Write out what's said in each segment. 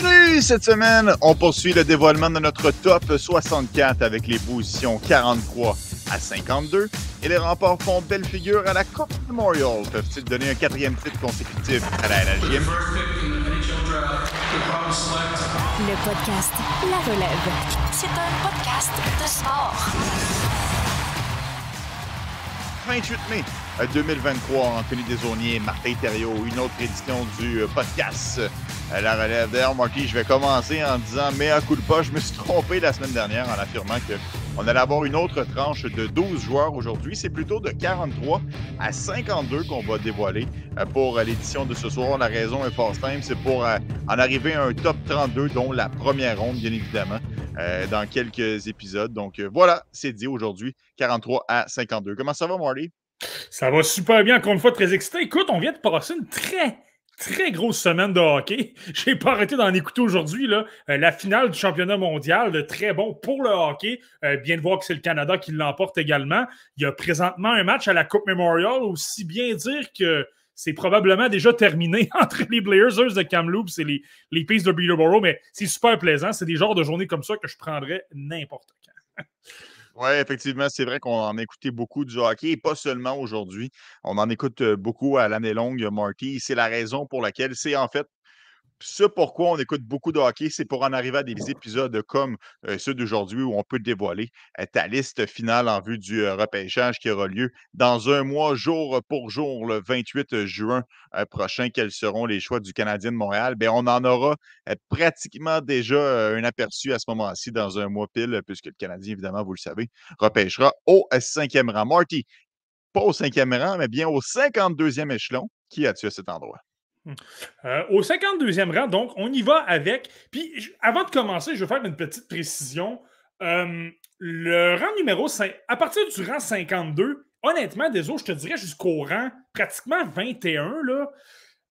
Salut! Cette semaine, on poursuit le dévoilement de notre top 64 avec les positions 43 à 52. Et les remports font belle figure à la Coupe Memorial. Peuvent-ils donner un quatrième titre consécutif à la NHGM? Le podcast La Relève. C'est un podcast de sport. 28 mai 2023, Anthony Desaunier, Martin Thériault, une autre édition du euh, podcast euh, La Relève. D'ailleurs, Marty, je vais commencer en disant, mais à coup de pas, je me suis trompé la semaine dernière en affirmant qu'on allait avoir une autre tranche de 12 joueurs aujourd'hui. C'est plutôt de 43 à 52 qu'on va dévoiler euh, pour l'édition de ce soir. La raison est fort simple, c'est pour en arriver à un top 32, dont la première ronde, bien évidemment. dans quelques épisodes. Donc voilà, c'est dit aujourd'hui, 43 à 52. Comment ça va, Marty? Ça va super bien, encore une fois, très excité. Écoute, on vient de passer une très, très grosse semaine de hockey. J'ai pas arrêté d'en écouter aujourd'hui. Euh, la finale du championnat mondial, de très bon pour le hockey. Euh, bien de voir que c'est le Canada qui l'emporte également. Il y a présentement un match à la Coupe Memorial, aussi bien dire que c'est probablement déjà terminé entre les Blazers de Kamloops et les, les de Peterborough, mais c'est super plaisant. C'est des genres de journées comme ça que je prendrais n'importe quand. Oui, effectivement, c'est vrai qu'on en a écouté beaucoup du hockey, et pas seulement aujourd'hui. On en écoute beaucoup à l'année longue, Marty. C'est la raison pour laquelle c'est en fait ce pourquoi on écoute beaucoup de hockey, c'est pour en arriver à des épisodes comme ceux d'aujourd'hui où on peut dévoiler ta liste finale en vue du repêchage qui aura lieu dans un mois, jour pour jour, le 28 juin prochain. Quels seront les choix du Canadien de Montréal? Bien, on en aura pratiquement déjà un aperçu à ce moment-ci dans un mois pile, puisque le Canadien, évidemment, vous le savez, repêchera au cinquième rang. Marty, pas au cinquième rang, mais bien au 52e échelon. Qui as-tu à cet endroit? Hum. Euh, au 52e rang, donc, on y va avec. Puis, avant de commencer, je vais faire une petite précision. Euh, le rang numéro 5, à partir du rang 52, honnêtement, désolé, je te dirais jusqu'au rang pratiquement 21, là.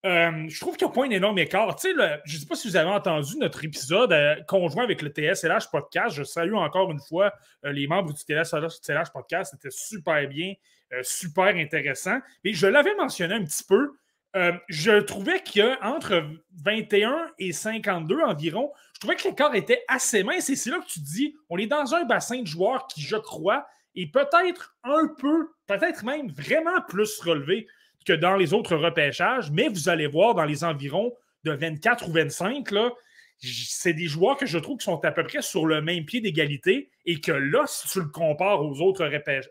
Euh, je trouve qu'il n'y a pas un énorme écart. Tu sais, je ne sais pas si vous avez entendu notre épisode conjoint avec le TSLH Podcast. Je salue encore une fois les membres du TSLH Podcast. C'était super bien, super intéressant. Et je l'avais mentionné un petit peu. Euh, je trouvais qu'entre 21 et 52 environ, je trouvais que l'écart était assez mince. Et c'est là que tu dis, on est dans un bassin de joueurs qui, je crois, est peut-être un peu, peut-être même vraiment plus relevé que dans les autres repêchages. Mais vous allez voir dans les environs de 24 ou 25, là, c'est des joueurs que je trouve qui sont à peu près sur le même pied d'égalité et que là, si tu le compares aux autres, repêchages,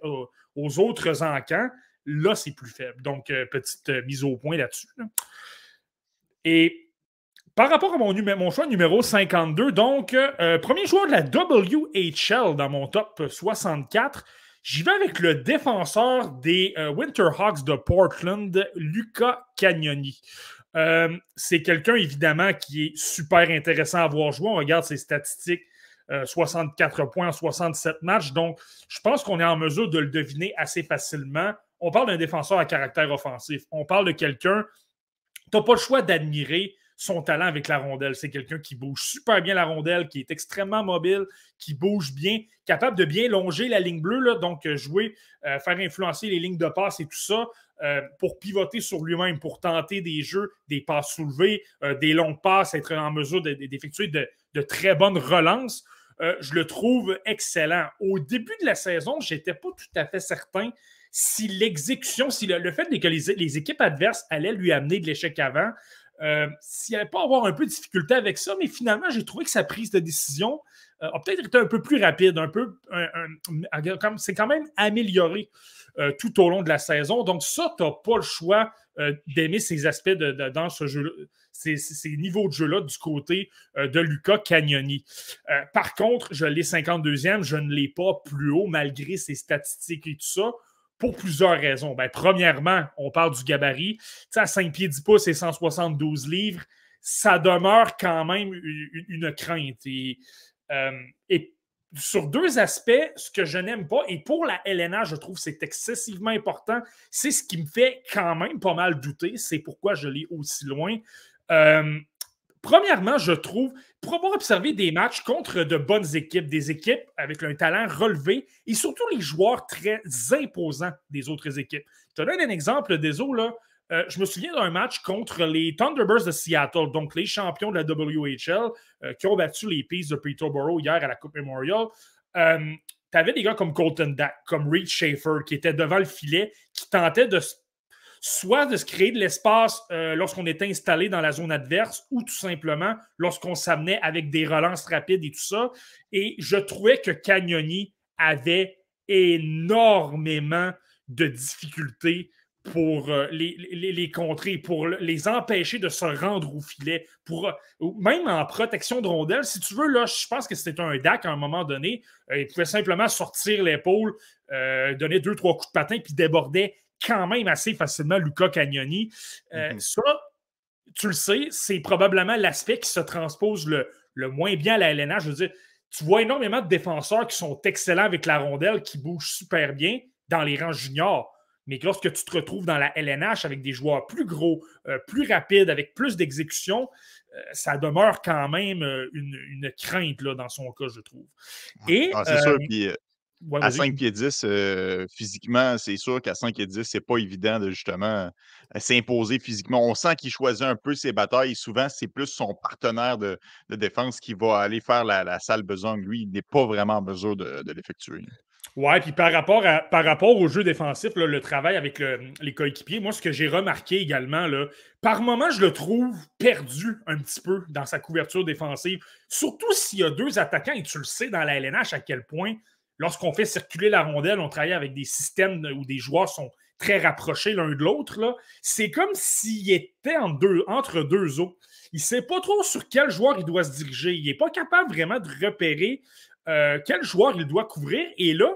aux autres encans, Là, c'est plus faible. Donc, euh, petite euh, mise au point là-dessus. Et par rapport à mon, choix numéro 52, donc, euh, premier joueur de la WHL dans mon top 64, j'y vais avec le défenseur des Winterhawks de Portland, Luca Cagnoni. c'est quelqu'un, évidemment, qui est super intéressant à voir jouer. On regarde ses statistiques. 64 points en 67 matchs. Donc, je pense qu'on est en mesure de le deviner assez facilement on parle d'un défenseur à caractère offensif. On parle de quelqu'un, tu n'as pas le choix d'admirer son talent avec la rondelle. C'est quelqu'un qui bouge super bien la rondelle, qui est extrêmement mobile, qui bouge bien, capable de bien longer la ligne bleue, donc euh, jouer, euh, faire influencer les lignes de passe et tout ça. Euh, pour pivoter sur lui-même, pour tenter des jeux, des passes soulevées, des longues passes, être en mesure d'effectuer de, de, très bonnes relances. je le trouve excellent. Au début de la saison, je n'étais pas tout à fait certain si l'exécution, si le, fait que les, équipes adverses allaient lui amener de l'échec avant, euh, s'il n'allait pas avoir un peu de difficulté avec ça, mais finalement, j'ai trouvé que sa prise de décision euh, a peut-être été un peu plus rapide, un peu. c'est quand même amélioré euh, tout au long de la saison. Donc, ça, tu n'as pas le choix d'aimer ces aspects de, dans ce jeu ces, ces, niveaux de jeu-là du côté de Luca Cagnoni. par contre, je l'ai 52e, je ne l'ai pas plus haut malgré ses statistiques et tout ça pour plusieurs raisons. Ben, premièrement, on parle du gabarit. à 5 pieds 10 pouces et 172 livres, ça demeure quand même une, crainte. Euh, et, sur deux aspects, ce que je n'aime pas, et pour la LNA, je trouve que c'est excessivement important, c'est ce qui me fait quand même pas mal douter, c'est pourquoi je l'ai aussi loin. Euh, Premièrement, je trouve, pour avoir observé des matchs contre de bonnes équipes, des équipes avec un talent relevé et surtout les joueurs très imposants des autres équipes. Je te donne un exemple, des là. euh, je me souviens d'un match contre les Thunderbirds de Seattle, donc les champions de la WHL, euh, qui ont battu les Peace de Peterborough hier à la Coupe Memorial. Euh, tu avais des gars comme Colton Dack, comme Reed Schaefer, qui étaient devant le filet, qui tentaient de soit de se créer de l'espace lorsqu'on était installé dans la zone adverse, ou tout simplement lorsqu'on s'amenait avec des relances rapides et tout ça. Et je trouvais que Cagnoni avait énormément de difficultés pour euh, les, contrer, pour les empêcher de se rendre au filet, pour, euh, même en protection de rondelle. Si tu veux, là, je pense que c'était un DAC à un moment donné. Euh, il pouvait simplement sortir l'épaule, donner deux, trois coups de patin, puis débordait quand même assez facilement Luca Cagnoni. Mm-hmm. Ça, tu le sais, c'est probablement l'aspect qui se transpose le, le, moins bien à la LNH. Je veux dire, tu vois énormément de défenseurs qui sont excellents avec la rondelle, qui bougent super bien dans les rangs juniors mais lorsque tu te retrouves dans la LNH avec des joueurs plus gros, euh, plus rapides, avec plus d'exécution, euh, ça demeure quand même euh, une, crainte là, dans son cas, je trouve. Et, ah, c'est sûr, puis à 5 pieds 10, physiquement, c'est sûr qu'à 5 pieds 10, c'est pas évident de justement s'imposer physiquement. On sent qu'il choisit un peu ses batailles. Souvent, c'est plus son partenaire de, défense qui va aller faire la, salle besogne. Lui, il n'est pas vraiment en mesure de l'effectuer. Ouais, puis par rapport, à, par rapport au jeu défensif, le travail avec les coéquipiers, moi, ce que j'ai remarqué également, là, par moment, je le trouve perdu un petit peu dans sa couverture défensive. Surtout s'il y a deux attaquants, et tu le sais dans la LNH à quel point, lorsqu'on fait circuler la rondelle, on travaille avec des systèmes où des joueurs sont très rapprochés l'un de l'autre. C'est comme s'il était entre deux eaux. Il ne sait pas trop sur quel joueur il doit se diriger. Il n'est pas capable vraiment de repérer euh, quel joueur il doit couvrir. Et là,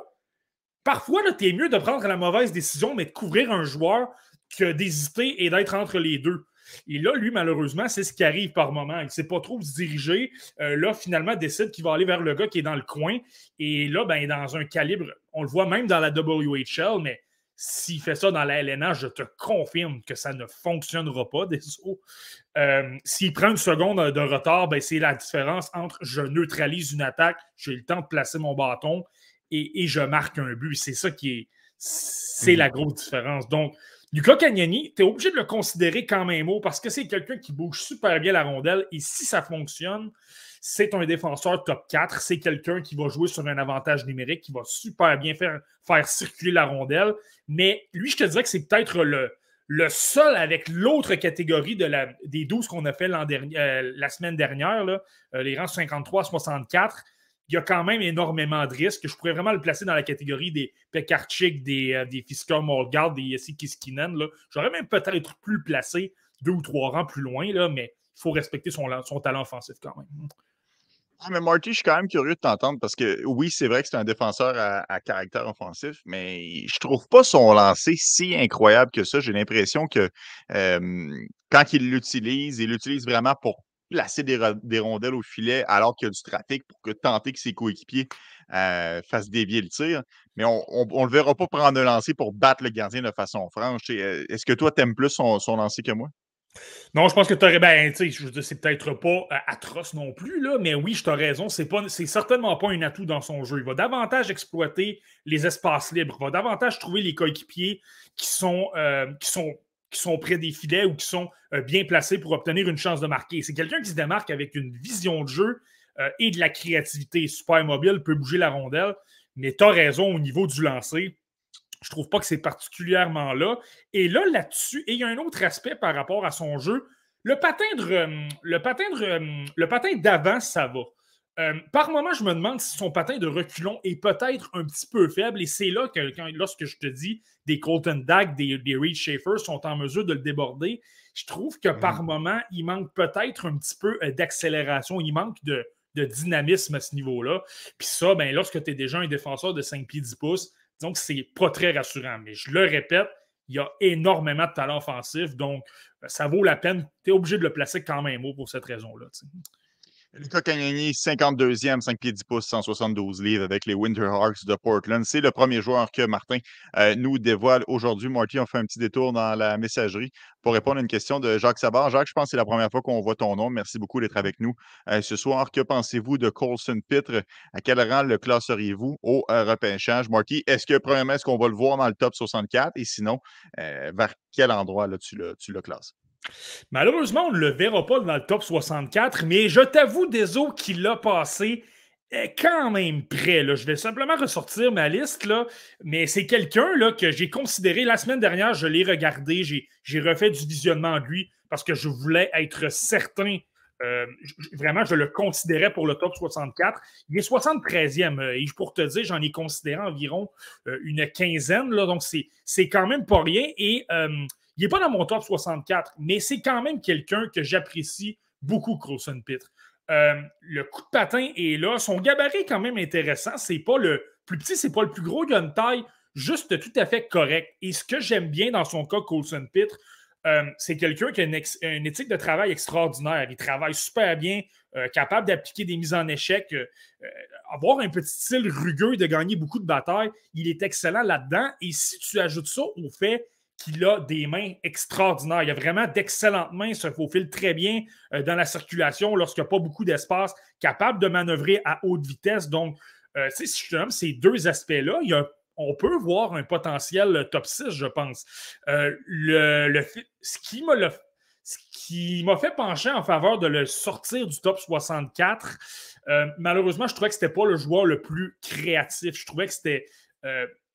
parfois, tu es mieux de prendre la mauvaise décision, mais de couvrir un joueur que d'hésiter et d'être entre les deux. Et là, lui, malheureusement, c'est ce qui arrive par moment. Il ne sait pas trop se diriger. Euh, là, finalement, décide qu'il va aller vers le gars qui est dans le coin. Et là, ben, dans un calibre, on le voit même dans la WHL, mais s'il fait ça dans la LNA, je te confirme que ça ne fonctionnera pas, des euh, S'il prend une seconde de retard, ben, c'est la différence entre je neutralise une attaque, j'ai le temps de placer mon bâton et, je marque un but. C'est ça qui est. C'est la mhm. grosse différence. Donc, Lucas Cagnani, tu es obligé de le considérer quand même haut parce que c'est quelqu'un qui bouge super bien la rondelle et si ça fonctionne, c'est un défenseur top 4. C'est quelqu'un qui va jouer sur un avantage numérique, qui va super bien faire, circuler la rondelle. Mais lui, je te dirais que c'est peut-être le, seul avec l'autre catégorie des 12 qu'on a fait euh, la semaine dernière, euh, les rangs 53-64 il y a quand même énormément de risques. Je pourrais vraiment le placer dans la catégorie des Pekarchik, des, euh, des Fisker Morgard, des Yessi Kiskinen. J'aurais même peut-être plus placé deux ou trois rangs plus loin, là, mais il faut respecter son, son talent offensif quand même. Ah, mais Marty, je suis quand même curieux de t'entendre parce que oui, c'est vrai que c'est un défenseur à, caractère offensif, mais je trouve pas son lancer si incroyable que ça. J'ai l'impression que quand il l'utilise, il l'utilise vraiment pour placer des, rondelles au filet alors qu'il y a du trafic pour que tenter que ses coéquipiers euh, fassent dévier le tir. Mais on ne le verra pas prendre un lancer pour battre le gardien de façon franche. Euh, est-ce que toi, tu aimes plus son, lancer que moi? Non, je pense que tu aurais. Ben, c'est peut-être pas euh, atroce non plus, là, mais oui, je t'ai raison. C'est, pas, c'est certainement pas un atout dans son jeu. Il va davantage exploiter les espaces libres. Il va davantage trouver les coéquipiers qui sont, qui sont qui sont près des filets ou qui sont euh, bien placés pour obtenir une chance de marquer. C'est quelqu'un qui se démarque avec une vision de jeu euh, et de la créativité. Super mobile, peut bouger la rondelle, mais tu as raison au niveau du lancer. Je trouve pas que c'est particulièrement là. Et là, là-dessus, et il y a un autre aspect par rapport à son jeu. Le patin euh, le patin le patin d'avant, ça va. Euh, par moment, je me demande si son patin de reculon est peut-être un petit peu faible. Et c'est là que, lorsque je te dis des Colton Dag, des, des Reed Schaefer sont en mesure de le déborder, je trouve que par mhm. moment, il manque peut-être un petit peu euh, d'accélération. Il manque de, dynamisme à ce niveau-là. Puis ça, ben, lorsque tu es déjà un défenseur de 5 pieds 10 pouces, donc c'est pas très rassurant. Mais je le répète, il y a énormément de talent offensif. Donc, ça vaut la peine. Tu es obligé de le placer quand même haut pour cette raison-là. Lucas Cagnoni, 52e, 5 pieds 10 pouces, 172 livres avec les Winterhawks de Portland. C'est le premier joueur que Martin euh, nous dévoile aujourd'hui. Marty, on fait un petit détour dans la messagerie pour répondre à une question de Jacques Sabar. Jacques, je pense que c'est la première fois qu'on voit ton nom. Merci beaucoup d'être avec nous euh, ce soir. Que pensez-vous de Colson Pitre? À quel rang le classeriez-vous au euh, repêchage? Marty, est-ce que, premièrement, est-ce qu'on va le voir dans le top 64? Et sinon, vers quel endroit là, tu le classes? Malheureusement, on ne le verra pas dans le top 64, mais je t'avoue, Deso, qui l'a passé est quand même. Là. Je vais simplement ressortir ma liste, mais c'est quelqu'un que j'ai considéré la semaine dernière, je l'ai regardé, j'ai refait du visionnement de lui parce que je voulais être certain. Euh, vraiment, je le considérais pour le top 64. Il est 73e. Euh, et pour te dire, j'en ai considéré environ euh, une quinzaine. Là, donc, c'est quand même pas rien. Et il n'est pas dans mon top 64, mais c'est quand même quelqu'un que j'apprécie beaucoup, Crowson Pitre. Euh, le coup de patin est là. Son gabarit est quand même intéressant. C'est pas le plus petit, c'est pas le plus gros. Il a taille juste tout à fait correcte. Et ce que j'aime bien dans son cas, Colson Pitre, euh, c'est quelqu'un qui a une, éthique de travail extraordinaire. Il travaille super bien, euh, capable d'appliquer des mises en échec, avoir un petit style rugueux de gagner beaucoup de batailles. Il est excellent là-dedans. Et si tu ajoutes ça au fait qu'il a des mains extraordinaires. Il a vraiment d'excellentes mains, se faufile très bien euh, dans la circulation lorsqu'il n'y a pas beaucoup d'espace, capable de manœuvrer à haute vitesse. Donc, euh, si je te donne ces deux aspects-là, on peut voir un potentiel top 6, je pense. Euh, ce qui m'a fait pencher en faveur de le sortir du top 64, malheureusement, je trouvais que ce n'était pas le joueur le plus créatif. Je trouvais que c'était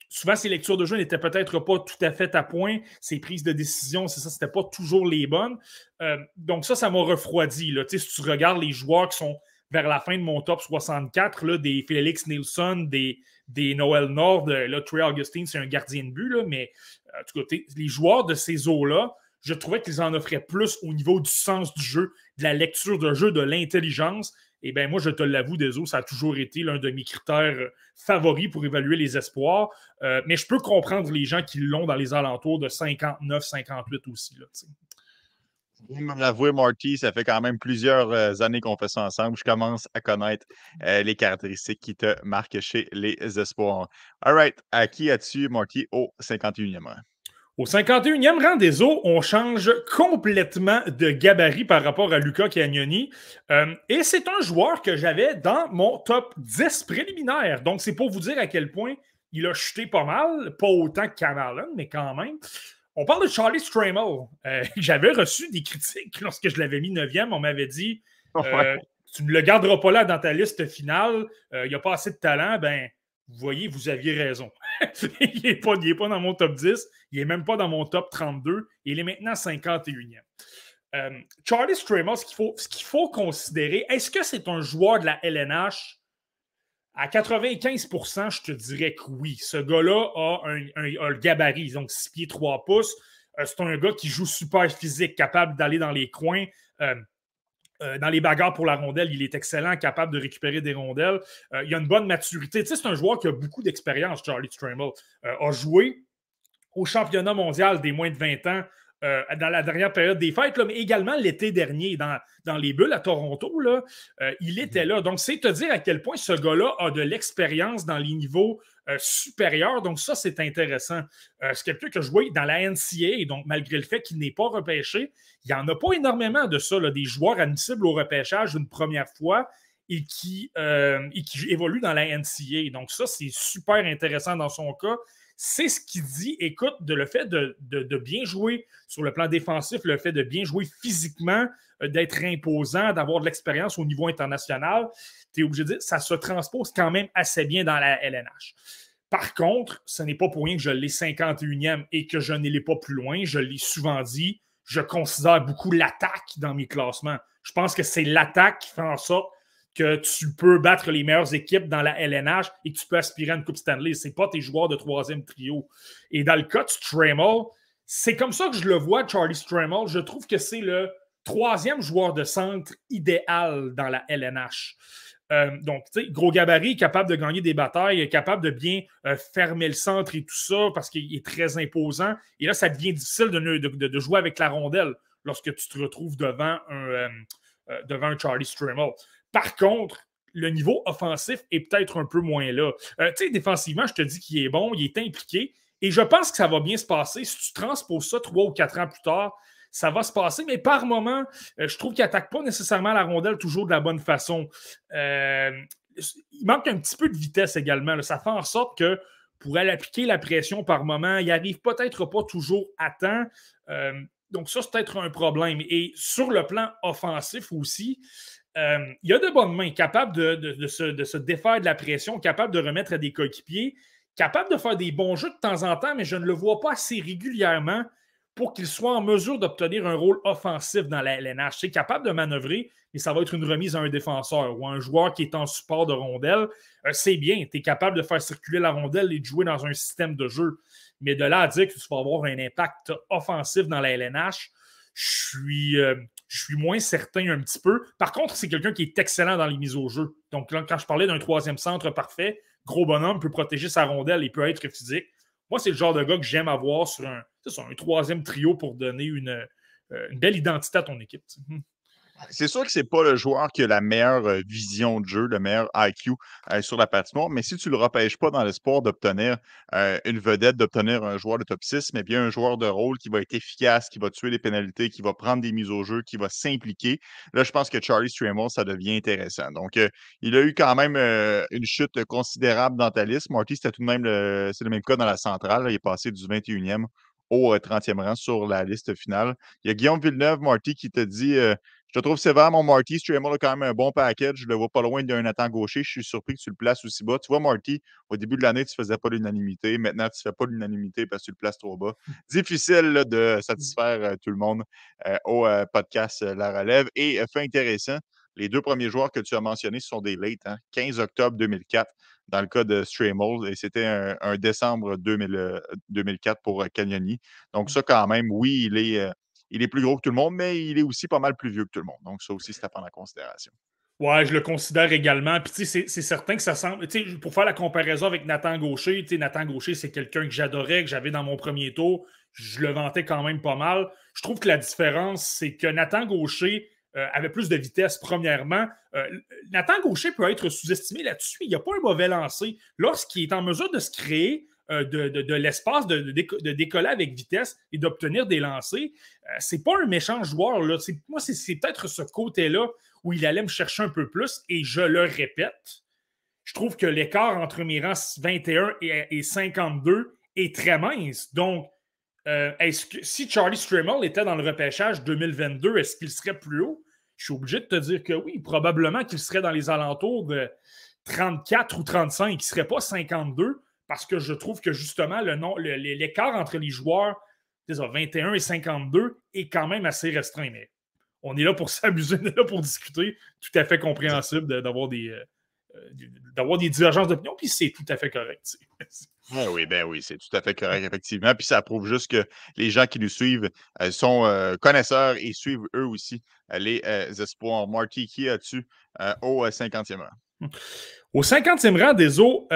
souvent, ses lectures de jeu n'étaient peut-être pas tout à fait à point. Ses prises de décision, c'est ça, c'était pas toujours les bonnes. Euh, donc, ça, ça m'a refroidi. Là. Si tu regardes les joueurs qui sont vers la fin de mon top 64, là, des Félix Nielsen, des, des Noël Nord, là, Trey Augustine, c'est un gardien de but, là, mais euh, tout les joueurs de ces eaux-là, je trouvais qu'ils en offraient plus au niveau du sens du jeu, de la lecture de jeu, de l'intelligence. Eh bien, moi, je te l'avoue, Deso, ça a toujours été l'un de mes critères euh, favoris pour évaluer les espoirs. Euh, mais je peux comprendre les gens qui l'ont dans les alentours de 59, 58 aussi. Là, vais l'avouer, Marty, ça fait quand même plusieurs euh, années qu'on fait ça ensemble. Je commence à connaître les caractéristiques qui te marquent chez les espoirs. All right. À qui as-tu, Marty, au 51e rang? Au 51e rang des eaux, on change complètement de gabarit par rapport à Luca Cagnoni. Euh, et c'est un joueur que j'avais dans mon top 10 préliminaire. Donc, c'est pour vous dire à quel point il a chuté pas mal. Pas autant que Cameron, mais quand même. On parle de Charlie Stramel. Euh, j'avais reçu des critiques lorsque je l'avais mis 9e. On m'avait dit euh, Tu ne le garderas pas là dans ta liste finale. il n'y a pas assez de talent. Ben, vous voyez, vous aviez raison. il n'est pas, pas, dans mon top 10, il n'est même pas dans mon top 32, il est maintenant 51e. Euh, Charlie Stramos, ce qu'il faut, faut, considérer, est-ce que c'est un joueur de la LNH? À 95% je te dirais que oui. Ce gars-là a, un, le gabarit, donc 6 pieds 3 pouces. Euh, c'est un gars qui joue super physique, capable d'aller dans les coins. Euh, euh, dans les bagarres pour la rondelle, il est excellent, capable de récupérer des rondelles. Euh, il a une bonne maturité. Tu sais, c'est un joueur qui a beaucoup d'expérience, Charlie Stramel. Euh, a joué au championnat mondial des moins de 20 ans dans la dernière période des fêtes, mais également l'été dernier dans, dans les bulles à Toronto. Là, il était là. Donc, c'est te dire à quel point ce gars-là a de l'expérience dans les niveaux supérieurs. Donc, ça, c'est intéressant. c'est quelqu'un qui a joué dans la NCA, donc malgré le fait qu'il n'est pas repêché, il n'y en a pas énormément de ça, des joueurs admissibles au repêchage une première fois et qui, euh, qui évoluent dans la NCA. Donc, ça, c'est super intéressant dans son cas. C'est ce qu'il dit. Écoute, de le fait de, bien jouer sur le plan défensif, le fait de bien jouer physiquement, euh, d'être imposant, d'avoir de l'expérience au niveau international, tu es obligé de dire ça se transpose quand même assez bien dans la LNH. Par contre, ce n'est pas pour rien que je l'ai 51e et que je n'ai pas plus loin. Je l'ai souvent dit je considère beaucoup l'attaque dans mes classements. Je pense que c'est l'attaque qui fait en sorte que tu peux battre les meilleures équipes dans la LNH et que tu peux aspirer à une Coupe Stanley. Ce n'est pas tes joueurs de troisième trio. Et dans le cas de Stramel, c'est comme ça que je le vois, Charlie Stramel. Je trouve que c'est le troisième joueur de centre idéal dans la LNH. Euh, donc, tu sais, gros gabarit, capable de gagner des batailles, capable de bien euh, fermer le centre et tout ça parce qu'il est très imposant. Et là, ça devient difficile de, jouer avec la rondelle lorsque tu te retrouves devant un, euh, devant un Charlie Stramel. Par contre, le niveau offensif est peut-être un peu moins là. Euh, tu sais, défensivement, je te dis qu'il est bon, il est impliqué. Et je pense que ça va bien se passer. Si tu transposes ça trois ou quatre ans plus tard, ça va se passer, mais par moment, euh, je trouve qu'il n'attaque pas nécessairement la rondelle toujours de la bonne façon. Euh, il manque un petit peu de vitesse également. Ça fait en sorte que pour aller appliquer la pression par moment, il n'arrive peut-être pas toujours à temps. donc, ça, c'est peut-être un problème. Et sur le plan offensif aussi, euh, il a de bonnes mains, capable de, se, défaire de la pression, capable de remettre à des coéquipiers, capable de faire des bons jeux de temps en temps, mais je ne le vois pas assez régulièrement pour qu'il soit en mesure d'obtenir un rôle offensif dans la LNH. C'est capable de manœuvrer, mais ça va être une remise à un défenseur ou à un joueur qui est en support de rondelle. Euh, c'est bien, tu es capable de faire circuler la rondelle et de jouer dans un système de jeu. Mais de là à dire que tu vas avoir un impact offensif dans la LNH, je suis, euh, je suis moins certain un petit peu. Par contre, c'est quelqu'un qui est excellent dans les mises au jeu. Donc, quand je parlais d'un troisième centre parfait, gros bonhomme peut protéger sa rondelle et peut être physique. Moi, c'est le genre de gars que j'aime avoir sur un, un troisième trio pour donner une, euh, une belle identité à ton équipe. C'est sûr que c'est pas le joueur qui a la meilleure euh, vision de jeu, le meilleur IQ euh, sur la patinoire, mais si tu le repêches pas dans l'espoir d'obtenir euh, une vedette, d'obtenir un joueur de top 6, mais bien un joueur de rôle qui va être efficace, qui va tuer les pénalités, qui va prendre des mises au jeu, qui va s'impliquer, là, je pense que Charlie Stramel, ça devient intéressant. Donc, il a eu quand même une chute considérable dans ta liste. Marty, c'était tout de même le, c'est le même cas dans la centrale. il est passé du 21e au 30e rang sur la liste finale. Il y a Guillaume Villeneuve, Marty, qui te dit je te trouve sévère, mon Marty. Stramel a quand même un bon package. Je le vois pas loin d'un attaquant gaucher. Je suis surpris que tu le places aussi bas. Tu vois, Marty, au début de l'année, tu ne faisais pas l'unanimité. Maintenant, tu ne fais pas l'unanimité parce que tu le places trop bas. Difficile de satisfaire euh, tout le monde euh, au euh, podcast La Relève. Et fait intéressant, les deux premiers joueurs que tu as mentionnés sont des late. 15 hein. octobre 2004 dans le cas de Stramel, et c'était un, décembre 2004 pour Canyoni. Donc, hum. ça, quand même, oui, il est il est plus gros que tout le monde, mais il est aussi pas mal plus vieux que tout le monde. Donc, ça aussi, c'est à prendre en considération. Ouais, je le considère également. Puis, tu sais, c'est certain que ça semble. Tu sais, pour faire la comparaison avec Nathan Gaucher, tu sais, Nathan Gaucher, c'est quelqu'un que j'adorais, que j'avais dans mon premier tour. Je le vantais quand même pas mal. Je trouve que la différence, c'est que Nathan Gaucher euh, avait plus de vitesse, premièrement. Euh, Nathan Gaucher peut être sous-estimé là-dessus. Il n'y a pas un mauvais lancer. Lorsqu'il est en mesure de se créer, euh, de, l'espace de, décoller avec vitesse et d'obtenir des lancers. Euh, c'est pas un méchant joueur. Moi, c'est peut-être ce côté-là où il allait me chercher un peu plus. Et je le répète, je trouve que l'écart entre mes rangs 21 et, 52 est très mince. Donc, euh, est-ce que si Charlie Stramel était dans le repêchage 2022, est-ce qu'il serait plus haut? Je suis obligé de te dire que oui, probablement qu'il serait dans les alentours de 34 ou 35, il ne serait pas 52 parce que je trouve que justement, l'écart entre les joueurs 21 et 52 est quand même assez restreint. Mais on est là pour s'amuser, on est là pour discuter. Tout à fait compréhensible d'avoir des, euh, euh, d'avoir des divergences d'opinion, puis c'est tout à fait correct. Ah oui, ben oui, c'est tout à fait correct, effectivement. Puis ça prouve juste que les gens qui nous suivent euh, sont connaisseurs et suivent eux aussi les espoirs. Marty, qui as-tu au 50e rang? Au 50e rang des eaux,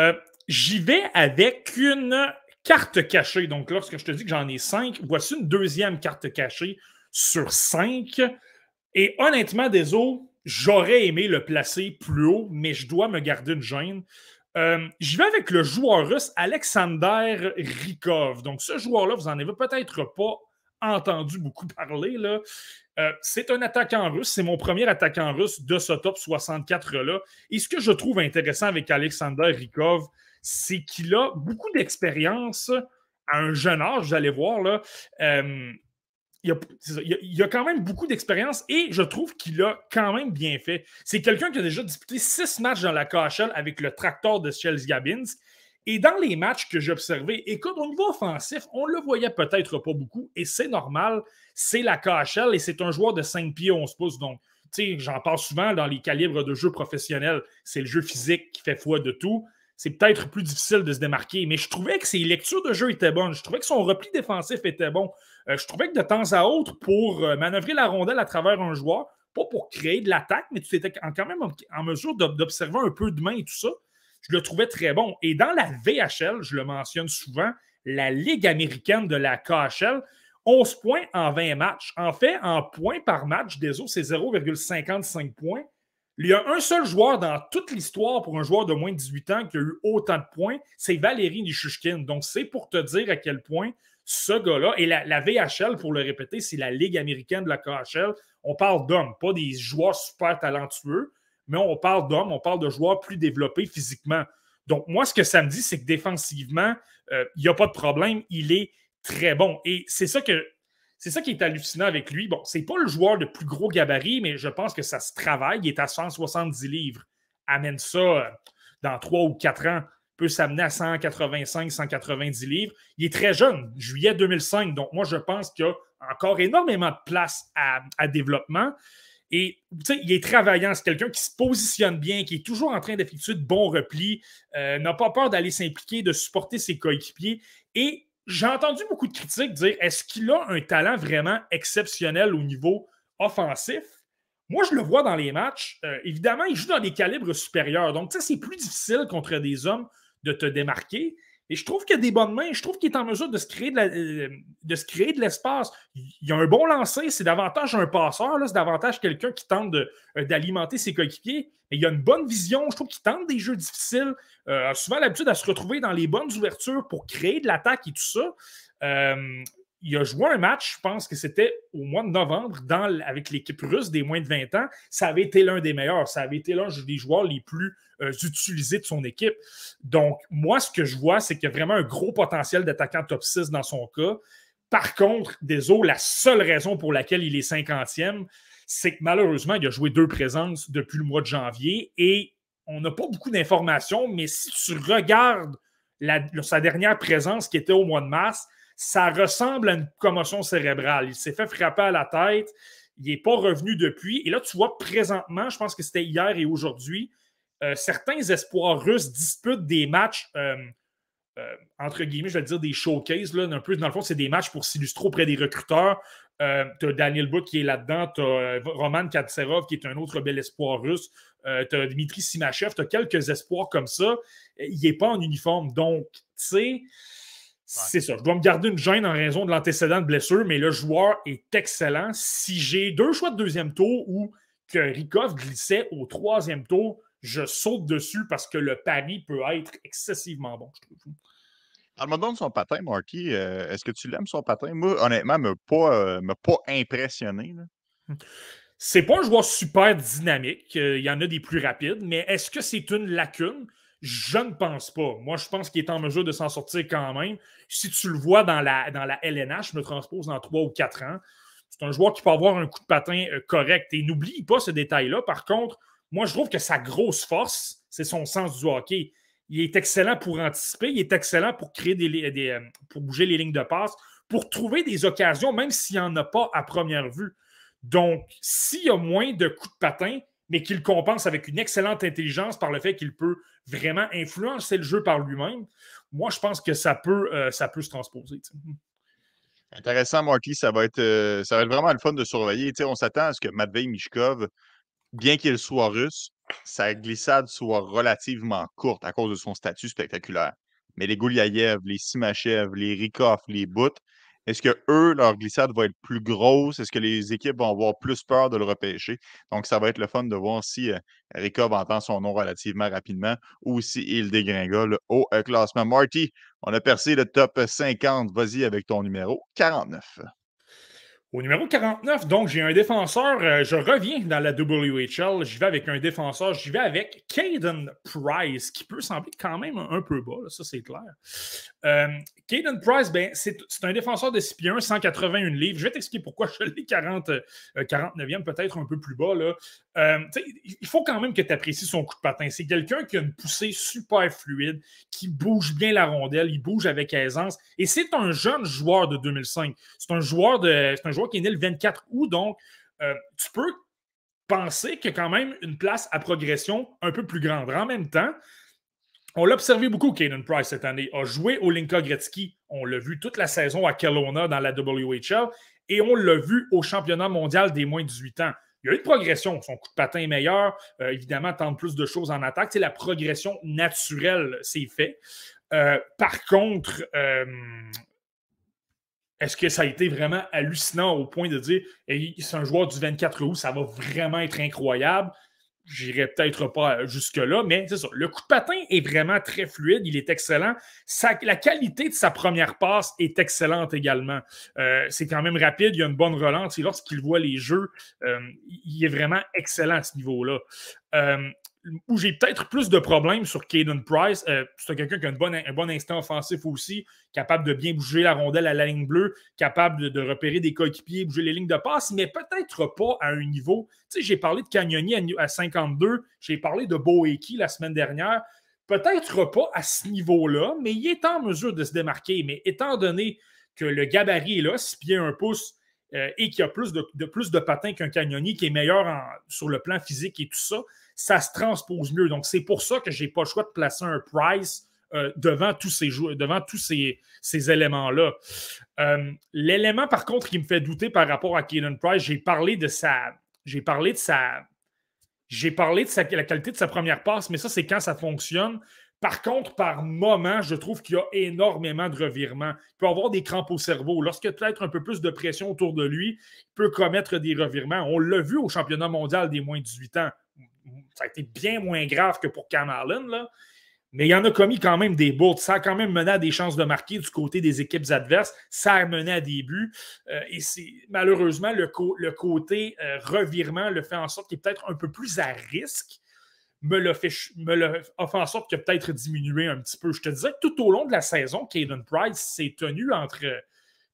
J'y vais avec une carte cachée. Donc, lorsque je te dis que j'en ai cinq, voici une deuxième carte cachée sur cinq. Et honnêtement, des j'aurais aimé le placer plus haut, mais je dois me garder une gêne. Euh, j'y vais avec le joueur russe Alexander Rikov. Donc, ce joueur-là, vous n'en avez peut-être pas entendu beaucoup parler. Euh, c'est un attaquant russe. C'est mon premier attaquant russe de ce top 64-là. Et ce que je trouve intéressant avec Alexander Rikov, c'est qu'il a beaucoup d'expérience à un jeune âge, vous allez voir. Là, euh, il, a, quand même beaucoup d'expérience et je trouve qu'il a quand même bien fait. C'est quelqu'un qui a déjà disputé six matchs dans la KHL avec le tracteur de Chelsea Gabinsk. Et dans les matchs que j'ai observés, écoute, au niveau offensif, on le voyait peut-être pas beaucoup et c'est normal. C'est la KHL et c'est un joueur de 5 pieds 11 pouces. Donc, j'en parle souvent dans les calibres de jeu professionnels. C'est le jeu physique qui fait foi de tout c'est peut-être plus difficile de se démarquer. Mais je trouvais que ses lectures de jeu étaient bonnes. Je trouvais que son repli défensif était bon. Euh, je trouvais que de temps à autre, pour euh, manœuvrer la rondelle à travers un joueur, pas pour créer de l'attaque, mais tu étais quand même en, mesure d'observer un peu de main et tout ça. Je le trouvais très bon. Et dans la VHL, je le mentionne souvent, la Ligue américaine de la KHL, 11 points en 20 matchs. En fait, en points par match, des autres, c'est 0,55 points Il y a un seul joueur dans toute l'histoire pour un joueur de moins de 18 ans qui a eu autant de points, c'est Valérie Nishushkin. Donc, c'est pour te dire à quel point ce gars-là, et la, VHL, pour le répéter, c'est la Ligue américaine de la KHL. On parle d'hommes, pas des joueurs super talentueux, mais on parle d'hommes, on parle de joueurs plus développés physiquement. Donc, moi, ce que ça me dit, c'est que défensivement, euh, il n'y a pas de problème. Il est très bon. Et c'est ça que. C'est ça qui est hallucinant avec lui. Bon, c'est pas le joueur de plus gros gabarit, mais je pense que ça se travaille. Il est à 170 livres. Amène ça euh, dans trois ou quatre ans peut s'amener à 185, 190 livres. Il est très jeune, juillet 2005. Donc, moi, je pense qu'il y a encore énormément de place à, développement. Et il est travaillant, c'est quelqu'un qui se positionne bien, qui est toujours en train d'effectuer de bons replis, euh, n'a pas peur d'aller s'impliquer, de supporter ses coéquipiers. Et j'ai entendu beaucoup de critiques dire est-ce qu'il a un talent vraiment exceptionnel au niveau offensif? Moi, je le vois dans les matchs. Euh, évidemment, il joue dans des calibres supérieurs. Donc, c'est plus difficile contre des hommes de te démarquer. Et je trouve qu'il a des bonnes mains. Je trouve qu'il est en mesure de se créer de, euh, l'espace. Il a un bon lancer. C'est davantage un passeur. C'est davantage quelqu'un qui tente euh, d'alimenter ses coéquipiers. Mais il a une bonne vision. Je trouve qu'il tente des jeux difficiles. Euh, a souvent l'habitude à se retrouver dans les bonnes ouvertures pour créer de l'attaque et tout ça. Euh, il a joué un match, je pense que c'était au mois de novembre, avec l'équipe russe des moins de 20 ans. Ça avait été l'un des meilleurs. Ça avait été l'un des joueurs les plus euh, utilisés de son équipe. Donc, moi, ce que je vois, c'est qu'il y a vraiment un gros potentiel d'attaquant top 6 dans son cas. Par contre, désolé, la seule raison pour laquelle il est 50e, c'est que malheureusement, il a joué deux présences depuis le mois de janvier et on n'a pas beaucoup d'informations, mais si tu regardes sa dernière présence qui était au mois de mars, ça ressemble à une commotion cérébrale. Il s'est fait frapper à la tête. Il n'est pas revenu depuis. Et là, tu vois, présentement, je pense que c'était hier et aujourd'hui, euh, certains espoirs russes disputent des matchs, euh, euh, entre guillemets, je vais dire des showcases. Un peu, dans le fond, c'est des matchs pour s'illustrer auprès des recruteurs. tu as Daniel Book qui est là-dedans, tu as Roman Katserov qui est un autre bel espoir russe, tu as Dmitri Simachev, tu as quelques espoirs comme ça. Il n'est pas en uniforme. Donc, tu sais, c'est ça. Je dois me garder une gêne en raison de l'antécédent de blessure, mais le joueur est excellent. Si j'ai deux choix de deuxième tour ou que Rikov glissait au troisième tour, je saute dessus parce que le pari peut être excessivement bon, je trouve. Alors, son patin, Marky. Euh, est-ce que tu l'aimes, son patin? Moi, honnêtement, ne m'a pas, euh, pas impressionné. C'est pas un joueur super dynamique. Euh, il y en a des plus rapides, mais est-ce que c'est une lacune? Je ne pense pas. Moi, je pense qu'il est en mesure de s'en sortir quand même. Si tu le vois dans la, dans la LNH, je me transpose dans trois ou quatre ans. C'est un joueur qui peut avoir un coup de patin euh, correct. Et n'oublie pas ce détail-là. Par contre, moi, je trouve que sa grosse force, c'est son sens du hockey. Il est excellent pour anticiper, il est excellent pour créer des, euh, pour bouger les lignes de passe, pour trouver des occasions, même s'il n'y en a pas à première vue. Donc, s'il y a moins de coups de patin, mais qu'il compense avec une excellente intelligence par le fait qu'il peut vraiment influencer le jeu par lui-même, moi, je pense que ça peut, euh, ça peut se transposer. Intéressant, Marty. Ça va, être, euh, ça va être vraiment le fun de surveiller. on s'attend à ce que Matvei Mishkov, bien qu'il soit russe, sa glissade soit relativement courte à cause de son statut spectaculaire. Mais les Gouliayev, les Simachev, les Rikov, les Bout, est-ce que eux, leur glissade va être plus grosse? Est-ce que les équipes vont avoir plus peur de le repêcher? Donc, ça va être le fun de voir si euh, Rikov entend son nom relativement rapidement ou si il dégringole au euh, classement. Marty, on a percé le top 50. Vas-y avec ton numéro 49. Au numéro 49, donc, j'ai un défenseur. Euh, je reviens dans la WHL. J'y vais avec un défenseur. J'y vais avec Caden Price, qui peut sembler quand même un, peu bas. ça, c'est clair. Euh, Caden Price, ben, c'est un défenseur de 6 pieds 1, 181 livres. Je vais t'expliquer pourquoi je l'ai 40, 49e, peut-être un peu plus bas. Là. Euh, il faut quand même que tu apprécies son coup de patin. C'est quelqu'un qui a une poussée super fluide, qui bouge bien la rondelle, il bouge avec aisance. Et c'est un jeune joueur de 2005. C'est un joueur un joueur qui est né le 24 août, donc euh, tu peux penser qu'il y a quand même une place à progression un peu plus grande. En même temps, on l'a observé beaucoup, Caden Price, cette année. A joué au Linka Gretzky. On l'a vu toute la saison à Kelowna dans la WHL et on l'a vu au championnat mondial des moins de 18 ans il y a eu une progression. Son coup de patin est meilleur. Euh, évidemment, tente plus de choses en attaque. C'est la progression naturelle, c'est fait. Euh, par contre, euh, est-ce que ça a été vraiment hallucinant au point de dire c'est un joueur du 24 août, ça va vraiment être incroyable? J'irai peut-être pas jusque-là, mais c'est ça. Le coup de patin est vraiment très fluide, il est excellent. la qualité de sa première passe est excellente également. Euh, c'est quand même rapide, il y a une bonne relance et lorsqu'il voit les jeux, euh, il est vraiment excellent à ce niveau-là. Euh, où j'ai peut-être plus de problèmes sur Caden Price. Euh, c'est quelqu'un qui a un bon instinct offensif aussi, capable de bien bouger la rondelle à la ligne bleue, capable de, repérer des coéquipiers, bouger les lignes de passe, mais peut-être pas à un niveau. Tu sais, j'ai parlé de Cagnoni à, 52, j'ai parlé de Boeki la semaine dernière. Peut-être pas à ce niveau-là, mais il est en mesure de se démarquer. Mais étant donné que le gabarit est là, 6 pieds 1 pouce, euh, et qu'il y a plus de, plus de patins qu'un Cagnoni, qui est meilleur sur le plan physique et tout ça, ça se transpose mieux. Donc, c'est pour ça que je n'ai pas le choix de placer un price euh, devant tous ces, ces, ces éléments-là. Euh, l'élément, par contre, qui me fait douter par rapport à Kaden Price, j'ai parlé de sa. J'ai parlé de sa. J'ai parlé de sa, la qualité de sa première passe, mais ça, c'est quand ça fonctionne. Par contre, par moment, je trouve qu'il y a énormément de revirements. Il peut avoir des crampes au cerveau. Lorsque peut-être un peu plus de pression autour de lui, il peut commettre des revirements. On l'a vu au championnat mondial des moins de 18 ans ça a été bien moins grave que pour Cam Allen. Mais il en a commis quand même des bourdes. Ça a quand même mené à des chances de marquer du côté des équipes adverses. Ça a mené à des buts. Euh, et c'est malheureusement le, côté euh, revirement le fait en sorte qu'il est peut-être un peu plus à risque. Me le fait, me le fait en sorte qu'il a peut-être diminué un petit peu. Je te disais que tout au long de la saison, Caden Price s'est tenu entre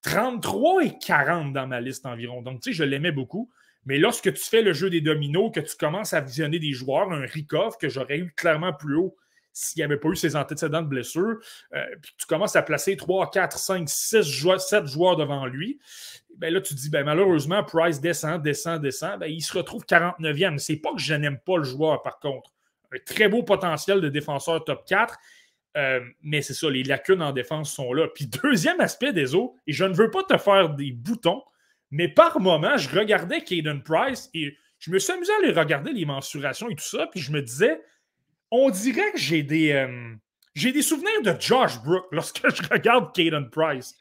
33 et 40 dans ma liste environ. Donc, tu sais, je l'aimais beaucoup. Mais lorsque tu fais le jeu des dominos, que tu commences à visionner des joueurs, un Rikov que j'aurais eu clairement plus haut s'il n'y avait pas eu ses antécédents de blessure, euh, puis tu commences à placer 3, 4, 5, 6 joueurs, 7 joueurs devant lui, ben là, tu te dis, ben, malheureusement, Price descend, descend, descend, ben, il se retrouve 49e. C'est pas que je n'aime pas le joueur, par contre. Un très beau potentiel de défenseur top 4, euh, mais c'est ça, les lacunes en défense sont là. Puis deuxième aspect des eaux, et je ne veux pas te faire des boutons, mais par moment, je regardais Caden Price et je me suis amusé à aller regarder les mensurations et tout ça, puis je me disais, on dirait que j'ai des, euh, des souvenirs de Josh Brook lorsque je regarde Caden Price.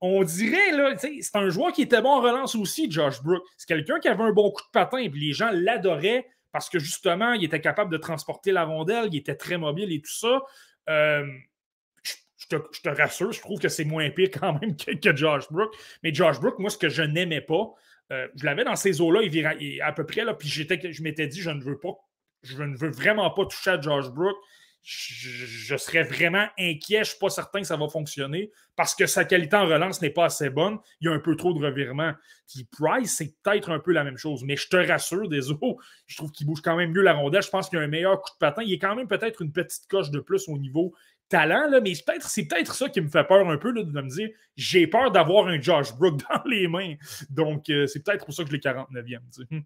On dirait, c'est un joueur qui était bon en relance aussi, Josh Brook. C'est quelqu'un qui avait un bon coup de patin, et les gens l'adoraient parce que justement, il était capable de transporter la rondelle, il était très mobile et tout ça. Euh, je te, rassure, je trouve que c'est moins pire quand même que, Josh Brook. Mais Josh Brook, moi, ce que je n'aimais pas, euh, je l'avais dans ces eaux-là, il, à peu près, là, puis je m'étais dit, je ne veux pas, je ne veux vraiment pas toucher à Josh Brook. Je, serais vraiment inquiet. Je ne suis pas certain que ça va fonctionner parce que sa qualité en relance n'est pas assez bonne. Il y a un peu trop de revirements. Puis Price, c'est peut-être un peu la même chose. Mais je te rassure, des je trouve qu'il bouge quand même mieux la rondelle. Je pense qu'il a un meilleur coup de patin. Il est quand même peut-être une petite coche de plus au niveau talent, là, mais c'est peut-être ça qui me fait peur un peu de me dire j'ai peur d'avoir un Josh Brook dans les mains. Donc, euh, c'est peut-être pour ça que je l'ai 49e. Bon,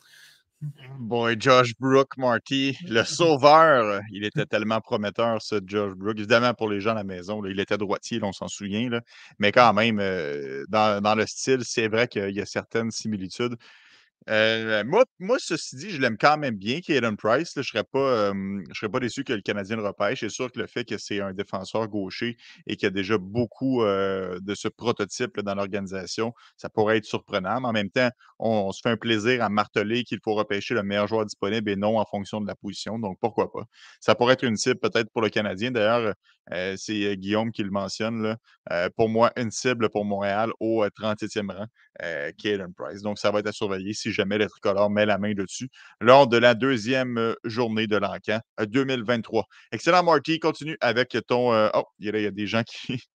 et Josh Brook, Marty, le sauveur, il était tellement prometteur, ce Josh Brook. Évidemment, pour les gens à la maison, il était droitier, on s'en souvient, là. mais quand même, euh, dans, dans, le style, c'est vrai qu'il y a certaines similitudes. Euh, moi, moi, ceci dit, je l'aime quand même bien, Kaden Price. je ne serais, serais pas déçu que le Canadien le repêche. C'est sûr que le fait que c'est un défenseur gaucher et qu'il y a déjà beaucoup de ce prototype dans l'organisation, ça pourrait être surprenant. Mais en même temps, on, se fait un plaisir à marteler qu'il faut repêcher le meilleur joueur disponible et non en fonction de la position. Donc, pourquoi pas? Ça pourrait être une cible peut-être pour le Canadien. D'ailleurs, euh, c'est Guillaume qui le mentionne. Là. pour moi, une cible pour Montréal au 37e rang, Kaden Price. Donc, ça va être à surveiller si jamais le tricolore met la main dessus lors de la deuxième journée de l'encan 2023. Excellent, Marty. Continue avec ton. oh, il y, a des gens qui.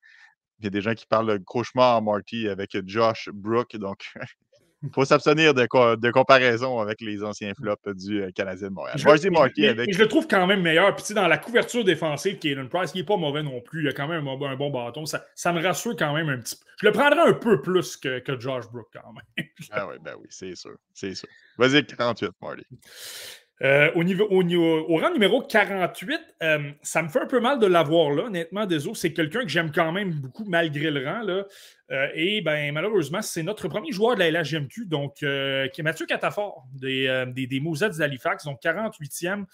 Il y a des gens qui parlent de cauchemar, Marty, avec Josh Brook. Donc, il faut s'abstenir de, de, comparaison avec les anciens flops du euh, Canadien de Montréal. Je, je le trouve quand même meilleur. Puis, dans la couverture défensive, Kaden Price, il n'est pas mauvais non plus. Il a quand même un, bon bâton. Ça, ça, me rassure quand même un petit peu. Je le prendrais un peu plus que, que Josh Brook quand même. ah oui, ben oui, c'est sûr. C'est sûr. Vas-y, 38, Marty. Euh, au, rang numéro 48, euh, ça me fait un peu mal de l'avoir là, honnêtement, désolé. C'est quelqu'un que j'aime quand même beaucoup malgré le rang. Là. Euh, et ben, malheureusement, c'est notre premier joueur de la LHGMQ, donc, qui est Mathieu Catafort, des, des, des d'Halifax, donc 48e.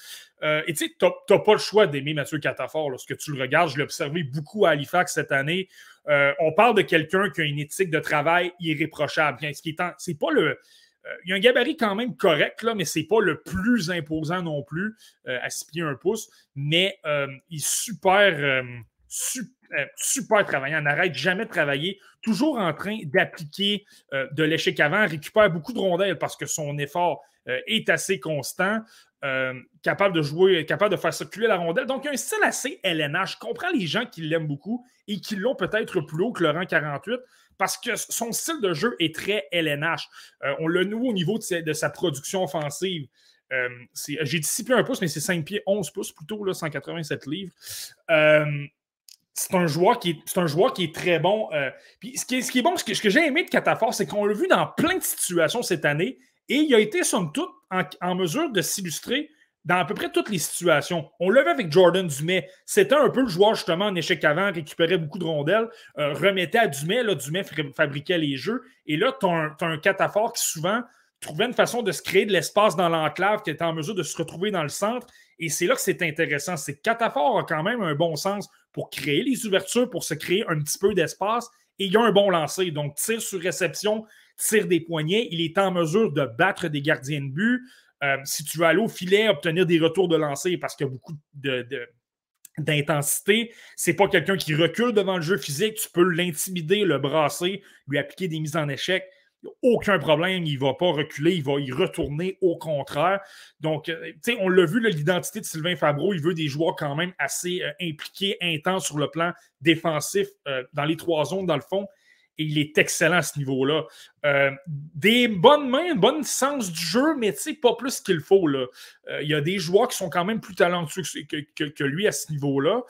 et tu sais, tu n'as pas le choix d'aimer Mathieu Catafort lorsque tu le regardes. Je l'ai observé beaucoup à Halifax cette année. on parle de quelqu'un qui a une éthique de travail irréprochable. Ce qui est, c'est pas le il y a un gabarit quand même correct, là, mais c'est pas le plus imposant non plus, à 6 pieds 1 pouce. Mais il est super, super, super travaillant. N'arrête jamais de travailler. Toujours en train d'appliquer de l'échec avant. Récupère beaucoup de rondelles parce que son effort est assez constant. Euh, capable de jouer, capable de faire circuler la rondelle. Donc, il a un style assez LNH. Je comprends les gens qui l'aiment beaucoup et qui l'ont peut-être plus haut que le rang 48 parce que son style de jeu est très LNH. Euh, on l'a nouveau au niveau de sa, production offensive. Euh, j'ai dit 6 pieds 1 pouce, mais c'est 5 pieds 11 pouces plutôt, là, 187 livres. c'est un, joueur qui est, un joueur qui est très bon. puis ce qui est, ce qui est bon, ce que, ce que j'ai aimé de Catafor, c'est qu'on l'a vu dans plein de situations cette année et il a été, somme toute, en, mesure de s'illustrer dans à peu près toutes les situations. On l'a vu avec Jordan Dumais. C'était un peu le joueur, justement, en échec avant, récupérait beaucoup de rondelles, euh, remettait à Dumais. Là, Dumais fabriquait les jeux. Et là, tu as, un cataphore qui, souvent, trouvait une façon de se créer de l'espace dans l'enclave, qui était en mesure de se retrouver dans le centre. Et c'est là que c'est intéressant. C'est que Cataphore a quand même un bon sens pour créer les ouvertures, pour se créer un petit peu d'espace. Et il a un bon lancer. Donc, tir sur réception, tire des poignets. Il est en mesure de battre des gardiens de but. Euh, si tu veux aller au filet, obtenir des retours de lancer parce qu'il y a beaucoup de, d'intensité. C'est pas quelqu'un qui recule devant le jeu physique. Tu peux l'intimider, le brasser, lui appliquer des mises en échec. Aucun problème, il ne va pas reculer, il va y retourner au contraire. Donc, euh, tu sais, on l'a vu, l'identité de Sylvain Fabreau, il veut des joueurs quand même assez euh, impliqués, intenses sur le plan défensif, dans les trois zones, dans le fond il est excellent à ce niveau-là. Euh, des bonnes mains, un bon sens du jeu, mais pas plus qu'il faut. Euh, il y a des joueurs qui sont quand même plus talentueux que, lui à ce niveau-là.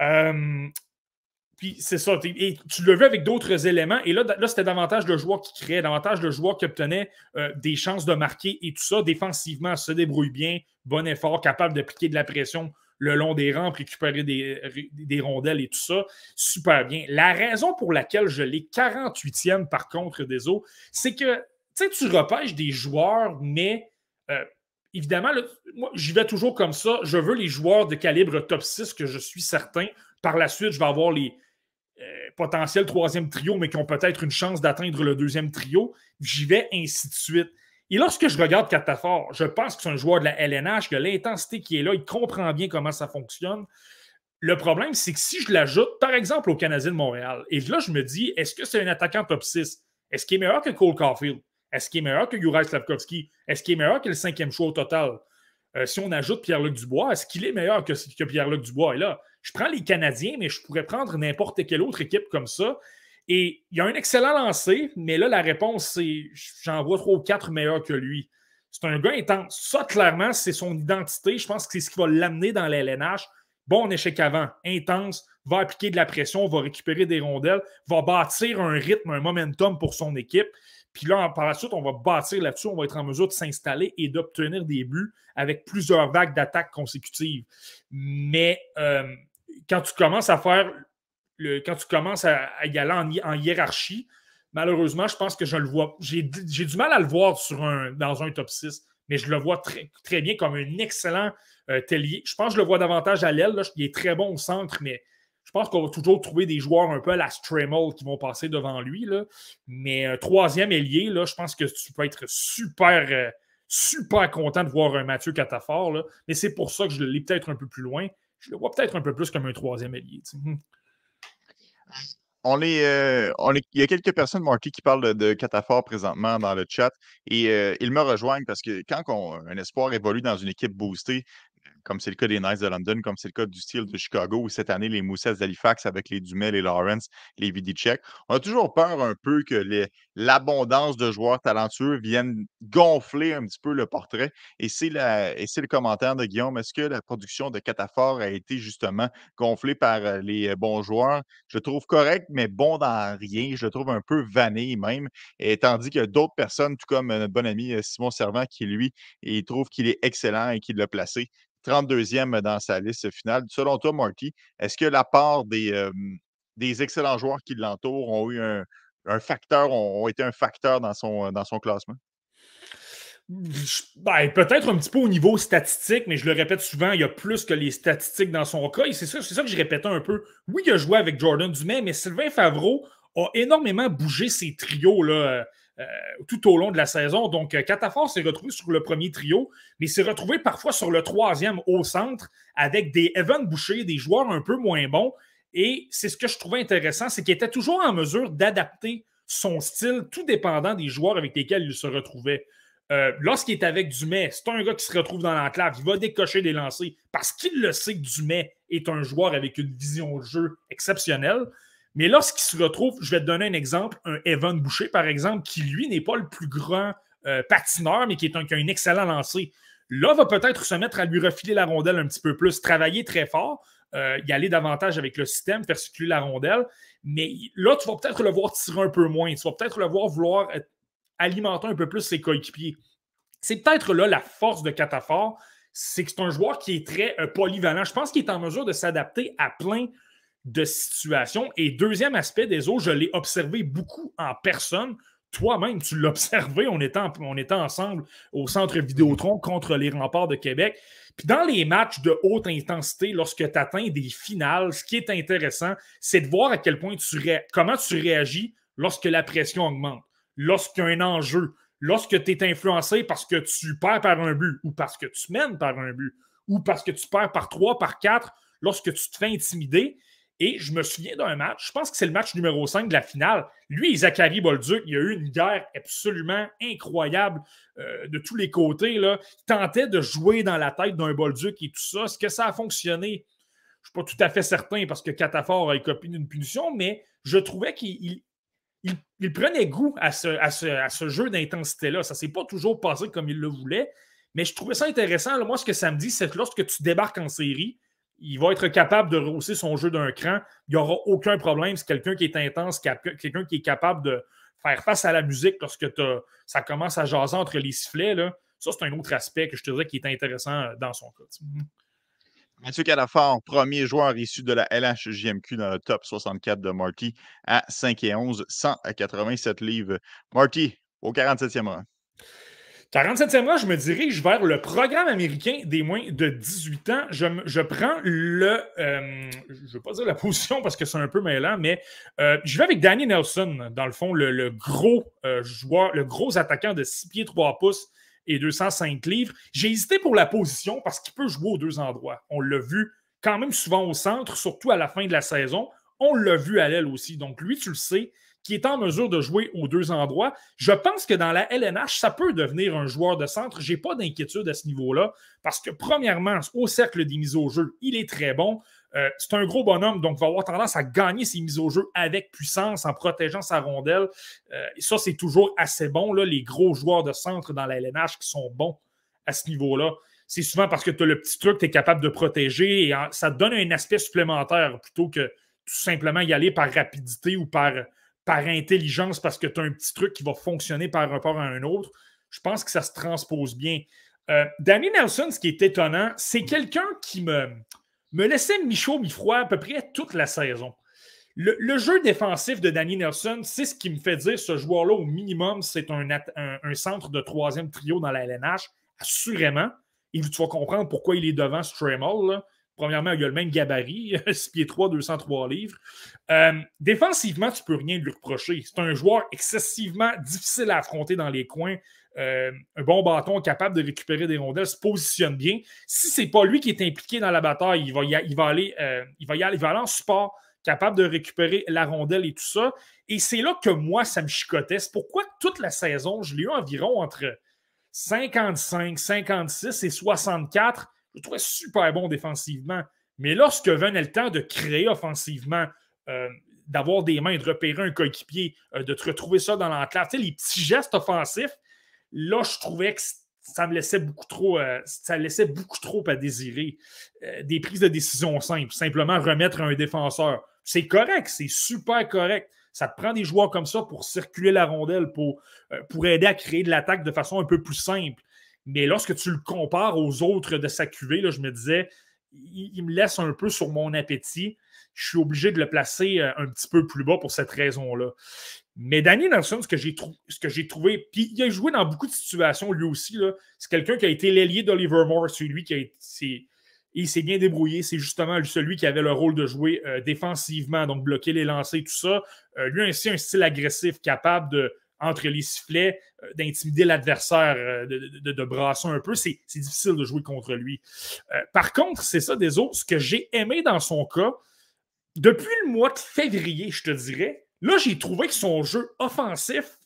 Euh, puis c'est ça. Tu le vu avec d'autres éléments. Et là, là c'était davantage le joueur qui créait, davantage le joueur qui obtenait des chances de marquer et tout ça. Défensivement, se débrouille bien, bon effort, capable d'appliquer de la pression le long des rampes, récupérer des, rondelles et tout ça. Super bien. La raison pour laquelle je l'ai 48e par contre des eaux, c'est que tu repêches des joueurs, mais euh, évidemment, moi, j'y vais toujours comme ça. Je veux les joueurs de calibre top 6 que je suis certain. Par la suite, je vais avoir les euh, potentiels troisième trio, mais qui ont peut-être une chance d'atteindre le deuxième trio. J'y vais ainsi de suite. Et lorsque je regarde Catafor, je pense que c'est un joueur de la LNH, que l'intensité qui est là, il comprend bien comment ça fonctionne. Le problème, c'est que si je l'ajoute, par exemple, au Canadien de Montréal, et là, je me dis, est-ce que c'est un attaquant top 6? Est-ce qu'il est meilleur que Cole Caulfield? Est-ce qu'il est meilleur que Juraj Slavkovski? Est-ce qu'il est meilleur que le cinquième choix au total? Euh, si on ajoute Pierre-Luc Dubois, est-ce qu'il est meilleur que, que Pierre-Luc Dubois? Et là, je prends les Canadiens, mais je pourrais prendre n'importe quelle autre équipe comme ça. Et il a un excellent lancé, mais là, la réponse, c'est j'en vois trois ou quatre meilleurs que lui. C'est un gars intense. Ça, clairement, c'est son identité. Je pense que c'est ce qui va l'amener dans l'LNH. Bon échec avant, intense, va appliquer de la pression, va récupérer des rondelles, va bâtir un rythme, un momentum pour son équipe. Puis là, par la suite, on va bâtir là-dessus, on va être en mesure de s'installer et d'obtenir des buts avec plusieurs vagues d'attaques consécutives. Mais euh, quand tu commences à faire quand tu commences à, y aller en, hiérarchie, malheureusement, je pense que je le vois. J'ai du mal à le voir sur un, dans un top 6, mais je le vois très, très bien comme un excellent euh, tellier. Je pense que je le vois davantage à l'aile. Il est très bon au centre, mais je pense qu'on va toujours trouver des joueurs un peu à la Stremel qui vont passer devant lui. Mais un troisième ailier, je pense que tu peux être super, euh, super content de voir un Mathieu Catafort. Mais c'est pour ça que je l'ai peut-être un peu plus loin. Je le vois peut-être un peu plus comme un troisième ailier. On est, euh, on est, il y a quelques personnes, Marty, qui parlent de, de présentement dans le chat et euh, ils me rejoignent parce que quand un espoir évolue dans une équipe boostée, comme c'est le cas des Knights de London, comme c'est le cas du style de Chicago, ou cette année, les Moussets d'Halifax avec les Dumel, les Lawrence, les Vidicek. On a toujours peur un peu que l'abondance de joueurs talentueux vienne gonfler un petit peu le portrait. Et c'est le commentaire de Guillaume. Est-ce que la production de Cataphore a été justement gonflée par euh, les euh, bons joueurs? Je le trouve correct, mais bon dans rien. Je le trouve un peu vanné même. Et tandis que d'autres personnes, tout comme euh, notre bon ami Simon Servant, qui lui, il trouve qu'il est excellent et qu'il l'a placé 32e dans sa liste finale. Selon toi, Marty, est-ce que la part des, excellents joueurs qui l'entourent ont eu un, facteur, ont, été un facteur dans son, classement? Ben, peut-être un petit peu au niveau statistique, mais je le répète souvent, il y a plus que les statistiques dans son cas. C'est ça, que je répétais un peu. Oui, il a joué avec Jordan Dumais, mais Sylvain Favreau a énormément bougé ses trios. Là. Tout au long de la saison. Donc, Catafort s'est retrouvé sur le premier trio, mais s'est retrouvé parfois sur le troisième au centre avec des Evan Boucher, des joueurs un peu moins bons. Et c'est ce que je trouvais intéressant, c'est qu'il était toujours en mesure d'adapter son style, tout dépendant des joueurs avec lesquels il se retrouvait. Euh, lorsqu'il est avec Dumais, c'est un gars qui se retrouve dans l'enclave, il va décocher des lancers parce qu'il le sait que Dumais est un joueur avec une vision de jeu exceptionnelle. Mais lorsqu'il se retrouve, je vais te donner un exemple, un Evan Boucher, par exemple, qui lui n'est pas le plus grand euh, patineur, mais qui est un, qui a un excellent lancer. Là, va peut-être se mettre à lui refiler la rondelle un petit peu plus, travailler très fort, euh, y aller davantage avec le système, faire circuler la rondelle. Mais là, tu vas peut-être le voir tirer un peu moins. Tu vas peut-être le voir vouloir alimenter un peu plus ses coéquipiers. C'est peut-être là la force de Catafort, c'est que c'est un joueur qui est très euh, polyvalent. Je pense qu'il est en mesure de s'adapter à plein de situations. Et deuxième aspect des autres, je l'ai observé beaucoup en personne. Toi-même, tu l'as observé, on était, on était ensemble au centre Vidéotron contre les remparts de Québec. Puis dans les matchs de haute intensité, lorsque tu atteins des finales, ce qui est intéressant, c'est de voir à quel point tu ré... comment tu réagis lorsque la pression augmente, lorsqu'il y a un enjeu, lorsque tu es influencé parce que tu perds par un but ou parce que tu mènes par un but ou parce que tu perds par trois, par quatre, lorsque tu te fais intimider. Et je me souviens d'un match, je pense que c'est le match numéro 5 de la finale. Lui Zachary Bolduc, il y a eu une guerre absolument incroyable euh, de tous les côtés. Là. Il tentait de jouer dans la tête d'un Bolduc et tout ça. Est-ce que ça a fonctionné? Je ne suis pas tout à fait certain parce que Catafor a écopé d'une punition, mais je trouvais qu'il il, prenait goût à ce, jeu d'intensité-là. Ça ne s'est pas toujours passé comme il le voulait, mais je trouvais ça intéressant. moi, ce que ça me dit, c'est que lorsque tu débarques en série, il va être capable de rehausser son jeu d'un cran. Il n'y aura aucun problème. C'est quelqu'un qui est intense, quelqu'un qui est capable de faire face à la musique lorsque ça commence à jaser entre les sifflets. Ça, c'est un autre aspect que je te dirais qui est intéressant dans son cas. Mathieu Calafort, premier joueur issu de la LHJMQ dans le top 64 de Marty à 5 et 11, 187 livres. Marty, au 47e rang. 47e rang, je me dirige vers le programme américain des moins de 18 ans. Je, prends le. Euh, je ne veux pas dire la position parce que c'est un peu mêlant, mais euh, je vais avec Danny Nelson, dans le fond, le, gros euh, joueur, le gros attaquant de 6 pieds 3 pouces et 205 livres. J'ai hésité pour la position parce qu'il peut jouer aux deux endroits. On l'a vu quand même souvent au centre, surtout à la fin de la saison. On l'a vu à l'aile aussi. Donc, lui, tu le sais, qui est en mesure de jouer aux deux endroits. Je pense que dans la LNH, ça peut devenir un joueur de centre. Je n'ai pas d'inquiétude à ce niveau-là parce que, premièrement, au cercle des mises au jeu, il est très bon. Euh, c'est un gros bonhomme, donc va avoir tendance à gagner ses mises au jeu avec puissance en protégeant sa rondelle. Euh, et ça, c'est toujours assez bon. Là, les gros joueurs de centre dans la LNH qui sont bons à ce niveau-là, c'est souvent parce que tu as le petit truc tu es capable de protéger et ça te donne un aspect supplémentaire plutôt que tout simplement y aller par rapidité ou par, par intelligence parce que tu as un petit truc qui va fonctionner par rapport à un autre. Je pense que ça se transpose bien. Euh, Danny Nelson, ce qui est étonnant, c'est quelqu'un qui me me laissait mi-chaud, mi-froid à peu près toute la saison. Le, jeu défensif de Danny Nelson, c'est ce qui me fait dire ce joueur-là, au minimum, c'est un, centre de troisième trio dans la LNH, assurément. Et tu vas comprendre pourquoi il est devant Stremel. Premièrement, il a le même gabarit, 6 pieds 3, 203 livres. Euh, défensivement, tu ne peux rien lui reprocher. C'est un joueur excessivement difficile à affronter dans les coins. Euh, un bon bâton capable de récupérer des rondelles, se positionne bien. Si ce n'est pas lui qui est impliqué dans la bataille, il va, va, aller, euh, il va, y aller, il va aller en support, capable de récupérer la rondelle et tout ça. Et c'est là que moi, ça me chicotait. C'est pourquoi toute la saison, je l'ai eu environ entre 55, 56 et 64. Je trouvais super bon défensivement. Mais lorsque venait le temps de créer offensivement, euh, d'avoir des mains, de repérer un coéquipier, de te retrouver ça dans l'enclave, les petits gestes offensifs, Là, je trouvais que ça me laissait beaucoup trop, euh, ça laissait beaucoup trop à désirer. Euh, des prises de décision simples, simplement remettre un défenseur. C'est correct, c'est super correct. Ça te prend des joueurs comme ça pour circuler la rondelle, pour, euh, pour aider à créer de l'attaque de façon un peu plus simple. Mais lorsque tu le compares aux autres de sa cuvée, là, je me disais, il, me laisse un peu sur mon appétit. Je suis obligé de le placer un petit peu plus bas pour cette raison-là. Mais Danny Nelson, ce que j'ai, trouvé, puis il a joué dans beaucoup de situations lui aussi. c'est quelqu'un qui a été l'ailier d'Oliver Moore, celui qui a été. il s'est bien débrouillé. C'est justement celui qui avait le rôle de jouer euh, défensivement, donc bloquer les lancers, tout ça. Euh, lui a aussi un style agressif, capable de, entre les sifflets, euh, d'intimider l'adversaire, euh, de, de, brasser un peu. C'est difficile de jouer contre lui. par contre, c'est ça, des autres, ce que j'ai aimé dans son cas, depuis le mois de février, je te dirais, là, j'ai trouvé que son jeu offensif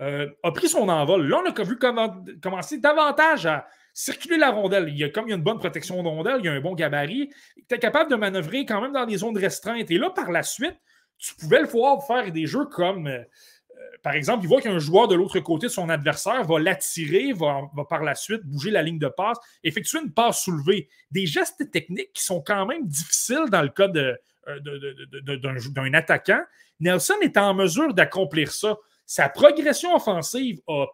a pris son envol. Là, on a vu commencer davantage à circuler la rondelle. Il y a, comme il y a une bonne protection de rondelle, il y a un bon gabarit, tu es capable de manœuvrer quand même dans des zones restreintes. Et là, par la suite, tu pouvais le voir faire des jeux comme, euh, euh, par exemple, il voit qu'un joueur de l'autre côté de son adversaire va l'attirer, va, par la suite bouger la ligne de passe, effectuer une passe soulevée. Des gestes techniques qui sont quand même difficiles dans le cas euh, d'un attaquant. Nelson est en mesure d'accomplir ça. Sa progression offensive a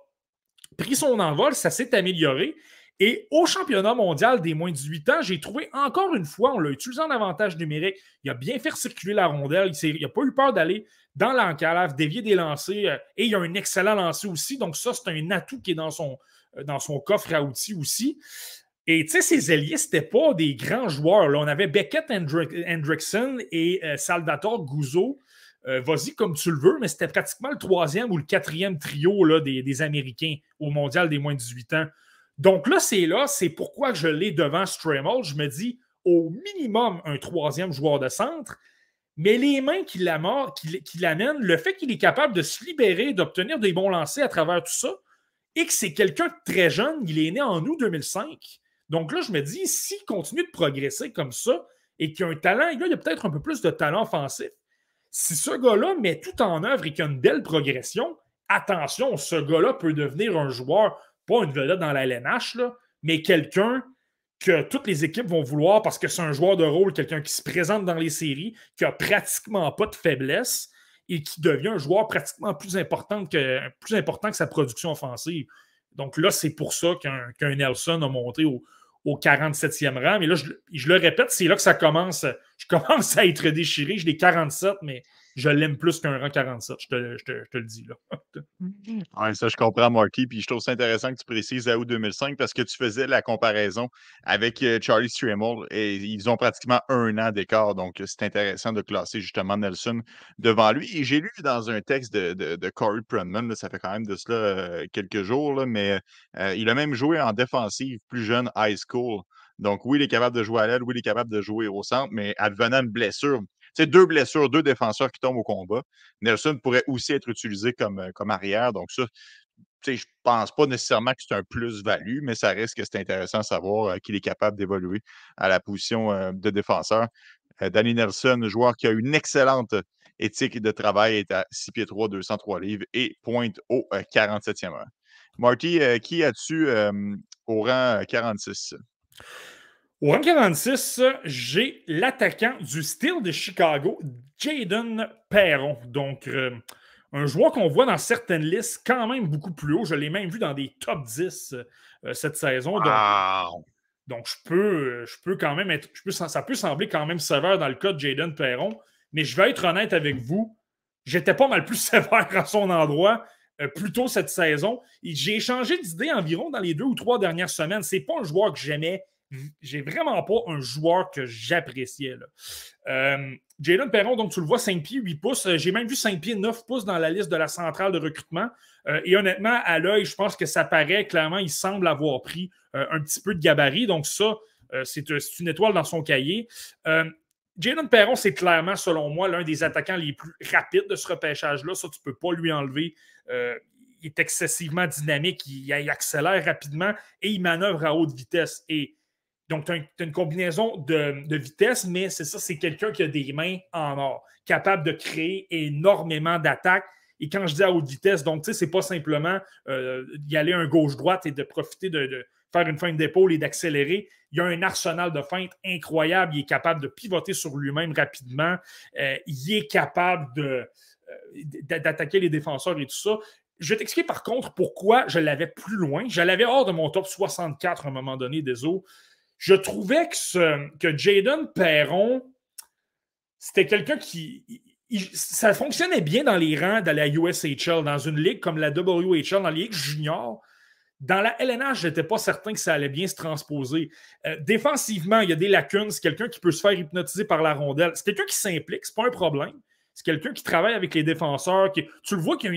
pris son envol, ça s'est amélioré. Et au championnat mondial des moins de 18 ans, j'ai trouvé encore une fois, on l'a utilisé en avantage numérique. Il a bien fait circuler la rondelle. Il n'a pas eu peur d'aller dans l'enclave, dévier des lancers. Euh, et il a un excellent lancer aussi. Donc, ça, c'est un atout qui est dans son, euh, dans son coffre à outils aussi. Et tu sais, ces alliés, ce n'étaient pas des grands joueurs. Là. On avait Beckett Hendrickson et euh, Salvatore Guzzo. Vas-y comme tu le veux, mais c'était pratiquement le troisième ou le quatrième trio là, des, des Américains au mondial des moins de 18 ans. Donc là, c'est là, c'est pourquoi je l'ai devant Stremel. Je me dis au minimum un troisième joueur de centre, mais les mains qui l'amènent, le fait qu'il est capable de se libérer, d'obtenir des bons lancers à travers tout ça, et que c'est quelqu'un de très jeune, il est né en août 2005. Donc là, je me dis, s'il continue de progresser comme ça, et qu'il a un talent, il a peut-être un peu plus de talent offensif. Si ce gars-là met tout en œuvre et qu'il a une belle progression, attention, ce gars-là peut devenir un joueur pas une vedette dans la LNH, là, mais quelqu'un que toutes les équipes vont vouloir parce que c'est un joueur de rôle, quelqu'un qui se présente dans les séries, qui a pratiquement pas de faiblesse et qui devient un joueur pratiquement plus important que, plus important que sa production offensive. Donc là, c'est pour ça qu'un Nelson a monté au, au 47e rang. Mais là, je, je le répète, c'est là que ça commence. Je commence à être déchiré. Je l'ai 47, mais je l'aime plus qu'un rang 47, je te, le dis. là. oui, ça, je comprends, Marky. Puis je trouve ça intéressant que tu précises à août 2005 parce que tu faisais la comparaison avec euh, Charlie Stremel et ils ont pratiquement un an d'écart. Donc, c'est intéressant de classer justement Nelson devant lui. Et j'ai lu dans un texte de, de, Corey Prunman, ça fait quand même de cela euh, quelques jours, là, mais euh, il a même joué en défensive plus jeune high school. Donc, oui, il est capable de jouer à l'aile, oui, il est capable de jouer au centre, mais advenant une blessure, c'est deux blessures, deux défenseurs qui tombent au combat. Nelson pourrait aussi être utilisé comme, euh, comme arrière. Donc, ça, je ne pense pas nécessairement que c'est un plus-value, mais ça reste que c'est intéressant de savoir euh, qu'il est capable d'évoluer à la position euh, de défenseur. Danny Nelson, joueur qui a une excellente éthique de travail, est à 6 pieds 3, 203 livres et pointe au 47e rang. Marty, qui as-tu au rang 46? Au rang 46, j'ai l'attaquant du style de Chicago, Jaden Perron. Donc, euh, un joueur qu'on voit dans certaines listes quand même beaucoup plus haut. Je l'ai même vu dans des top 10 euh, cette saison. Donc, je, peux, je peux quand même être. ça peut sembler quand même sévère dans le cas de Jaden Perron, mais je vais être honnête avec vous. J'étais pas mal plus sévère à son endroit euh, plus tôt cette saison. J'ai changé d'idée environ dans les deux ou trois dernières semaines. C'est pas un joueur que j'aimais j'ai vraiment pas un joueur que j'appréciais. Euh, Jalen Perron, donc tu le vois, 5 pieds, 8 pouces. Euh, j'ai même vu 5 pieds, 9 pouces dans la liste de la centrale de recrutement. Euh, et honnêtement, à l'œil, je pense que ça paraît clairement, il semble avoir pris un petit peu de gabarit. Donc ça, c'est une étoile dans son cahier. Jalen Perron, c'est clairement, selon moi, l'un des attaquants les plus rapides de ce repêchage-là. Ça, tu ne peux pas lui enlever il est excessivement dynamique, il, accélère rapidement et il manœuvre à haute vitesse. Et donc, tu as, une combinaison de, vitesse, mais c'est ça, c'est quelqu'un qui a des mains en or, capable de créer énormément d'attaques. Et quand je dis à haute vitesse, donc, tu sais, c'est pas simplement euh, d'y aller un gauche-droite et de profiter de, faire une feinte d'épaule et d'accélérer. Il a un arsenal de feintes incroyable. Il est capable de pivoter sur lui-même rapidement. Euh, il est capable euh, d'attaquer les défenseurs et tout ça. Je vais t'expliquer par contre pourquoi je l'avais plus loin. Je l'avais hors de mon top 64 à un moment donné des je trouvais que, Jaden Perron, c'était quelqu'un qui. ça fonctionnait bien dans les rangs de la USHL, dans une ligue comme la WHL, dans les ligues juniors. Dans la LNH, je n'étais pas certain que ça allait bien se transposer. Euh, défensivement, il y a des lacunes. C'est quelqu'un qui peut se faire hypnotiser par la rondelle. C'est quelqu'un qui s'implique, c'est pas un problème. C'est quelqu'un qui travaille avec les défenseurs. Qui, tu le vois qu'il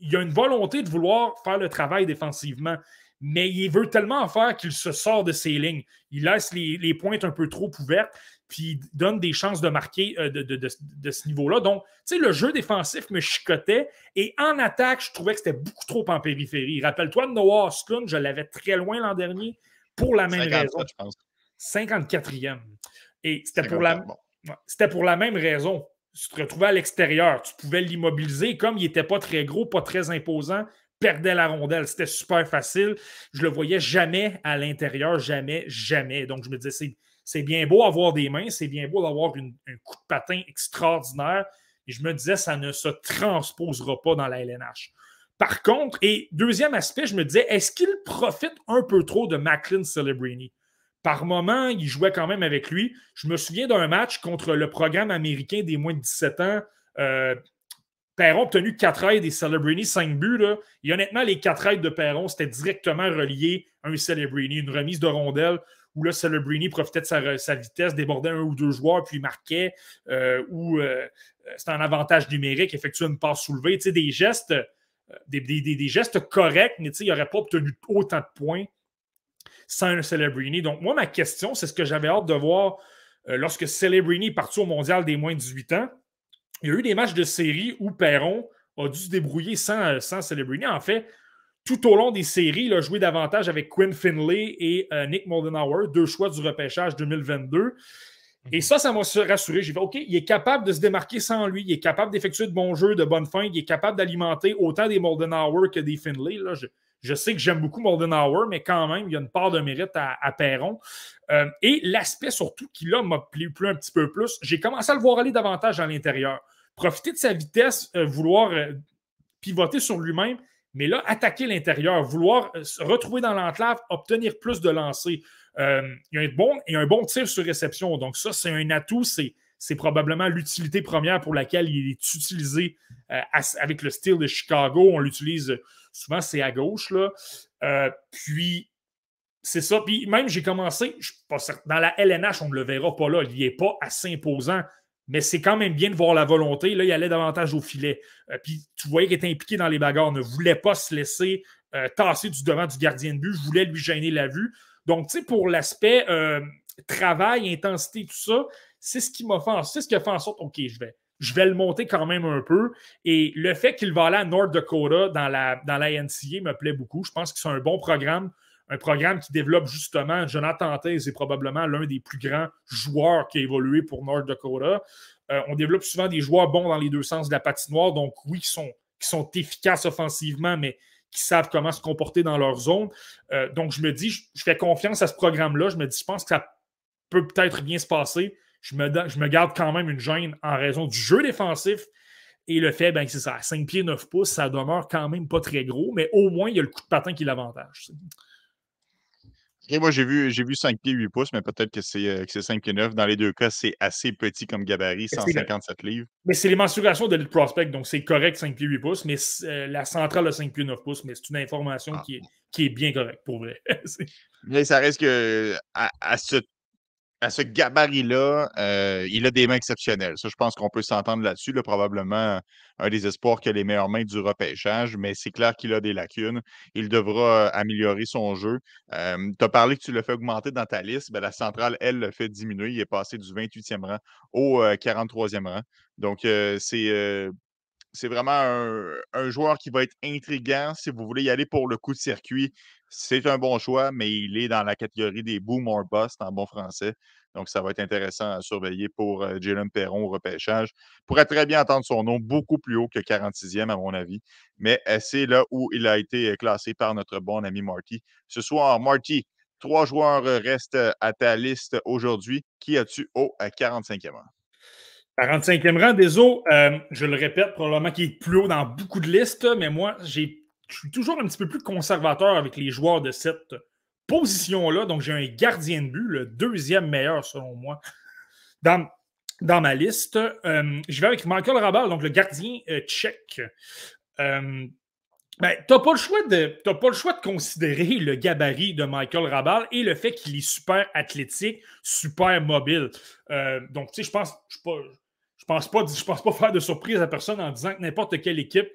y a une volonté de vouloir faire le travail défensivement, mais il veut tellement en faire qu'il se sort de ses lignes. Il laisse les, les pointes un peu trop ouvertes, puis il donne des chances de marquer euh, de, ce niveau-là. Donc, tu sais, le jeu défensif me chicotait, et en attaque, je trouvais que c'était beaucoup trop en périphérie. Rappelle-toi de Noah Osklund, je l'avais très loin l'an dernier, pour la même raison. Je pense. 54e. Et c'était pour, la... c'était pour la même raison tu te retrouvais à l'extérieur, tu pouvais l'immobiliser. Comme il n'était pas très gros, pas très imposant, perdait la rondelle. C'était super facile. Je le voyais jamais à l'intérieur, jamais, jamais. Donc, je me disais, c'est bien beau avoir des mains, c'est bien beau d'avoir un coup de patin extraordinaire. Et je me disais, ça ne se transposera pas dans la LNH. Par contre, et deuxième aspect, je me disais, est-ce qu'il profite un peu trop de Macklin Celebrini? Par moment, il jouait quand même avec lui. Je me souviens d'un match contre le programme américain des moins de 17 ans. Euh, Perron a obtenu 4 aides et Celebrini 5 buts. Là. Et honnêtement, les 4 aides de Perron, c'était directement relié à un Celebrini, une remise de rondelle où là, Celebrini profitait de sa, vitesse, débordait un ou deux joueurs, puis marquait, euh, ou euh, c'était un avantage numérique, effectuait une passe soulevée. Tu sais, des gestes, des, gestes corrects, mais tu sais, il n'aurait pas obtenu autant de points sans un Celebrini. Donc, moi, ma question, c'est ce que j'avais hâte de voir euh, lorsque Celebrini est parti au mondial des moins de 18 ans. Il y a eu des matchs de série où Perron a dû se débrouiller sans, euh, sans Celebrini. En fait, tout au long des séries, il a joué davantage avec Quinn Finlay et euh, Nick Moldenhauer, deux choix du repêchage 2022. Et mhm. ça, ça m'a rassuré. J'ai fait, OK, il est capable de se démarquer sans lui. Il est capable d'effectuer de bons jeux, de bonne fin. Il est capable d'alimenter autant des Moldenhauer que des Finlay. Là, je, je sais que j'aime beaucoup Moldenhauer, mais quand même, il y a une part de mérite à, Perron. Euh, et l'aspect surtout qui, là, m'a plu, un petit peu plus, j'ai commencé à le voir aller davantage à l'intérieur. Profiter de sa vitesse, euh, vouloir euh, pivoter sur lui-même, mais là, attaquer l'intérieur, vouloir se retrouver dans l'enclave, obtenir plus de lancers. il, y a un bon, il y a un bon tir sur réception. Donc, ça, c'est un atout. C'est c'est probablement l'utilité première pour laquelle il est utilisé avec le style de Chicago. On l'utilise Souvent, c'est à gauche. Euh, puis, c'est ça. Puis même, j'ai commencé, je pas dans la LNH, on ne le verra pas là. Il n'est pas assez imposant. Mais c'est quand même bien de voir la volonté. Là, il allait davantage au filet. Euh, puis tu voyais qu'il était impliqué dans les bagarres, ne voulait pas se laisser euh, tasser du devant du gardien de but. Je voulais lui gêner la vue. Donc, tu sais, pour l'aspect travail, intensité, tout ça, c'est ce qui m'a fait, c'est ce qui a fait en sorte, OK, je vais, je vais le monter quand même un peu. Et le fait qu'il va aller à North Dakota dans la, NCA me plaît beaucoup. Je pense que c'est un bon programme, un programme qui développe justement. Jonathan Taze est probablement l'un des plus grands joueurs qui a évolué pour North Dakota. Euh, on développe souvent des joueurs bons dans les deux sens de la patinoire, donc oui, qui sont, qui sont efficaces offensivement, mais qui savent comment se comporter dans leur zone. Euh, donc, je me dis, je, je, fais confiance à ce programme-là. Je me dis, je pense que ça peut peut-être bien se passer je me, garde quand même une gêne en raison du jeu défensif. Et le fait, ben, c'est ça, à 5 pieds 9 pouces, ça demeure quand même pas très gros, mais au moins, il y a le coup de patin qui est l'avantage. moi, j'ai vu, j'ai vu 5 pieds 8 pouces, mais peut-être que c'est, 5 pieds 9. Dans les deux cas, c'est assez petit comme gabarit, 157 livres. Mais c'est les mensurations de l'Elite Prospect, donc c'est correct 5 pieds 8 pouces, mais euh, la centrale de 5 pieds 9 pouces, mais c'est une information ah. qui, est, qui est bien correcte pour vrai. mais ça reste que à, à ce à ce gabarit-là, euh, il a des mains exceptionnelles. Ça, je pense qu'on peut s'entendre là-dessus. probablement un des espoirs que les meilleures mains du repêchage, mais c'est clair qu'il a des lacunes. Il devra euh, améliorer son jeu. tu as parlé que tu l'as fait augmenter dans ta liste. Ben, la centrale, elle, le fait diminuer. Il est passé du 28e rang au 43e euh, rang. Donc, c'est c'est vraiment un, un, joueur qui va être intriguant. Si vous voulez y aller pour le coup de circuit, c'est un bon choix, mais il est dans la catégorie des boom or bust en bon français. Donc, ça va être intéressant à surveiller pour euh, Jalen Perron au repêchage. Pourrait très bien entendre son nom beaucoup plus haut que 46e, à mon avis. Mais euh, c'est là où il a été euh, classé par notre bon ami Marty. Ce soir, Marty, trois joueurs restent à ta liste aujourd'hui. Qui as-tu au 45e rang? 45e rang, désolé, je le répète, probablement qu'il est plus haut dans beaucoup de listes, mais moi, j'ai je suis toujours un petit peu plus conservateur avec les joueurs de cette position-là. Donc, j'ai un gardien de but, le deuxième meilleur selon moi, dans, dans ma liste. Euh, je vais avec Michael Rabal, donc le gardien euh, tchèque. Euh, ben, tu n'as pas, le choix de, pas le choix de considérer le gabarit de Michael Rabal et le fait qu'il est super athlétique, super mobile. donc, tu sais, je pense, je, pense pas, pense pas faire de surprise à personne en disant que n'importe quelle équipe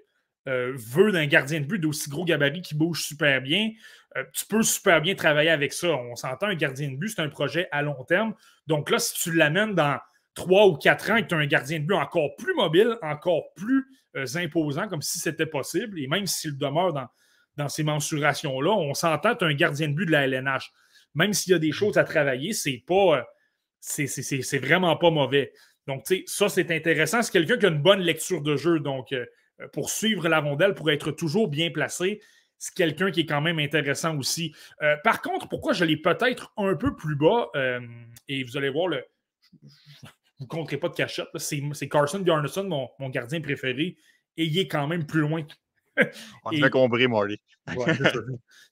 euh, veut d'un gardien de but d'aussi gros gabarit qui bouge super bien. Euh, tu peux super bien travailler avec ça. On s'entend, un gardien de but, c'est un projet à long terme. Donc là, si tu l'amènes dans trois ou quatre ans et que tu as un gardien de but encore plus mobile, encore plus euh, imposant, comme si c'était possible, et même s'il demeure dans, dans ces mensurations-là, on s'entend, tu as un gardien de but de la LNH. Même s'il y a des choses à travailler, c'est pas. C'est vraiment pas mauvais. Donc, tu sais, ça, c'est intéressant. C'est quelqu'un qui a une bonne lecture de jeu. Donc, pour suivre la rondelle, pour être toujours bien placé, c'est quelqu'un qui est quand même intéressant aussi. Euh, par contre, pourquoi je l'ai peut-être un peu plus bas, euh, et vous allez voir, le, vous ne compterez pas de cachette, c'est Carson Garnison, mon, mon, gardien préféré, et il est quand même plus loin. On et... fait compris, Marty.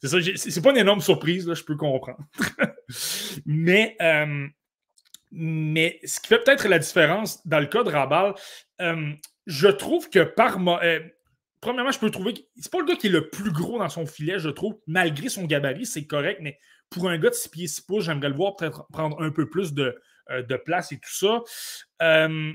c'est ça, c'est pas une énorme surprise, là, je peux comprendre. mais, euh, mais ce qui fait peut-être la différence dans le cas de Rabal, je trouve que par premièrement, je peux trouver c'est pas le gars qui est le plus gros dans son filet, je trouve. Malgré son gabarit, c'est correct, mais pour un gars de 6 pieds 6 pouces, j'aimerais le voir peut-être prendre un peu plus de, euh, de place et tout ça. Euh,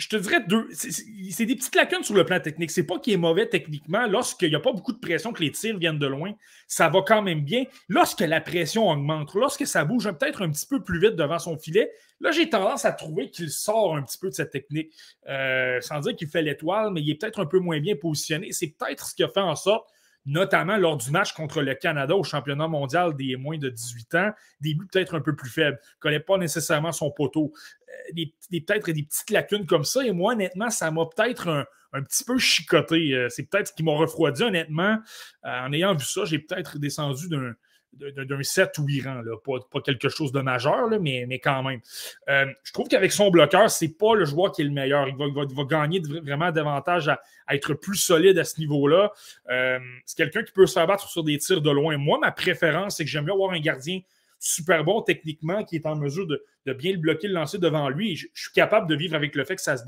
je te dirais deux. C'est des petites lacunes sur le plan technique. C'est pas qu'il est mauvais techniquement. Lorsqu'il n'y a pas beaucoup de pression, que les tirs viennent de loin, ça va quand même bien. Lorsque la pression augmente, lorsque ça bouge peut-être un petit peu plus vite devant son filet, là, j'ai tendance à trouver qu'il sort un petit peu de cette technique. Euh, sans dire qu'il fait l'étoile, mais il est peut-être un peu moins bien positionné. C'est peut-être ce qui a fait en sorte notamment lors du match contre le Canada au championnat mondial des moins de 18 ans, des buts peut-être un peu plus faibles, ne connaît pas nécessairement son poteau, euh, des, peut-être des petites lacunes comme ça. Et moi, honnêtement, ça m'a peut-être un, petit peu chicoté. Euh, c'est peut-être ce qui m'a refroidi, honnêtement. Euh, en ayant vu ça, j'ai peut-être descendu d'un d'un 7 ou 8 rangs, là. Pas, quelque chose de majeur, là, mais, mais quand même. Euh, je trouve qu'avec son bloqueur, c'est pas le joueur qui est le meilleur. Il va, va, gagner vraiment davantage à, être plus solide à ce niveau-là. Euh, c'est quelqu'un qui peut se battre sur des tirs de loin. Moi, ma préférence, c'est que j'aime bien avoir un gardien super bon techniquement qui est en mesure de, bien le bloquer, le lancer devant lui. Je, suis capable de vivre avec le fait que ça, se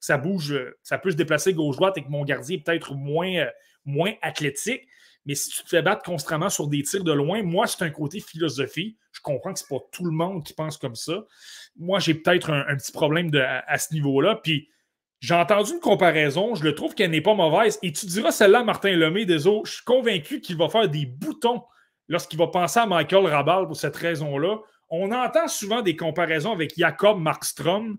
ça, bouge, ça peut se déplacer gauche-droite et que mon gardien est peut-être moins, euh, moins athlétique. Mais si tu te fais battre constamment sur des tirs de loin, moi, c'est un côté philosophie. Je comprends que ce n'est pas tout le monde qui pense comme ça. Moi, j'ai peut-être un, petit problème à, ce niveau-là. Puis, j'ai entendu une comparaison. Je le trouve qu'elle n'est pas mauvaise. Et tu diras celle-là, Martin Lemay, des autres. Je suis convaincu qu'il va faire des boutons lorsqu'il va penser à Michael Rabal pour cette raison-là. On entend souvent des comparaisons avec Jacob Markstrom.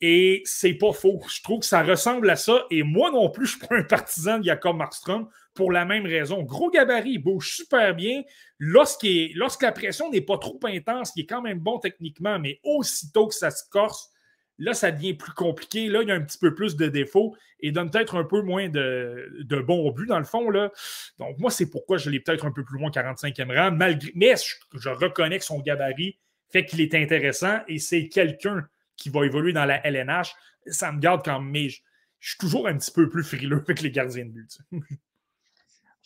Et c'est pas faux. Je trouve que ça ressemble à ça. Et moi non plus, je suis pas un partisan de Jacob Markstrom pour la même raison. Gros gabarit, il bouge super bien. lorsque la pression n'est pas trop intense, il est quand même bon techniquement, mais aussitôt que ça se corse, là, ça devient plus compliqué. Là, il y a un petit peu plus de défauts et donne peut-être un peu moins de, de bons buts, dans le fond. Là. Donc, moi, c'est pourquoi je l'ai peut-être un peu plus loin 45e rang. Malgré, mais je, je reconnais que son gabarit fait qu'il est intéressant et c'est quelqu'un qui va évoluer dans la LNH. Ça me garde quand même. Mais je, suis toujours un petit peu plus frileux avec les gardiens de but.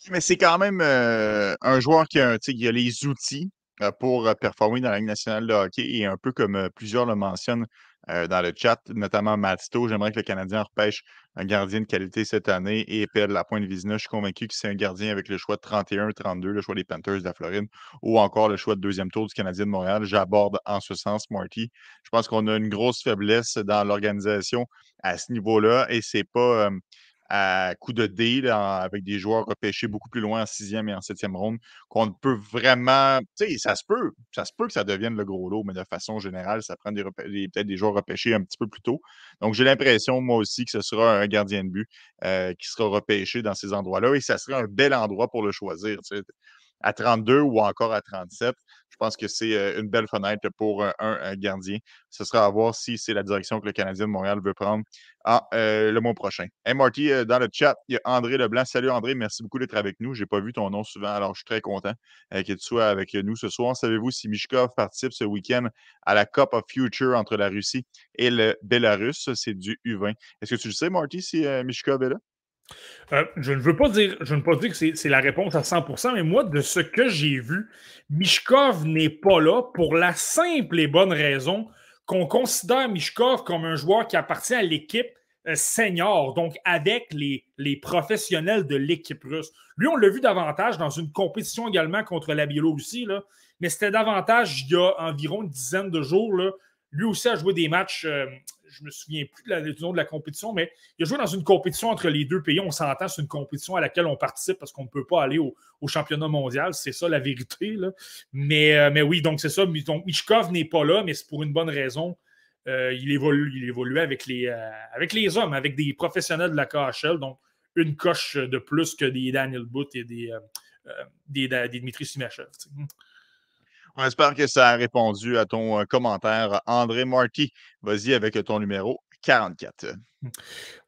Mais c'est quand même euh, un joueur qui a, qui a les outils euh, pour euh, performer dans la Ligue nationale de hockey et un peu comme plusieurs le mentionnent dans le chat, notamment Matito, j'aimerais que le Canadien repêche un gardien de qualité cette année et perde la pointe de Vizina. Je suis convaincu que c'est un gardien avec le choix de 31-32, le choix des Panthers de la Floride, ou encore le choix de deuxième tour du Canadien de Montréal. J'aborde en ce sens, Marty. Je pense qu'on a une grosse faiblesse dans l'organisation à ce niveau-là et c'est pas à coup de dé avec des joueurs repêchés beaucoup plus loin en sixième et en septième ronde, qu'on peut vraiment. Tu sais, ça se peut. Ça se peut que ça devienne le gros lot, mais de façon générale, ça prend des, peut-être des joueurs repêchés un petit peu plus tôt. Donc, j'ai l'impression, moi aussi, que ce sera un gardien de but euh, qui sera repêché dans ces endroits-là et ça sera un bel endroit pour le choisir. À 32 ou encore à 37. Je pense que c'est euh, une belle fenêtre pour un, gardien. Ce sera à voir si c'est la direction que le Canadien de Montréal veut prendre ah, le mois prochain. Hey Marty, euh, dans le chat, il y a André Leblanc. Salut André, merci beaucoup d'être avec nous. Je n'ai pas vu ton nom souvent, alors je suis très content que tu sois avec nous ce soir. Savez-vous si Mishkov participe ce week-end à la Cup of Future entre la Russie et le Bélarus? C'est du U20. Est-ce que tu le sais, Marty, si Mishkov est là? Euh, je ne veux pas dire, je ne veux pas dire que c'est la réponse à 100%, mais moi, de ce que j'ai vu, Mishkov n'est pas là pour la simple et bonne raison qu'on considère Mishkov comme un joueur qui appartient à l'équipe euh, senior, donc avec les, professionnels de l'équipe russe. Lui, on l'a vu davantage dans une compétition également contre la Biélorussie, là, mais c'était davantage il y a environ une dizaine de jours. Là. Lui aussi a joué des matchs, euh, je me souviens plus de la, du nom de la compétition, mais il a joué dans une compétition entre les deux pays. On s'entend, c'est une compétition à laquelle on participe parce qu'on ne peut pas aller au, championnat mondial. C'est ça la vérité. Mais, euh, mais oui, donc c'est ça. Michkov n'est pas là, mais c'est pour une bonne raison. Euh, il, évolue, il les, euh, avec les hommes, avec des professionnels de la KHL. Donc, une coche de plus que des Daniel Booth et des, des, des, Simachev. On espère que ça a répondu à ton euh, commentaire. André Marty, vas-y avec ton numéro 44.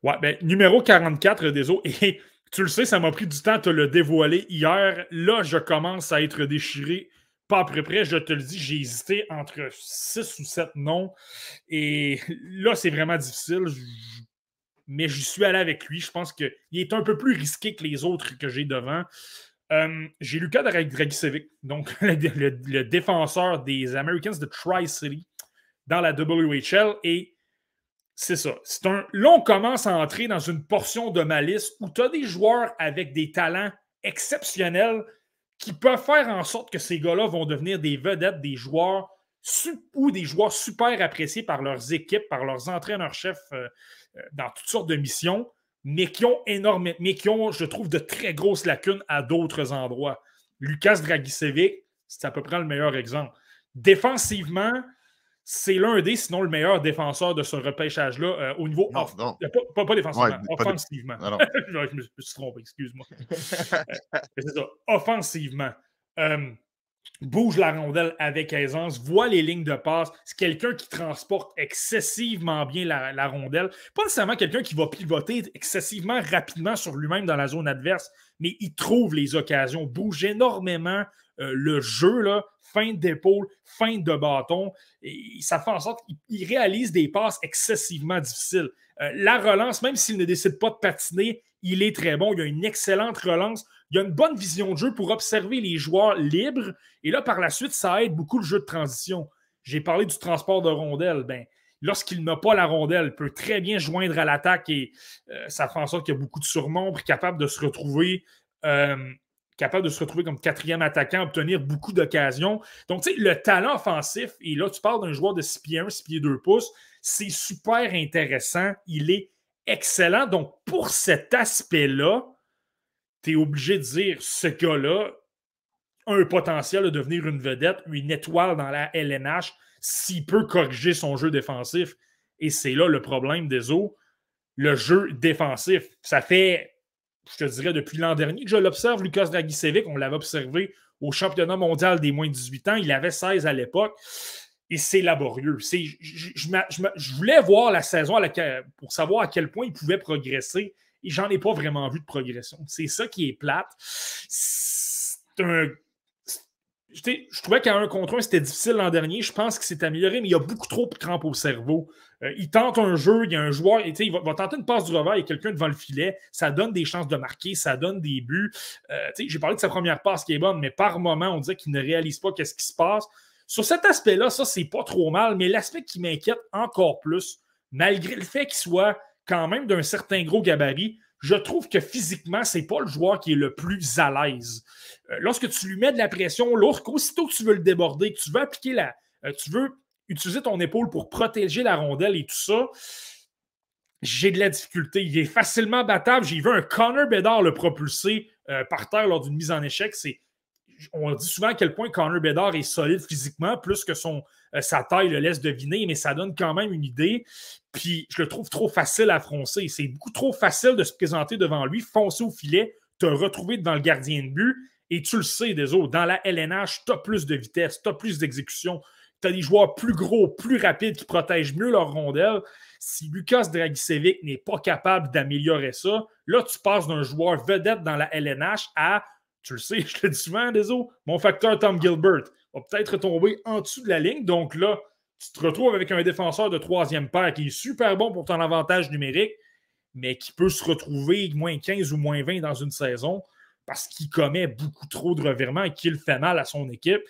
Ouais, ben, numéro 44, désolé. Et tu le sais, ça m'a pris du temps de te le dévoiler hier. Là, je commence à être déchiré. Pas à peu près, je te le dis, j'ai hésité entre 6 ou 7 noms. Et là, c'est vraiment difficile. Mais je suis allé avec lui. Je pense qu'il est un peu plus risqué que les autres que j'ai devant. Euh, j'ai Lucas Dragicevic, donc le, défenseur des Americans de Tri-City dans la WHL. Et c'est ça. C'est un, là, on commence à entrer dans une portion de ma liste où tu as des joueurs avec des talents exceptionnels qui peuvent faire en sorte que ces gars-là vont devenir des vedettes, des joueurs ou des joueurs super appréciés par leurs équipes, par leurs entraîneurs-chefs euh, euh, dans toutes sortes de missions mais qui ont énormément, mais qui ont, je trouve, de très grosses lacunes à d'autres endroits. Lucas Dragicevic, c'est à peu près le meilleur exemple. Défensivement, c'est l'un des, sinon le meilleur défenseur de ce repêchage-là euh, au niveau. Non, euh, Pas, pas, défensivement, offensivement. je, me, suis trompé, excuse-moi. Euh, c'est ça, offensivement bouge la rondelle avec aisance, voit les lignes de passe. C'est quelqu'un qui transporte excessivement bien la, rondelle. Pas nécessairement quelqu'un qui va pivoter excessivement rapidement sur lui-même dans la zone adverse, mais il trouve les occasions, bouge énormément euh, le jeu, là, feinte d'épaule, feinte de bâton. Ça fait en sorte qu'il réalise des passes excessivement difficiles. Euh, la relance, même s'il ne décide pas de patiner, il est très bon. Il a une excellente relance il a une bonne vision de jeu pour observer les joueurs libres. Et là, par la suite, ça aide beaucoup le jeu de transition. J'ai parlé du transport de rondelles. Ben, lorsqu'il n'a pas la rondelle, il peut très bien joindre à l'attaque et euh, ça fait en sorte qu'il y a beaucoup de surnombre, capable de se retrouver. Capable de se retrouver comme quatrième attaquant, obtenir beaucoup d'occasions. Donc, tu sais, le talent offensif, et là, tu parles d'un joueur de 6 pieds 1, 6 pieds 2 pouces, c'est super intéressant. Il est excellent. Donc, pour cet aspect-là, tu es obligé de dire ce gars-là a un potentiel de devenir une vedette, une étoile dans la LNH, s'il peut corriger son jeu défensif. Et c'est là le problème des eaux. Le jeu défensif, ça fait, je te dirais, depuis l'an dernier que je l'observe, Lucas Dragicevic. On l'avait observé au championnat mondial des moins de 18 ans. Il avait 16 à l'époque. Et c'est laborieux. Je, voulais voir la saison pour savoir à quel point il pouvait progresser et j'en ai pas vraiment vu de progression. C'est ça qui est plate. Je trouvais qu'à un contre un, c'était difficile l'an dernier. Je pense qu'il s'est amélioré, mais il y a beaucoup trop de crampes au cerveau. Euh, il tente un jeu, il y a un joueur, il va, tenter une passe du revers, il y a quelqu'un devant le filet. Ça donne des chances de marquer, ça donne des buts. Euh, j'ai parlé de sa première passe qui est bonne, mais par moment, on dirait qu'il ne réalise pas qu'est-ce qui se passe. Sur cet aspect-là, ça, c'est pas trop mal, mais l'aspect qui m'inquiète encore plus, malgré le fait qu'il soit quand même d'un certain gros gabarit, je trouve que physiquement, c'est pas le joueur qui est le plus à l'aise. Euh, lorsque tu lui mets de la pression, l'autre, aussitôt que tu veux le déborder, que tu veux appliquer la. Tu veux utiliser ton épaule pour protéger la rondelle et tout ça, j'ai de la difficulté. Il est facilement battable. J'ai vu un Connor Bedard le propulser euh, par terre lors d'une mise en échec. C'est on dit souvent à quel point Connor Bedard est solide physiquement, plus que son, euh, sa taille le laisse deviner, mais ça donne quand même une idée. Puis je le trouve trop facile à froncer. C'est beaucoup trop facile de se présenter devant lui, foncer au filet, te retrouver devant le gardien de but. Et tu le sais, des autres, dans la LNH, tu as plus de vitesse, tu as plus d'exécution, tu as des joueurs plus gros, plus rapides qui protègent mieux leur rondelle. Si Lucas Dragicevic n'est pas capable d'améliorer ça, là, tu passes d'un joueur vedette dans la LNH à tu le sais, je le dis souvent, désolé, mon facteur Tom Gilbert va peut-être tomber en dessous de la ligne. Donc là, tu te retrouves avec un défenseur de troisième paire qui est super bon pour ton avantage numérique, mais qui peut se retrouver moins 15 ou moins 20 dans une saison parce qu'il commet beaucoup trop de revirements et qu'il fait mal à son équipe.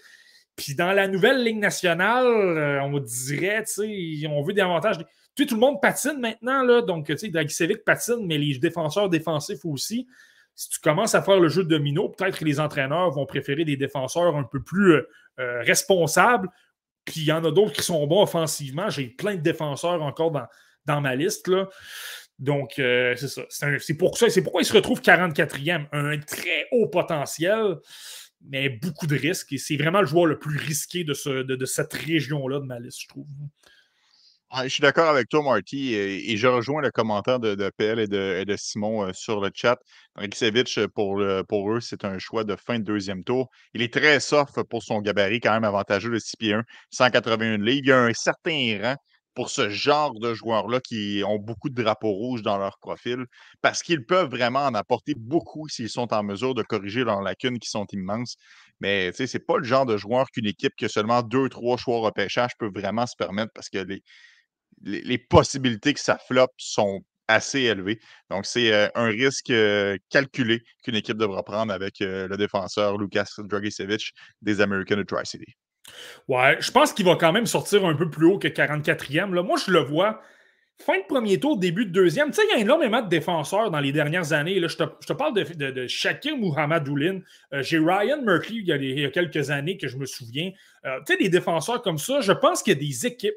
Puis dans la nouvelle Ligue nationale, euh, on dirait, tu sais, on veut des avantages. Tu sais, tout le monde patine maintenant, là, donc, tu sais, Dragicevic patine, mais les défenseurs défensifs aussi si tu commences à faire le jeu de domino, peut-être que les entraîneurs vont préférer des défenseurs un peu plus euh, euh, responsables. Puis il y en a d'autres qui sont bons offensivement. J'ai plein de défenseurs encore dans, dans ma liste. Là. Donc, euh, c'est ça. C'est pour ça. C'est pourquoi il se retrouve 44e. Un très haut potentiel, mais beaucoup de risques. Et c'est vraiment le joueur le plus risqué de, ce, de, cette région-là de ma liste, je trouve. je suis d'accord avec toi, Marty, et, je rejoins le commentaire de, de PL et de, Simon euh, sur le chat. Riksevich, pour, pour eux, c'est un choix de fin de deuxième tour. Il est très soft pour son gabarit, quand même avantageux de 6 pieds 1, 181 livres. Il y a un certain rang pour ce genre de joueurs-là qui ont beaucoup de drapeaux rouges dans leur profil, parce qu'ils peuvent vraiment en apporter beaucoup s'ils sont en mesure de corriger leurs lacunes qui sont immenses. Mais ce n'est pas le genre de joueur qu'une équipe qui a seulement deux, trois choix repêchage peut vraiment se permettre parce que les, possibilités que ça floppe sont assez élevées. Donc, c'est euh, un risque euh, calculé qu'une équipe devra prendre avec euh, le défenseur Lucas Dragicevic des Americans de Tri-City. Ouais, je pense qu'il va quand même sortir un peu plus haut que 44e. Là. Moi, je le vois. Fin de premier tour, début de deuxième. Tu sais, il y a énormément de défenseurs dans les dernières années. Là, je, te, parle de, de, de Shakir Muhammadoulin. Euh, j'ai Ryan Merkley il y, a, quelques années que je me souviens. Euh, tu sais, des défenseurs comme ça, je pense qu'il y a des équipes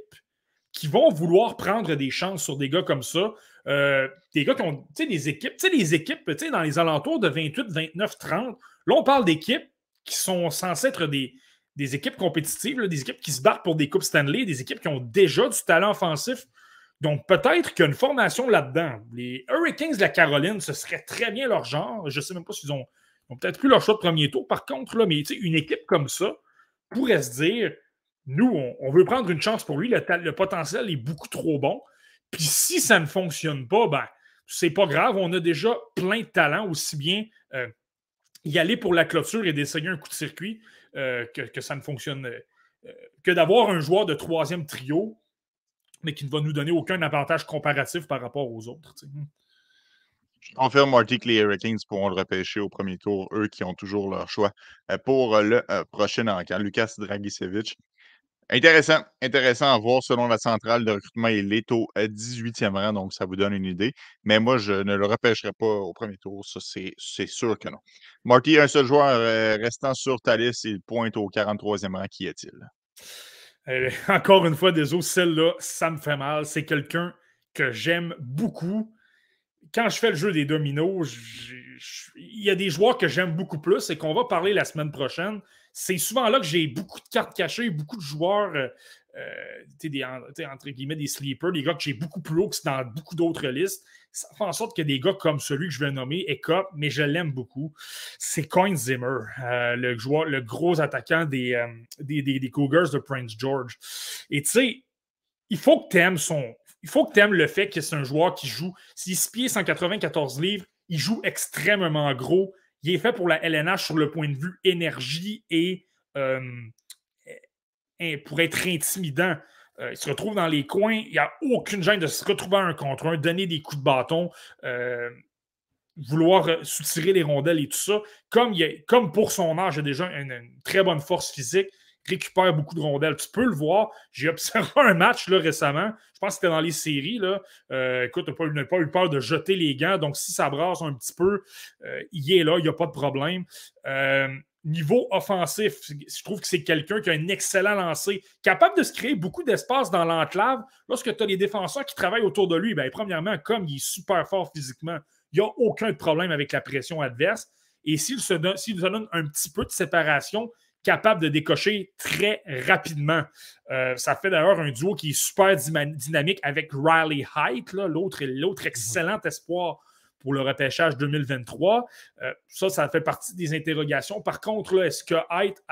qui vont vouloir prendre des chances sur des gars comme ça. Euh, des gars qui ont, tu sais, des équipes, tu sais, des équipes, tu sais, dans les alentours de 28, 29, 30. Là, on parle d'équipes qui sont censées être des, des équipes compétitives, des équipes qui se battent pour des Coupes Stanley, des équipes qui ont déjà du talent offensif. Donc, peut-être qu'il y a une formation là-dedans. Les Hurricanes de la Caroline, ce serait très bien leur genre. Je ne sais même pas s'ils ont, peut-être plus leur choix de premier tour. Par contre, là, mais une équipe comme ça pourrait se dire nous, on, veut prendre une chance pour lui. Le, potentiel est beaucoup trop bon. Puis si ça ne fonctionne pas, ben, c'est pas grave. On a déjà plein de talents, aussi bien euh, y aller pour la clôture et d'essayer un coup de circuit euh, que, ça ne fonctionne euh, que d'avoir un joueur de troisième trio, mais qui ne va nous donner aucun avantage comparatif par rapport aux autres. Je confirme, Marty, que les Hurricanes pourront le repêcher au premier tour, eux qui ont toujours leur choix euh, pour le prochain encamp. Lucas Dragicevic, Intéressant, intéressant à voir selon la centrale de recrutement. Il est au 18e rang, donc ça vous donne une idée. Mais moi, je ne le repêcherai pas au premier tour, ça c'est sûr que non. Marty, un seul joueur euh, restant sur ta liste, il pointe au 43e rang. Qui est-il? Euh, encore une fois, désolé, celle-là, ça me fait mal. C'est quelqu'un que j'aime beaucoup. Quand je fais le jeu des dominos, il y a des joueurs que j'aime beaucoup plus et qu'on va parler la semaine prochaine c'est souvent là que j'ai beaucoup de cartes cachées, beaucoup de joueurs, euh, euh, des, entre guillemets, des sleepers, des gars que j'ai beaucoup plus haut que dans beaucoup d'autres listes. Ça fait en sorte que des gars comme celui que je vais nommer, Eka, mais je l'aime beaucoup, c'est Coin Zimmer, euh, le, gros attaquant des, Cougars de Prince George. Et tu sais, il faut que tu aimes. Il faut que tu le fait que c'est un joueur qui joue. S'il se pieds 194 livres, il joue extrêmement gros il est fait pour la LNH sur le point de vue énergie et, euh, pour être intimidant. Euh, il se retrouve dans les coins. Il n'y a aucune gêne de se retrouver un contre un, donner des coups de bâton, euh, vouloir soutirer les rondelles et tout ça. Comme, il comme pour son âge, il a déjà une, très bonne force physique récupère beaucoup de rondelles. Tu peux le voir. J'ai observé un match là, récemment. Je pense que c'était dans les séries. Là. Euh, écoute, tu pas, eu peur de jeter les gants. Donc, si ça brasse un petit peu, euh, il est là, il n'y a pas de problème. Euh, niveau offensif, je trouve que c'est quelqu'un qui a un excellent lancer, capable de se créer beaucoup d'espace dans l'enclave. Lorsque tu as les défenseurs qui travaillent autour de lui, bien, premièrement, comme il est super fort physiquement, il n'y a aucun problème avec la pression adverse. Et s'il se, se donne un petit peu de séparation, capable de décocher très rapidement. Euh, ça fait d'ailleurs un duo qui est super dynamique avec Riley Height, l'autre, l'autre mhm. excellent espoir pour le repêchage 2023. Euh, ça, ça fait partie des interrogations. Par contre, est-ce que Height,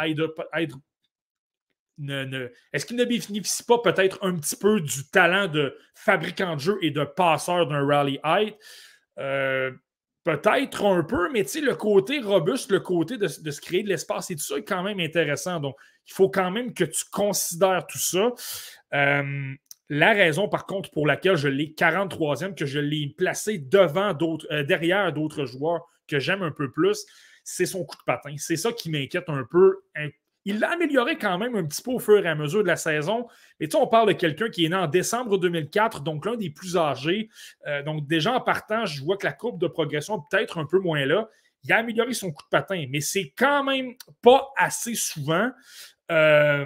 ne, est-ce qu'il ne bénéficie pas peut-être un petit peu du talent de fabricant de jeu et de passeur d'un Rally Height? Euh, Peut-être un peu, mais le côté robuste, le côté de, se créer de l'espace et tout ça est quand même intéressant. Donc, il faut quand même que tu considères tout ça. Euh, la raison, par contre, pour laquelle je l'ai 43e, que je l'ai placé devant d'autres, euh, derrière d'autres joueurs que j'aime un peu plus, c'est son coup de patin. C'est ça qui m'inquiète un peu. Il l'a amélioré quand même un petit peu au fur et à mesure de la saison. Mais tu on parle de quelqu'un qui est né en décembre 2004, donc l'un des plus âgés. Euh, donc, déjà en partant, je vois que la courbe de progression est peut-être un peu moins là. Il a amélioré son coup de patin, mais c'est quand même pas assez souvent. Euh,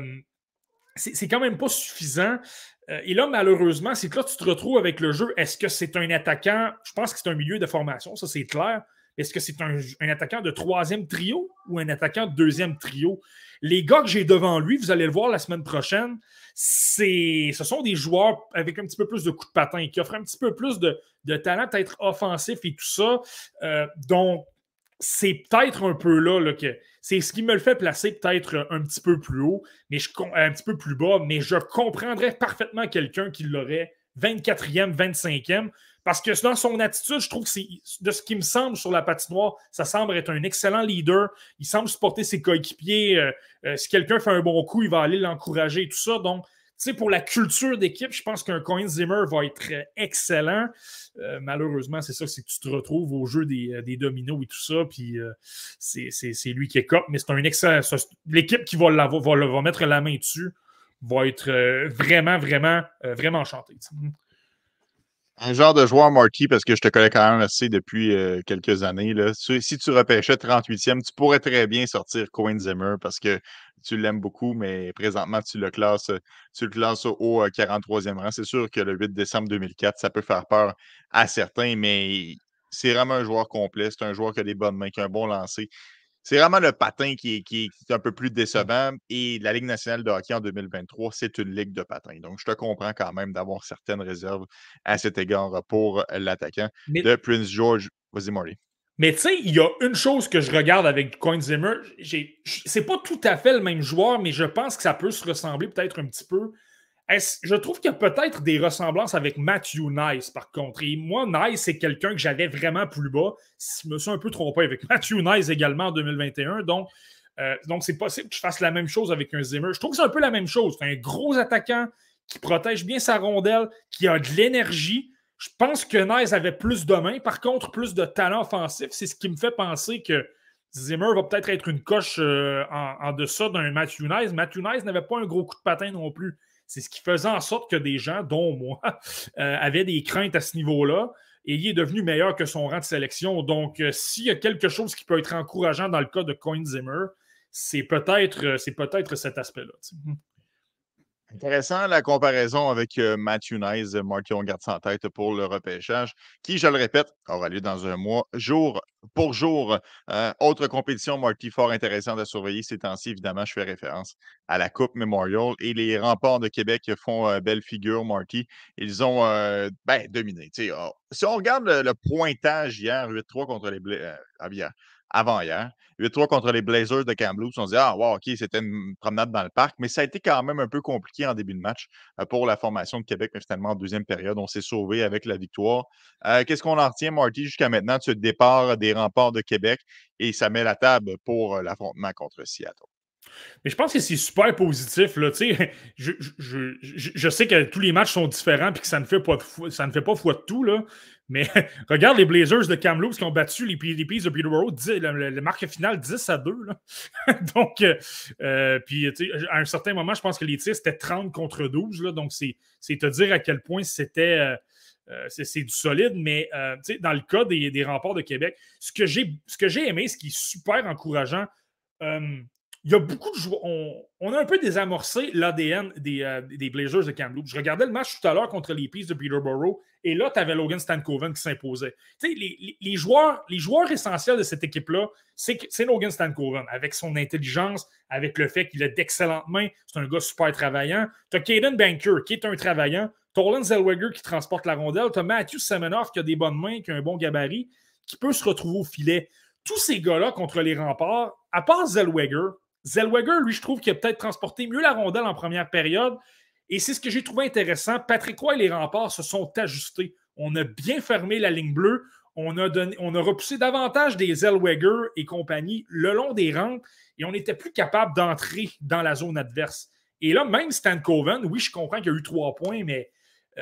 c'est quand même pas suffisant. Euh, et là, malheureusement, c'est que là, tu te retrouves avec le jeu. Est-ce que c'est un attaquant? Je pense que c'est un milieu de formation, ça c'est clair. Est-ce que c'est un, attaquant de troisième trio ou un attaquant de deuxième trio? Les gars que j'ai devant lui, vous allez le voir la semaine prochaine, ce sont des joueurs avec un petit peu plus de coups de patin, qui offrent un petit peu plus de, talent, peut-être offensif et tout ça. Euh, donc, c'est peut-être un peu là, que c'est ce qui me le fait placer peut-être un petit peu plus haut, mais un petit peu plus bas, mais je comprendrais parfaitement quelqu'un qui l'aurait 24e, 25e. Parce que dans son attitude, je trouve que de ce qui me semble sur la patinoire, ça semble être un excellent leader. Il semble supporter ses coéquipiers. Euh, euh, si quelqu'un fait un bon coup, il va aller l'encourager et tout ça. Donc, tu sais, pour la culture d'équipe, je pense qu'un Coin Zimmer va être excellent. Euh, malheureusement, c'est ça, c'est que tu te retrouves au jeu des, dominos et tout ça, puis c'est lui qui est cop, mais c'est un excellent. L'équipe qui va, va, va, mettre la main dessus va être vraiment, vraiment, vraiment enchantée un genre de joueur Marty, parce que je te connais quand même assez depuis euh, quelques années. Là. Si tu repêchais 38e, tu pourrais très bien sortir Cohen Zimmer parce que tu l'aimes beaucoup, mais présentement, tu le classes, tu le classes au 43e rang. C'est sûr que le 8 décembre 2004, ça peut faire peur à certains, mais c'est vraiment un joueur complet. C'est un joueur qui a des bonnes mains, qui a un bon lancer. C'est vraiment le patin qui est, un peu plus décevant. Et la Ligue nationale de hockey en 2023, c'est une ligue de patin. Donc, je te comprends quand même d'avoir certaines réserves à cet égard pour l'attaquant de Prince George. Vas-y, Marty. Mais tu sais, il y a une chose que je regarde avec Coin Zimmer. C'est pas tout à fait le même joueur, mais je pense que ça peut se ressembler peut-être un petit peu je trouve qu'il y a peut-être des ressemblances avec Matthew Nice, par contre. Et moi, Nice, c'est quelqu'un que j'avais vraiment plus bas. Je me suis un peu trompé avec Matthew Nice également en 2021. Donc, euh, donc c'est possible que je fasse la même chose avec un Zimmer. Je trouve que c'est un peu la même chose. Un gros attaquant qui protège bien sa rondelle, qui a de l'énergie. Je pense que Nice avait plus de mains, par contre, plus de talent offensif. C'est ce qui me fait penser que Zimmer va peut-être être une coche euh, en, en, deçà d'un Matthew Nice. Matthew Nice n'avait pas un gros coup de patin non plus. C'est ce qui faisait en sorte que des gens, dont moi, euh, avaient des craintes à ce niveau-là. Et il est devenu meilleur que son rang de sélection. Donc, euh, s'il y a quelque chose qui peut être encourageant dans le cas de Coin Zimmer, c'est peut-être euh, cet aspect-là. Intéressant la comparaison avec Matthew Nice, Marty, on garde ça en tête pour le repêchage, qui, je le répète, aura lieu dans un mois, jour pour jour. autre compétition, Marty, fort intéressante à surveiller ces temps-ci. Évidemment, je fais référence à la Coupe Memorial et les remparts de Québec font belle figure, Marty. Ils ont ben, dominé. Oh, si on regarde le, pointage hier, 8-3 contre les Blés, avant-hier. 8-3 contre les Blazers de Kamloops. On se dit, ah, wow, OK, c'était une promenade dans le parc, mais ça a été quand même un peu compliqué en début de match euh, pour la formation de Québec, mais finalement, en deuxième période, on s'est sauvé avec la victoire. Euh, qu'est-ce qu'on en retient, Marty, jusqu'à maintenant, de ce départ des remparts de Québec? Et ça met la table pour euh, l'affrontement contre Seattle? Mais je pense que c'est super positif. Là. Je, je, je, sais que tous les matchs sont différents et que ça ne fait pas, ça ne fait pas foi de tout. Là. Mais regarde les Blazers de Kamloops qui ont battu les, les Peas de Peterborough, le, marque finale 10 à 2. donc, euh, euh, puis à un certain moment, je pense que les tirs c'était 30 contre 12. Là, donc, c'est te dire à quel point c'était. Euh, c'est du solide, mais dans le cas des, des, remparts de Québec, ce que j'ai aimé, ce qui est super encourageant, il y a beaucoup de joueurs. On, a un peu désamorcé l'ADN des, euh, des, Blazers de Kamloops. Je regardais le match tout à l'heure contre les Peace de Peterborough et là, tu avais Logan Stankoven qui s'imposait. Sais, les, les, joueurs, les joueurs essentiels de cette équipe-là, c'est Logan Stankoven avec son intelligence, avec le fait qu'il a d'excellentes mains. C'est un gars super travaillant. Tu as Caden Banker qui est un travaillant. Tolan Zellweger qui transporte la rondelle. Tu as Matthew Semenoff qui a des bonnes mains, qui a un bon gabarit, qui peut se retrouver au filet. Tous ces gars-là contre les remparts, à part Zellweger, Zellweger, lui, je trouve qu'il a peut-être transporté mieux la rondelle en première période. Et c'est ce que j'ai trouvé intéressant. Patrick Roy et les remparts se sont ajustés. On a bien fermé la ligne bleue. On a, on a repoussé davantage des Zellweger et compagnie le long des rangs et on n'était plus capable d'entrer dans la zone adverse. Et là, même Stan Coven, oui, je comprends qu'il y a eu trois points, mais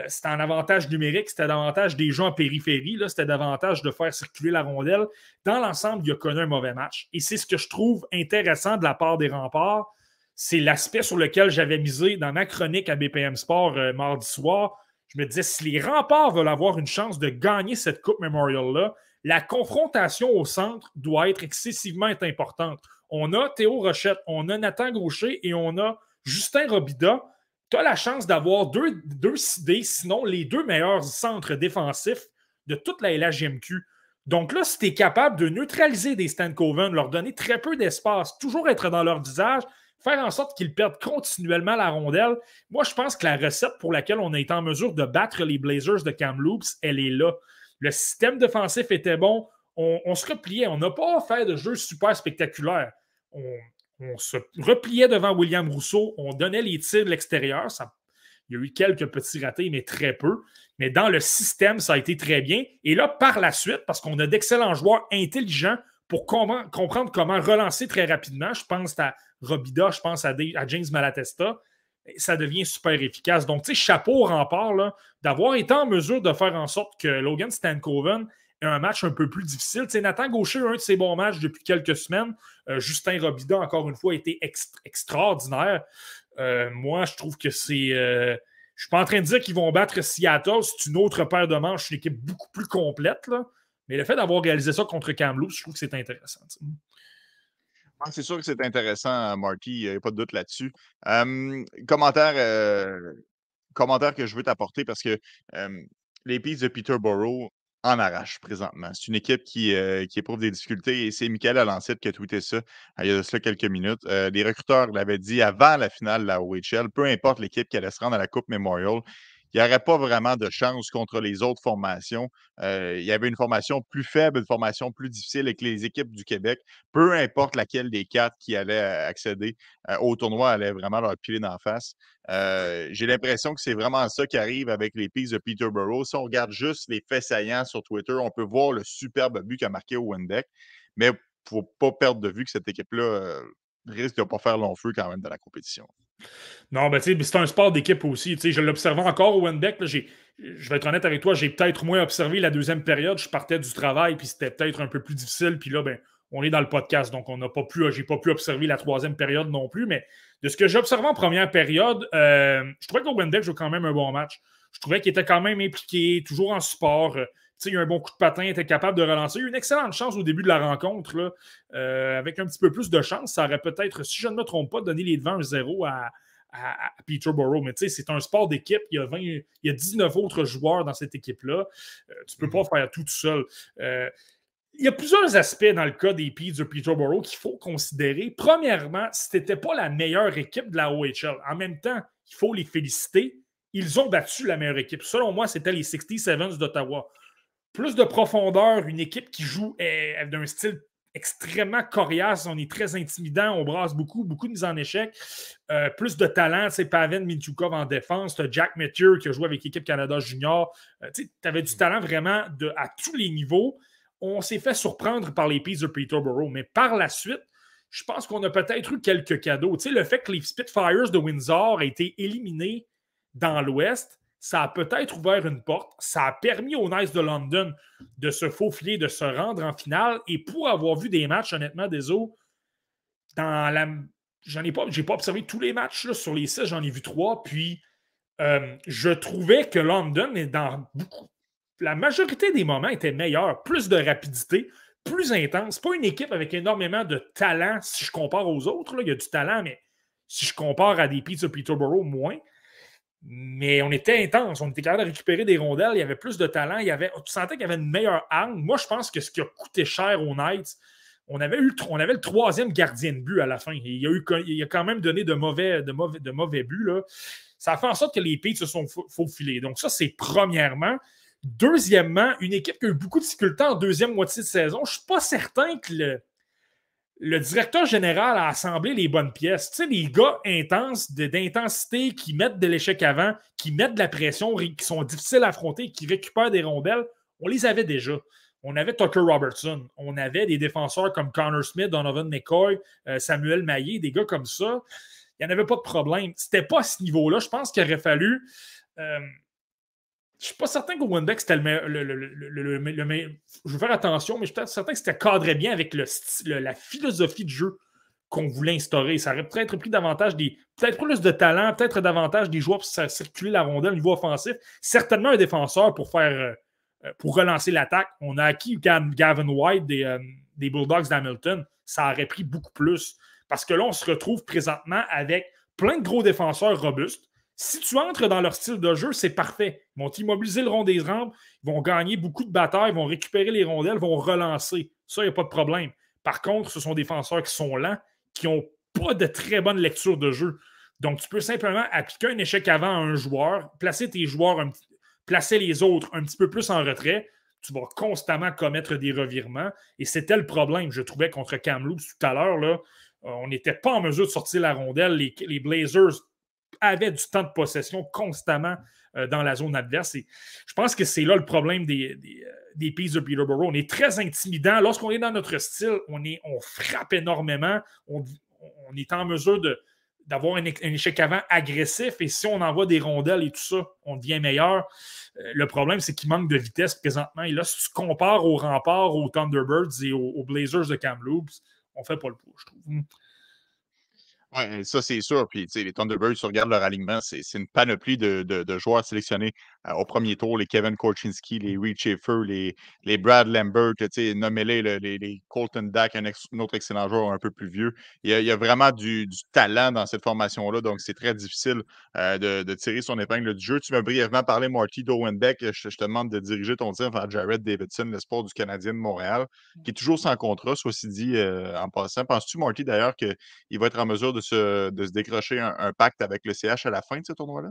c'était un avantage numérique, c'était davantage des gens en périphérie, c'était davantage de faire circuler la rondelle. Dans l'ensemble, il a connu un mauvais match. Et c'est ce que je trouve intéressant de la part des remparts. C'est l'aspect sur lequel j'avais misé dans ma chronique à BPM Sport euh, mardi soir. Je me disais, si les remparts veulent avoir une chance de gagner cette Coupe Memorial-là, la confrontation au centre doit être excessivement importante. On a Théo Rochette, on a Nathan Gaucher et on a Justin Robida tu as la chance d'avoir deux, deux sinon les deux meilleurs centres défensifs de toute la LHGMQ. Donc là, si tu es capable de neutraliser des Stankoven, leur donner très peu d'espace, toujours être dans leur visage, faire en sorte qu'ils perdent continuellement la rondelle, moi, je pense que la recette pour laquelle on a été en mesure de battre les Blazers de Kamloops, elle est là. Le système défensif était bon. On, se repliait. On n'a pas fait de jeu super spectaculaire. On, on, se repliait devant William Rousseau. On donnait les tirs de l'extérieur. Il y a eu quelques petits ratés, mais très peu. Mais dans le système, ça a été très bien. Et là, par la suite, parce qu'on a d'excellents joueurs intelligents pour comprendre comment relancer très rapidement, je pense à Robida, je pense à, James Malatesta, ça devient super efficace. Donc, tu sais, chapeau au rempart d'avoir été en mesure de faire en sorte que Logan Stankoven un match un peu plus difficile. Nathan Gaucher un de ses bons matchs depuis quelques semaines. Euh, Justin Robida, encore une fois, a été extraordinaire. Euh, moi, je trouve que c'est. Euh, je ne suis pas en train de dire qu'ils vont battre Seattle. C'est une autre paire de manches, une équipe beaucoup plus complète. Mais le fait d'avoir réalisé ça contre Kamloops, je trouve que c'est intéressant. c'est sûr que c'est intéressant, Marty, il n'y a pas de doute là-dessus. commentaire, commentaire que je veux t'apporter parce que les pistes de Peterborough en arrache présentement. C'est une équipe qui, euh, qui éprouve des difficultés et c'est Michael Alancette qui a tweeté ça il y a cela quelques minutes. Euh, les recruteurs l'avaient dit avant la finale de la OHL, peu importe l'équipe qui allait se rendre à la Coupe Memorial, il n'y aurait pas vraiment de chance contre les autres formations. Euh, il y avait une formation plus faible, une formation plus difficile avec les équipes du Québec. Peu importe laquelle des quatre qui allaient euh, accéder euh, au tournoi allait vraiment leur piler d'en face. J'ai l'impression que c'est vraiment ça qui arrive avec les Peaks de Peterborough. Si on regarde juste les faits saillants sur Twitter, on peut voir le superbe but qu'a marqué au Windeck. Mais il ne faut pas perdre de vue que cette équipe-là risque de ne pas faire long feu quand même de la compétition. Non, ben, c'est un sport d'équipe aussi. Je l'observais encore au Wendeck. Je vais être honnête avec toi, j'ai peut-être moins observé la deuxième période. Je partais du travail, puis c'était peut-être un peu plus difficile. Puis là, ben, on est dans le podcast, donc on n'a pas pu, j'ai pas pu observer la troisième période non plus. Mais de ce que j'ai observé en première période, euh, je trouvais que Wendeck joue quand même un bon match. Je trouvais qu'il était quand même impliqué, toujours en support. Euh, il a un bon coup de patin, était capable de relancer. Il a eu une excellente chance au début de la rencontre. Euh, avec un petit peu plus de chance, ça aurait peut-être, si je ne me trompe pas, donné les devants 1-0 à, Peterborough. Mais c'est un sport d'équipe. Il, y a il y a 19 autres joueurs dans cette équipe-là. Euh, tu ne peux pas mhm. faire tout tout seul. Euh, il y a plusieurs aspects dans le cas des Pete's de Peterborough qu'il faut considérer. Premièrement, ce n'était pas la meilleure équipe de la OHL. En même temps, il faut les féliciter. Ils ont battu la meilleure équipe. Selon moi, c'était les 67 d'Ottawa plus de profondeur, une équipe qui joue euh, d'un style extrêmement coriace, on est très intimidant, on brasse beaucoup, beaucoup de mise en échec. Euh, plus de talent, c'est Pavel Minchukov en défense, tu Jack Mathieu qui a joué avec l'équipe Canada Junior. Euh, tu avais du talent vraiment à tous les niveaux. On s'est fait surprendre par les Peas de Peterborough, mais par la suite, je pense qu'on a peut-être eu quelques cadeaux. Tu le fait que les Spitfires de Windsor aient été éliminés dans l'Ouest, ça a peut-être ouvert une porte. Ça a permis aux Knights de London de se faufiler, de se rendre en finale. Et pour avoir vu des matchs, honnêtement, des eaux, dans la. J'en ai pas, j'ai pas observé tous les matchs sur les six, j'en ai vu trois. Puis euh, je trouvais que London est dans beaucoup. La majorité des moments était meilleure, plus de rapidité, plus intense. Pas une équipe avec énormément de talent si je compare aux autres. Là, il y a du talent, mais si je compare à des Pizza Peterborough, moins. Mais on était intense, on était capable de récupérer des rondelles, il y avait plus de talent, il y avait, tu sentais qu'il y avait une meilleure arme. Moi, je pense que ce qui a coûté cher aux Knights, on avait, eu, on avait le troisième gardien de but à la fin. Il, a, eu, quand même donné de mauvais, de mauvais, buts. Ça a fait en sorte que les pays se sont faufilés. Donc, ça, c'est premièrement. Deuxièmement, une équipe qui a eu beaucoup de difficultés en deuxième moitié de saison. Je ne suis pas certain que le, le directeur général a assemblé les bonnes pièces. Tu sais, les gars intenses, d'intensité, qui mettent de l'échec avant, qui mettent de la pression, qui sont difficiles à affronter, qui récupèrent des rondelles, on les avait déjà. On avait Tucker Robertson, on avait des défenseurs comme Connor Smith, Donovan McCoy, euh, Samuel Maillé, des gars comme ça. Il n'y en avait pas de problème. C'était pas à ce niveau-là. Je pense qu'il aurait fallu. Euh, je suis pas certain qu'au Windex, c'était le, le, Je veux faire attention, mais je suis certain que c'était cadré bien avec la philosophie de jeu qu'on voulait instaurer. Ça aurait peut-être pris davantage des. Peut-être plus de talent, peut-être davantage des joueurs pour circuler la rondelle au niveau offensif. Certainement un défenseur pour faire. Euh, pour relancer l'attaque. On a acquis Gavin White des, euh, des Bulldogs d'Hamilton. Ça aurait pris beaucoup plus. Parce que là, on se retrouve présentement avec plein de gros défenseurs robustes Si tu entres dans leur style de jeu, c'est parfait. Ils vont immobiliser le rond des rampes, ils vont gagner beaucoup de batailles, ils vont récupérer les rondelles, vont relancer. Ça, il n'y a pas de problème. Par contre, ce sont des défenseurs qui sont lents, qui n'ont pas de très bonne lecture de jeu. Donc, tu peux simplement appliquer un échec avant à un joueur, placer tes joueurs, placer les autres un petit peu plus en retrait. Tu vas constamment commettre des revirements. Et c'était le problème, je trouvais, contre Kamloops tout à l'heure. Euh, on n'était pas en mesure de sortir la rondelle. Les, Blazers avaient du temps de possession constamment euh, dans la zone adverse. Et je pense que c'est là le problème des, des, euh, des de Peterborough. On est très intimidant. Lorsqu'on est dans notre style, on, est, on frappe énormément. On, est en mesure de, d'avoir un, échec avant agressif. Et si on envoie des rondelles et tout ça, on devient meilleur. Euh, le problème, c'est qu'il manque de vitesse présentement. Et là, si tu compares aux remparts, aux Thunderbirds et aux, Blazers de Kamloops, on fait pas le coup, je trouve. Oui, ça, c'est sûr. Puis, les Thunderbirds, si tu regardes leur alignement, c'est une panoplie de, de, joueurs sélectionnés au premier tour. Les Kevin Korchinski, les Reed Schaefer, les, Brad Lambert, nommez-les, les, Colton Dack, un, autre excellent joueur un peu plus vieux. Il y a, vraiment du, talent dans cette formation-là, donc c'est très difficile euh, de, de, tirer son épingle du jeu. Tu m'as brièvement parlé, Marty Dowenbeck. Je, te demande de diriger ton tir vers Jared Davidson, l'espoir du Canadien de Montréal, qui est toujours sans contrat, soit dit euh, en passant. Penses-tu, Marty, d'ailleurs, qu'il va être en mesure de de se, décrocher un, pacte avec le CH à la fin de ce tournoi-là?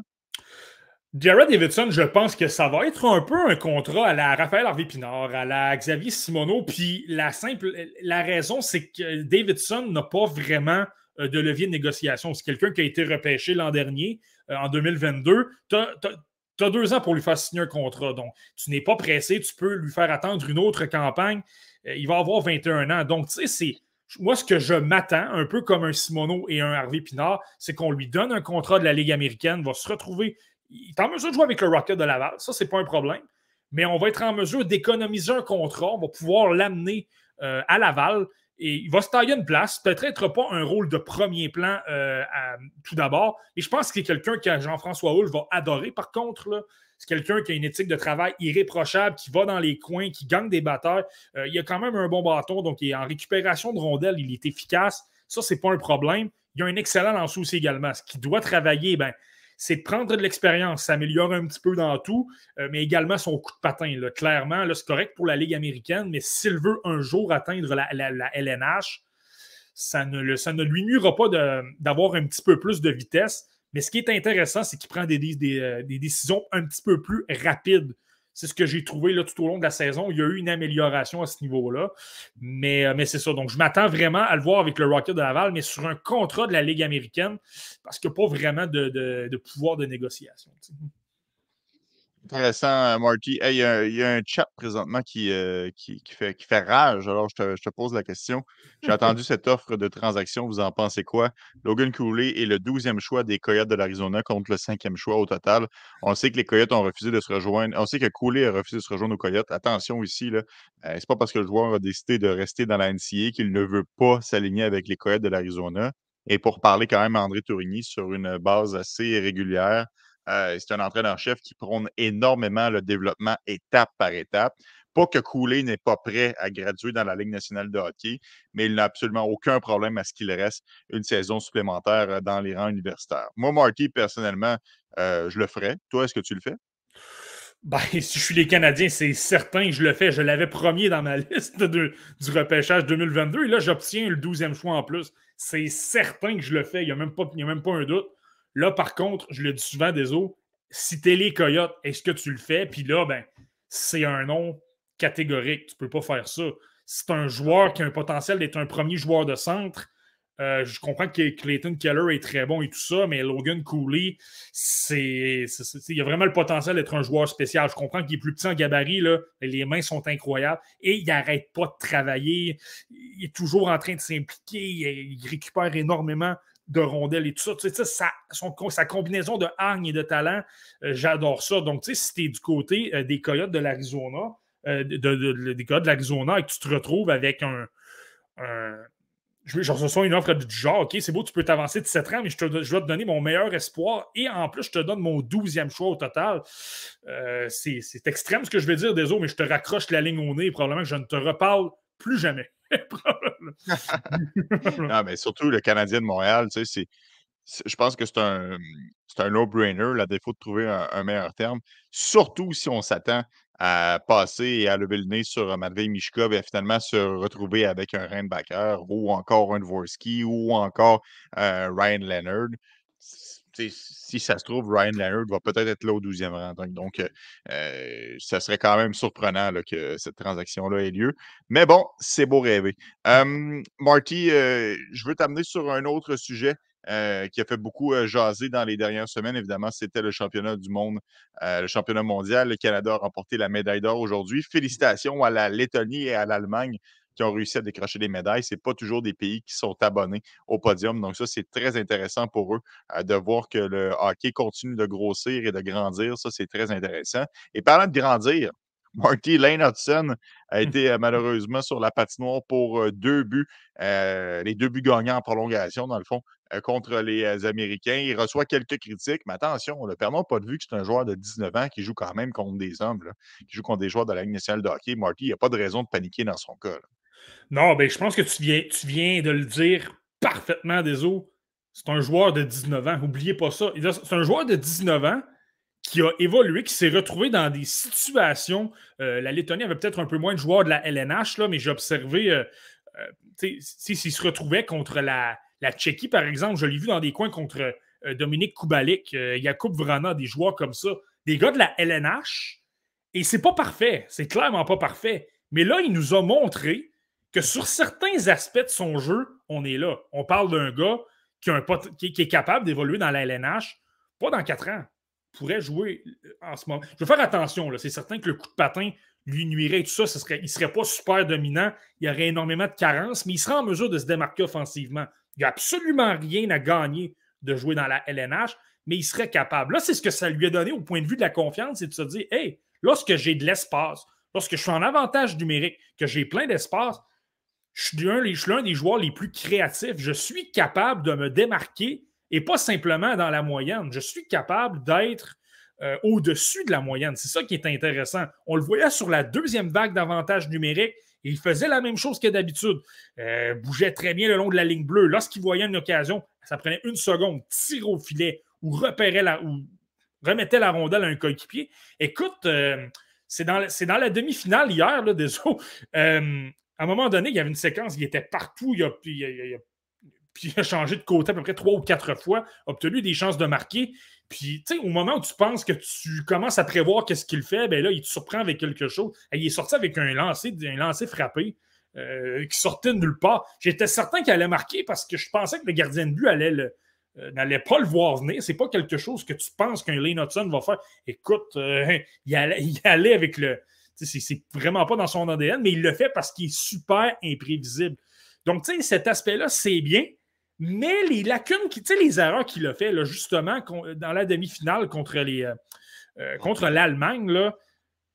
Jared Davidson, je pense que ça va être un peu un contrat à la Raphaël Harvey Pinard, à la Xavier Simoneau. Puis la simple la raison, c'est que Davidson n'a pas vraiment euh, de levier de négociation. C'est quelqu'un qui a été repêché l'an dernier, euh, en 2022. Tu as, deux ans pour lui faire signer un contrat. Donc, tu n'es pas pressé, tu peux lui faire attendre une autre campagne. Euh, il va avoir 21 ans. Donc, tu sais, moi, ce que je m'attends, un peu comme un Simono et un Harvey Pinard, c'est qu'on lui donne un contrat de la Ligue américaine, va se retrouver. Il est en mesure de jouer avec le Rocket de Laval, ça, c'est pas un problème. Mais on va être en mesure d'économiser un contrat, on va pouvoir l'amener euh, à Laval et il va se tailler une place. Peut-être pas un rôle de premier plan euh, tout d'abord, mais je pense que c'est quelqu'un que Jean-François Hull va adorer. Par contre, c'est quelqu'un qui a une éthique de travail irréprochable, qui va dans les coins, qui gagne des. Euh, il a quand même un bon bâton, donc il est en récupération de rondelles, il est efficace. Ça, c'est pas un problème. Il a un excellent lanceur aussi également. Ce qu'il doit travailler, ben, c'est de prendre de l'expérience, s'améliorer un petit peu dans tout, euh, mais également son coup de patin. Clairement, c'est correct pour la Ligue américaine, mais s'il veut un jour atteindre la, LNH, ça ne, lui nuira pas d'avoir un petit peu plus de vitesse. Mais ce qui est intéressant, c'est qu'il prend des, euh, des, décisions un petit peu plus rapides. C'est ce que j'ai trouvé là, tout au long de la saison. Il y a eu une amélioration à ce niveau-là. Mais, euh, mais c'est ça. Donc, je m'attends vraiment à le voir avec le Rocket de Laval, mais sur un contrat de la Ligue américaine, parce qu'il n'y a pas vraiment de pouvoir de négociation. Intéressant, euh, Marty. il, y a, un chat présentement qui, euh, qui, fait, qui fait rage. Alors, je te, pose la question. J'ai entendu cette offre de transaction. Vous en pensez quoi? Logan Cooley est le 12e choix des Coyotes de l'Arizona contre le 5e choix au total. On sait que les Coyotes ont refusé de se rejoindre. On sait que Cooley a refusé de se rejoindre aux Coyotes. Attention ici, là. Euh, c'est pas parce que le joueur a décidé de rester dans la NCA qu'il ne veut pas s'aligner avec les Coyotes de l'Arizona. Et pour parler quand même à André Tourigny sur une base assez régulière, euh, c'est un entraîneur-chef qui prône énormément le développement étape par étape. Pas que Cooley n'est pas prêt à graduer dans la Ligue nationale de hockey, mais il n'a absolument aucun problème à ce qu'il reste une saison supplémentaire euh, dans les rangs universitaires. Moi, Marty, personnellement, euh, je le ferais. Toi, est-ce que tu le fais? Ben, si je suis les Canadiens, c'est certain que je le fais. Je l'avais premier dans ma liste du repêchage 2022 et là, j'obtiens le 12e choix en plus. C'est certain que je le fais. Il n'y a, a même pas un doute. Là, par contre, je le dis souvent, des autres, si t'es les Coyotes, est-ce que tu le fais? Puis là, ben, c'est un nom catégorique. Tu peux pas faire ça. C'est un joueur qui a un potentiel d'être un premier joueur de centre. Euh, je comprends que Clayton Keller est très bon et tout ça, mais Logan Cooley, c'est, il a vraiment le potentiel d'être un joueur spécial. Je comprends qu'il est plus petit en gabarit, les mains sont incroyables et il n'arrête pas de travailler. Il est toujours en train de s'impliquer, il récupère énormément de rondelles et tout ça. Tu sais, sa, sa combinaison de hargne et de talent, euh, j'adore ça. Donc, tu sais, si tu es du côté euh, des Coyotes de l'Arizona, euh, de, des Coyotes de l'Arizona et que tu te retrouves avec un. je, je une offre du genre, OK, c'est beau, tu peux t'avancer de 7 ans, mais je, te, je vais te donner mon meilleur espoir et en plus, je te donne mon 12e choix au total. c'est extrême ce que je vais dire, désolé, mais je te raccroche la ligne au nez probablement que je ne te reparle plus jamais. non, mais surtout le Canadien de Montréal, tu sais, je pense que c'est un, un no-brainer, la défaut de trouver un, meilleur terme, surtout si on s'attend à passer et à lever le nez sur Matvei Mishkov et finalement se retrouver avec un Reinbacker ou encore un Dvorsky ou encore Ryan Leonard si ça se trouve, Ryan Leonard va peut-être être là au 12e rang. Donc, euh, euh, ça serait quand même surprenant que cette transaction-là ait lieu. Mais bon, c'est beau rêver. Marty, euh, je veux t'amener sur un autre sujet. qui a fait beaucoup jaser dans les dernières semaines. Évidemment, c'était le championnat du monde, le championnat mondial. Le Canada a remporté la médaille d'or aujourd'hui. Félicitations à la Lettonie et à l'Allemagne qui ont réussi à décrocher des médailles. Ce n'est pas toujours des pays qui sont abonnés au podium. Donc, ça, c'est très intéressant pour eux euh, de voir que le hockey continue de grossir et de grandir. Ça, c'est très intéressant. Et parlant de grandir, Marty Lane Hudson a mmh. été euh, malheureusement sur la patinoire pour euh, deux buts, les deux buts gagnants en prolongation, dans le fond, contre les Américains. Il reçoit quelques critiques, mais attention, ne perdons pas de vue que c'est un joueur de 19 ans qui joue quand même contre des hommes, qui joue contre des joueurs de la Ligue nationale de hockey. Marty, il n'y a pas de raison de paniquer dans son cas. Non, ben, je pense que tu viens, de le dire parfaitement, Deso. C'est un joueur de 19 ans. N'oubliez pas ça. C'est un joueur de 19 ans qui a évolué, qui s'est retrouvé dans des situations. Euh, la Lettonie avait peut-être un peu moins de joueurs de la LNH, là, mais j'ai observé euh, euh, s'il se retrouvait contre la, la Tchéquie, par exemple, je l'ai vu dans des coins contre Dominique Kubalik, Jakub Vrana, des joueurs comme ça, des gars de la LNH. Et c'est pas parfait. C'est clairement pas parfait. Mais là, il nous a montré que sur certains aspects de son jeu, on est là. On parle d'un gars qui, est capable d'évoluer dans la LNH, pas dans quatre ans. pourrait jouer euh, en ce moment. Je veux faire attention, c'est certain que le coup de patin lui nuirait et tout ça, il ne serait pas super dominant, il y aurait énormément de carences, mais il serait en mesure de se démarquer offensivement. Il n'y a absolument rien à gagner de jouer dans la LNH, mais il serait capable. Là, c'est ce que ça lui a donné au point de vue de la confiance, c'est de se dire, hey, lorsque j'ai de l'espace, lorsque je suis en avantage numérique, que j'ai plein d'espace, je suis l'un des joueurs les plus créatifs. Je suis capable de me démarquer et pas simplement dans la moyenne. Je suis capable d'être euh, au-dessus de la moyenne. C'est ça qui est intéressant. On le voyait sur la deuxième vague d'avantages numériques. Il faisait la même chose que d'habitude. Euh, bougeait très bien le long de la ligne bleue. Lorsqu'il voyait une occasion, ça prenait une seconde, tire au filet ou repérait la, remettait la rondelle à un coéquipier. Écoute, euh, c'est dans, la demi-finale hier, là, désolé à un moment donné, il y avait une séquence, il était partout, il a, puis il a changé de côté à peu près trois ou quatre fois, obtenu des chances de marquer. Puis, tu sais, au moment où tu penses que tu commences à prévoir qu'est-ce qu'il fait, ben là, il te surprend avec quelque chose. il est sorti avec un lancer, un lancer frappé euh, qui sortait de nulle part. J'étais certain qu'il allait marquer parce que je pensais que le gardien de but allait euh, n'allait pas le voir venir. C'est pas quelque chose que tu penses qu'un Lane Hudson va faire. Écoute, euh, il, il, allait, avec le, c'est vraiment pas dans son ADN, mais il le fait parce qu'il est super imprévisible. Donc, cet aspect-là, c'est bien, mais les lacunes, tu sais, les erreurs qu'il a fait, justement, dans la demi-finale contre euh, euh, l'Allemagne,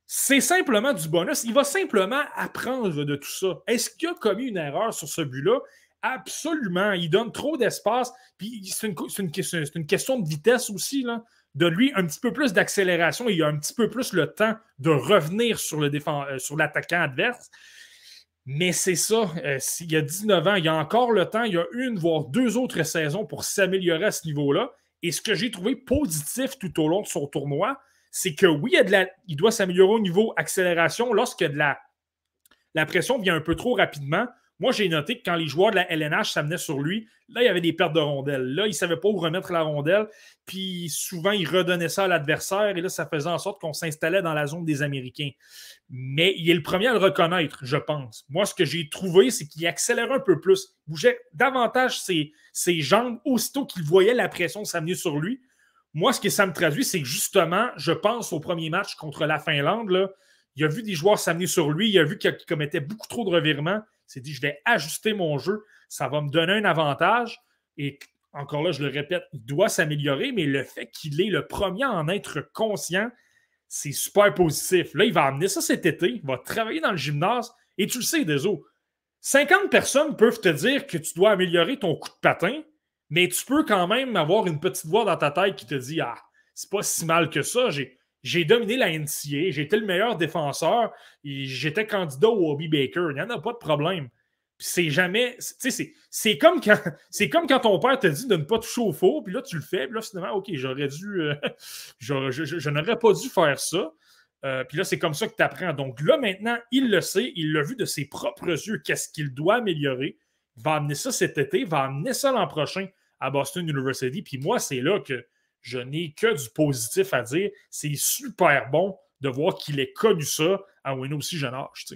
c'est simplement du bonus. Il va simplement apprendre de tout ça. Est-ce qu'il a commis une erreur sur ce but-là? Absolument. Il donne trop d'espace. Puis c'est une, une, une, question de vitesse aussi. Là de lui un petit peu plus d'accélération et il a un petit peu plus le temps de revenir sur euh, l'attaquant adverse. Mais c'est ça, euh, il y a 19 ans, il y a encore le temps, il y a une, voire deux autres saisons pour s'améliorer à ce niveau-là. Et ce que j'ai trouvé positif tout au long de son tournoi, c'est que oui, il, doit s'améliorer au niveau accélération lorsque la pression vient un peu trop rapidement. Moi, j'ai noté que quand les joueurs de la LNH s'amenaient sur lui, là, il y avait des pertes de rondelles. Là, il ne savait pas où remettre la rondelle. Puis souvent, il redonnait ça à l'adversaire. Et là, ça faisait en sorte qu'on s'installait dans la zone des Américains. Mais il est le premier à le reconnaître, je pense. Moi, ce que j'ai trouvé, c'est qu'il accélérait un peu plus. Il bougeait davantage ses, jambes aussitôt qu'il voyait la pression s'amener sur lui. Moi, ce que ça me traduit, c'est que justement, je pense au premier match contre la Finlande. Là, il a vu des joueurs s'amener sur lui. Il a vu qu'il commettait beaucoup trop de revirements s'est dit, je vais ajuster mon jeu, ça va me donner un avantage. Et encore là, je le répète, il doit s'améliorer, mais le fait qu'il est le premier à en être conscient, c'est super positif. Là, il va amener ça cet été, il va travailler dans le gymnase, et tu le sais, Deso, 50 personnes peuvent te dire que tu dois améliorer ton coup de patin, mais tu peux quand même avoir une petite voix dans ta tête qui te dit Ah, c'est pas si mal que ça, j'ai j'ai dominé la NCA, j'ai été le meilleur défenseur, j'étais candidat au Hobby Baker. Il n'y en a pas de problème. c'est jamais. C'est comme, quand, comme quand ton père te dit de ne pas toucher au four, puis là, tu le fais, puis là, finalement, OK, j'aurais dû. Euh, je, n'aurais pas dû faire ça. Euh, puis là, c'est comme ça que tu apprends. Donc là, maintenant, il le sait, il l'a vu de ses propres yeux, qu'est-ce qu'il doit améliorer. Il va amener ça cet été, il va amener ça l'an prochain à Boston University. Puis moi, c'est là que je n'ai que du positif à dire. C'est super bon de voir qu'il ait connu ça à un aussi jeune âge.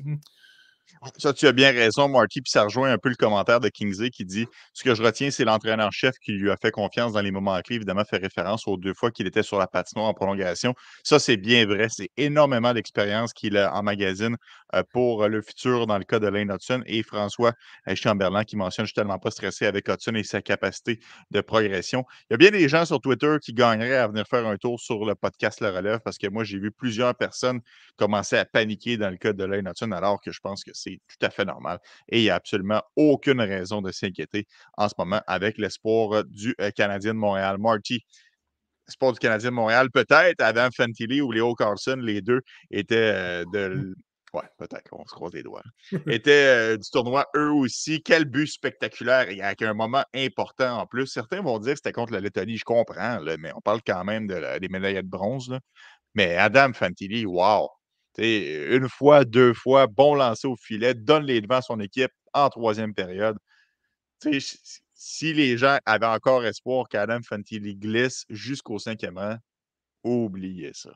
Ça, tu as bien raison, Marty. Puis ça rejoint un peu le commentaire de Kingsley qui dit Ce que je retiens, c'est l'entraîneur-chef qui lui a fait confiance dans les moments clés. Évidemment, fait référence aux deux fois qu'il était sur la patinoire en prolongation. Ça, c'est bien vrai. C'est énormément d'expérience qu'il a en magazine pour le futur dans le cas de Lane Hudson et François euh, Chamberlain qui mentionne Je suis tellement pas stressé avec Hudson et sa capacité de progression. Il y a bien des gens sur Twitter qui gagneraient à venir faire un tour sur le podcast Le Relève parce que moi, j'ai vu plusieurs personnes commencer à paniquer dans le cas de Lane Hudson alors que je pense que c'est tout à fait normal. Et il n'y a absolument aucune raison de s'inquiéter en ce moment avec l'espoir du euh, Canadien de Montréal. Marty, l'espoir du Canadien de Montréal, peut-être Adam Fantilli ou Léo Carlson, les deux étaient euh, de. Ouais, peut-être, on se croise les doigts. étaient euh, du tournoi eux aussi. Quel but spectaculaire et avec un moment important en plus. Certains vont dire que c'était contre la Lettonie, je comprends, mais on parle quand même de des médailles de bronze. Mais Adam Fantilli, wow! une fois, deux fois, bon lancer au filet, donne les devants à son équipe en troisième période. si les gens avaient encore espoir qu'Adam Fantilli glisse jusqu'au cinquième rang, oubliez ça.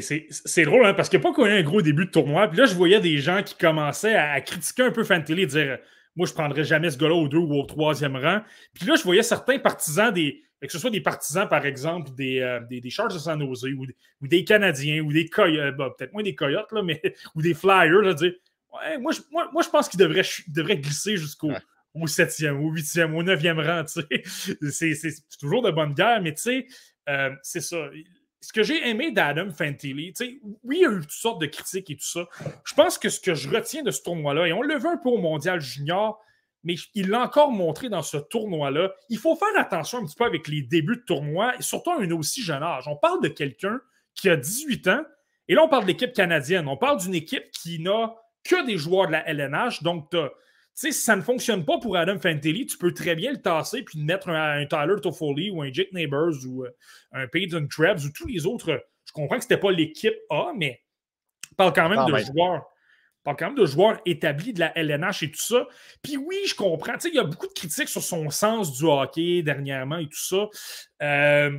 c'est drôle, hein, parce qu'il n'y a pas connu un gros début de tournoi. Puis là, je voyais des gens qui commençaient à, critiquer un peu Fantilli, dire Moi, je ne prendrais jamais ce gars-là au deux ou au troisième rang. Puis là, je voyais certains partisans des, que ce soit des partisans, par exemple, des, euh, des, des Sharks de San Jose ou, ou, des Canadiens ou des Coyotes, bah, peut-être moins des Coyotes, là, mais, ou des Flyers, dire ouais, moi, je, moi, moi, je pense qu'ils devraient, devrait glisser jusqu'au au septième, au huitième, au neuvième rang. C'est toujours de bonne guerre, mais tu sais, euh, c'est ça. Ce que j'ai aimé d'Adam Fantilli, oui, il y a eu toutes sortes de critiques et tout ça. Je pense que ce que je retiens de ce tournoi-là, et on le veut un peu au Mondial Junior, mais il l'a encore montré dans ce tournoi-là. Il faut faire attention un petit peu avec les débuts de tournoi, et surtout à un aussi jeune âge. On parle de quelqu'un qui a 18 ans, et là, on parle de l'équipe canadienne. On parle d'une équipe qui n'a que des joueurs de la LNH. Donc, tu sais, si ça ne fonctionne pas pour Adam Fantilli, tu peux très bien le tasser puis mettre un, Tyler Toffoli ou un Jake Neighbors ou euh, un Peyton Krebs ou tous les autres. Je comprends que ce n'était pas l'équipe A, mais on parle quand même de joueurs parle quand même de joueurs établis de la LNH et tout ça. Puis oui, je comprends. Il y a beaucoup de critiques sur son sens du hockey dernièrement et tout ça. Euh,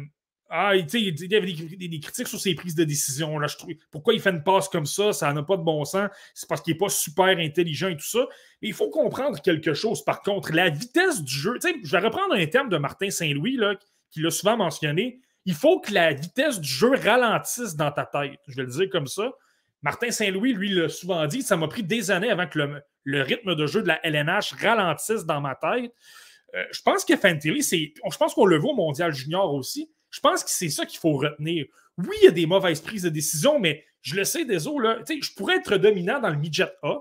ah, il y avait des, critiques sur ses prises de décision. Là, je trouve, pourquoi il fait une passe comme ça? Ça n'a pas de bon sens. C'est parce qu'il n'est pas super intelligent et tout ça. Mais il faut comprendre quelque chose. Par contre, la vitesse du jeu, je vais reprendre un terme de Martin Saint-Louis, qui l'a souvent mentionné. Il faut que la vitesse du jeu ralentisse dans ta tête. Je vais le dire comme ça. Martin Saint-Louis, lui, l'a souvent dit, ça m'a pris des années avant que le, rythme de jeu de la LNH ralentisse dans ma tête. Euh, je pense que c'est. Je pense qu'on le voit au Mondial Junior aussi. Je pense que c'est ça qu'il faut retenir. Oui, il y a des mauvaises prises de décision, mais je le sais, des là, je pourrais être dominant dans le midget A,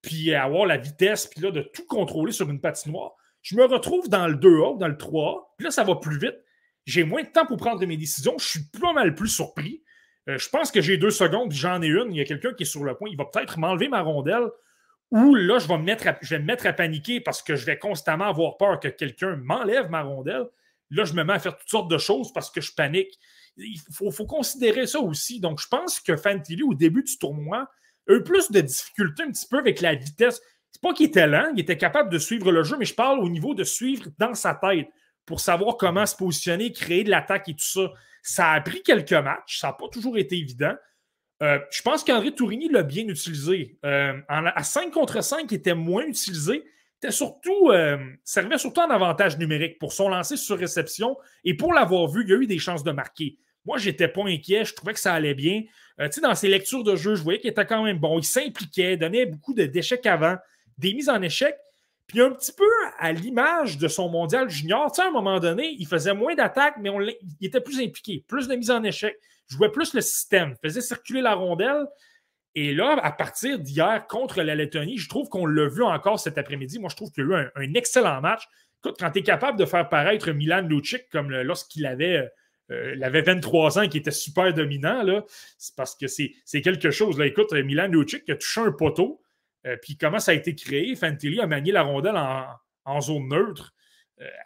puis avoir la vitesse, puis là, de tout contrôler sur une patinoire. Je me retrouve dans le 2A ou dans le 3A, puis là, ça va plus vite. J'ai moins de temps pour prendre mes décisions. Je suis pas mal plus surpris. Euh, je pense que j'ai deux secondes, j'en ai une. Il y a quelqu'un qui est sur le point. Il va peut-être m'enlever ma rondelle. Ou là, je vais me mettre à paniquer parce que je vais constamment avoir peur que quelqu'un m'enlève ma rondelle. Là, je me mets à faire toutes sortes de choses parce que je panique. Il faut, considérer ça aussi. Donc, je pense que Fantilli, au début du tournoi, a eu plus de difficultés un petit peu avec la vitesse. C'est pas qu'il était lent, il était capable de suivre le jeu, mais je parle au niveau de suivre dans sa tête pour savoir comment se positionner, créer de l'attaque et tout ça. Ça a pris quelques matchs, ça n'a pas toujours été évident. Euh, je pense qu'André Tourigny l'a bien utilisé. Euh, à 5 contre 5, il était moins utilisé. Était surtout, euh, servait surtout en avantage numérique pour son lancer sur réception. Et pour l'avoir vu, il y a eu des chances de marquer. Moi, je n'étais pas inquiet. Je trouvais que ça allait bien. dans ses lectures de jeu, je voyais qu'il était quand même bon. Il s'impliquait, donnait beaucoup d'échecs avant, des mises en échec. Puis un petit peu à l'image de son mondial junior, tu à un moment donné, il faisait moins d'attaques, mais il était plus impliqué, plus de mise en échec, jouait plus le système, faisait circuler la rondelle. Et là, à partir d'hier contre la Lettonie, je trouve qu'on l'a vu encore cet après-midi. Moi, je trouve qu'il y a eu un, excellent match. Écoute, quand tu es capable de faire paraître Milan Lucic comme lorsqu'il avait, euh, avait 23 ans, qui était super dominant, c'est parce que c'est quelque chose. Là. Écoute, Milan Lucic a touché un poteau Euh, puis comment ça a été créé? Fantilli a manié la rondelle en, zone neutre euh,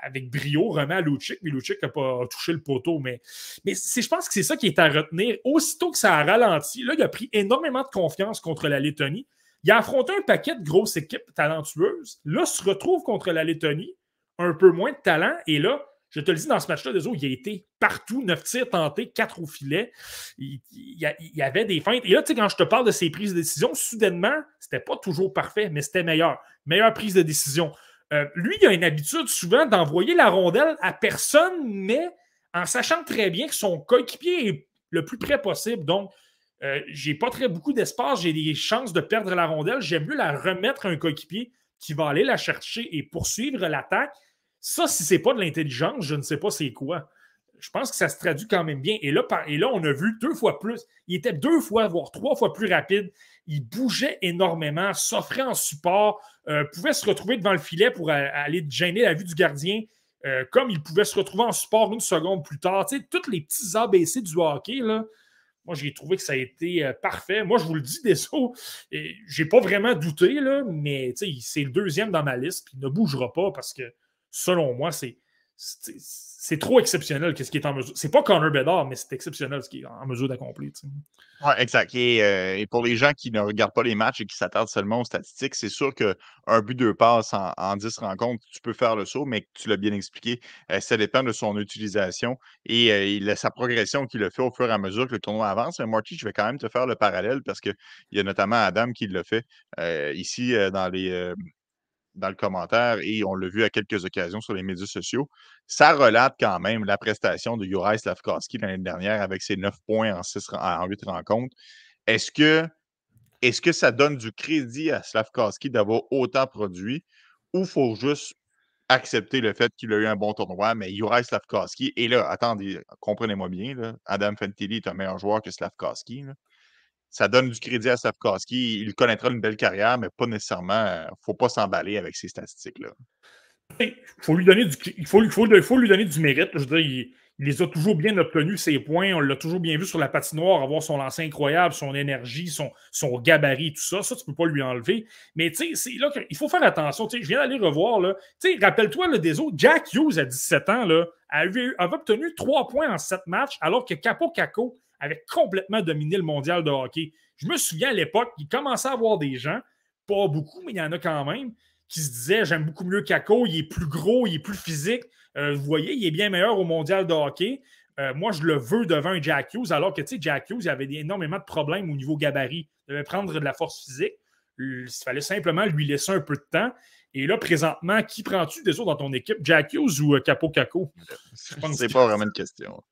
avec brio, remet à Lucic, mais Lucic n'a pas touché le poteau. Mais, je pense que c'est ça qui est à retenir. Aussitôt que ça a ralenti, là, il a pris énormément de confiance contre la Lettonie. Il a affronté un paquet de grosses équipes talentueuses. Là, se retrouve contre la Lettonie, un peu moins de talent. Et là, je te le dis, dans ce match-là, il a été partout, neuf tirs tentés, quatre au filet. Il, y avait des feintes. Et là, tu sais, quand je te parle de ses prises de décision, soudainement, c'était pas toujours parfait, mais c'était meilleur. Meilleure prise de décision. Euh, lui, il a une habitude souvent d'envoyer la rondelle à personne, mais en sachant très bien que son coéquipier est le plus près possible. Donc, euh, j'ai pas très beaucoup d'espace, j'ai des chances de perdre la rondelle. J'aime mieux la remettre à un coéquipier qui va aller la chercher et poursuivre l'attaque ça, si c'est pas de l'intelligence, je ne sais pas c'est quoi. Je pense que ça se traduit quand même bien. Et là, et là, on a vu deux fois plus. Il était deux fois, voire trois fois plus rapide. Il bougeait énormément, s'offrait en support, euh, pouvait se retrouver devant le filet pour aller gêner la vue du gardien. Euh, comme il pouvait se retrouver en support une seconde plus tard. Tu tous les petits ABC du hockey, là, moi, j'ai trouvé que ça a été euh, parfait. Moi, je vous le dis, des Je j'ai pas vraiment douté, là, mais c'est le deuxième dans ma liste, puis il ne bougera pas parce que selon moi, c'est c'est trop exceptionnel ce qui est en mesure. C'est pas Connor Bedard, mais c'est exceptionnel ce qui est en mesure d'accomplir. Oui, exact. Euh, et, pour les gens qui ne regardent pas les matchs et qui s'attardent seulement aux statistiques, c'est sûr qu'un but, deux passes en, en, 10 rencontres, tu peux faire le saut, mais tu l'as bien expliqué, euh, ça dépend de son utilisation et euh, sa progression qu'il a fait au fur et à mesure que le tournoi avance. Mais Marty, je vais quand même te faire le parallèle parce qu'il y a notamment Adam qui l'a fait ici dans les dans le commentaire et on l'a vu à quelques occasions sur les médias sociaux. Ça relate quand même la prestation de Juraj Slavkovski l'année dernière avec ses 9 points en, 6, en 8 rencontres. Est-ce que, ça donne du crédit à Slavkovski d'avoir autant produit ou faut juste accepter le fait qu'il a eu un bon tournoi, mais Juraj Slavkovski, et là, attendez, comprenez-moi bien, Adam Fantilli est un meilleur joueur que Slavkovski ça donne du crédit à Safkowski. Il connaîtra une belle carrière, mais pas nécessairement. Il ne faut pas s'emballer avec ces statistiques-là. Il faut lui donner du, il faut, il lui donner du mérite. Je veux dire, il, les a toujours bien obtenus, ses points. On l'a toujours bien vu sur la patinoire, avoir son lancer incroyable, son énergie, son, gabarit, tout ça. Ça, tu ne peux pas lui enlever. Mais tu sais, là qu'il faut faire attention. je viens d'aller revoir. Rappelle-toi le des autres. Jack Hughes, à 17 ans, là, avait, avait obtenu 3 points en 7 matchs, alors que Capo Caco avait complètement dominé le mondial de hockey. Je me souviens à l'époque, il commençait à avoir des gens, pas beaucoup, mais il y en a quand même, qui se disaient J'aime beaucoup mieux Kako, il est plus gros, il est plus physique. Euh, vous voyez, il est bien meilleur au mondial de hockey. Euh, moi, je le veux devant un Jack Hughes, alors que, Jack Hughes avait énormément de problèmes au niveau gabarit. Il devait prendre de la force physique. Il fallait simplement lui laisser un peu de temps. Et là, présentement, qui prends-tu des autres dans ton équipe, Jack Hughes ou euh, Capo Caco? C'est pas vraiment une question.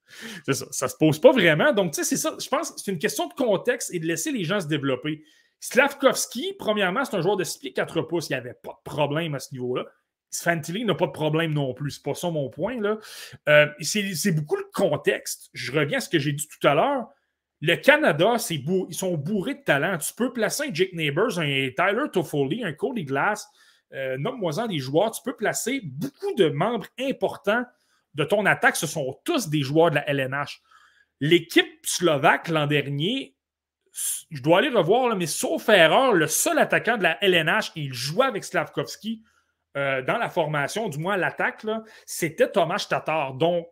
C'est ça. Ça se pose pas vraiment. Donc, tu sais, c'est ça. Je pense que c'est une question de contexte et de laisser les gens se développer. Slavkovski, premièrement, c'est un joueur de 6 pieds 4 pouces. Il n'y avait pas de problème à ce niveau-là. Fantilli n'a pas de problème non plus. C'est pas ça mon point. là. Euh, c'est beaucoup le contexte. Je reviens à ce que j'ai dit tout à l'heure. Le Canada, ils sont bourrés de talent. Tu peux placer un Jake Neighbors, un Tyler Toffoli, un Cody Glass, euh, nomme-moi-en des joueurs, tu peux placer beaucoup de membres importants de ton attaque. Ce sont tous des joueurs de la LNH. L'équipe slovaque l'an dernier, je dois aller revoir, mais sauf erreur, le seul attaquant de la LNH, il jouait avec Slavkovski euh, dans la formation, du moins l'attaque, c'était Thomas Tatar. Donc,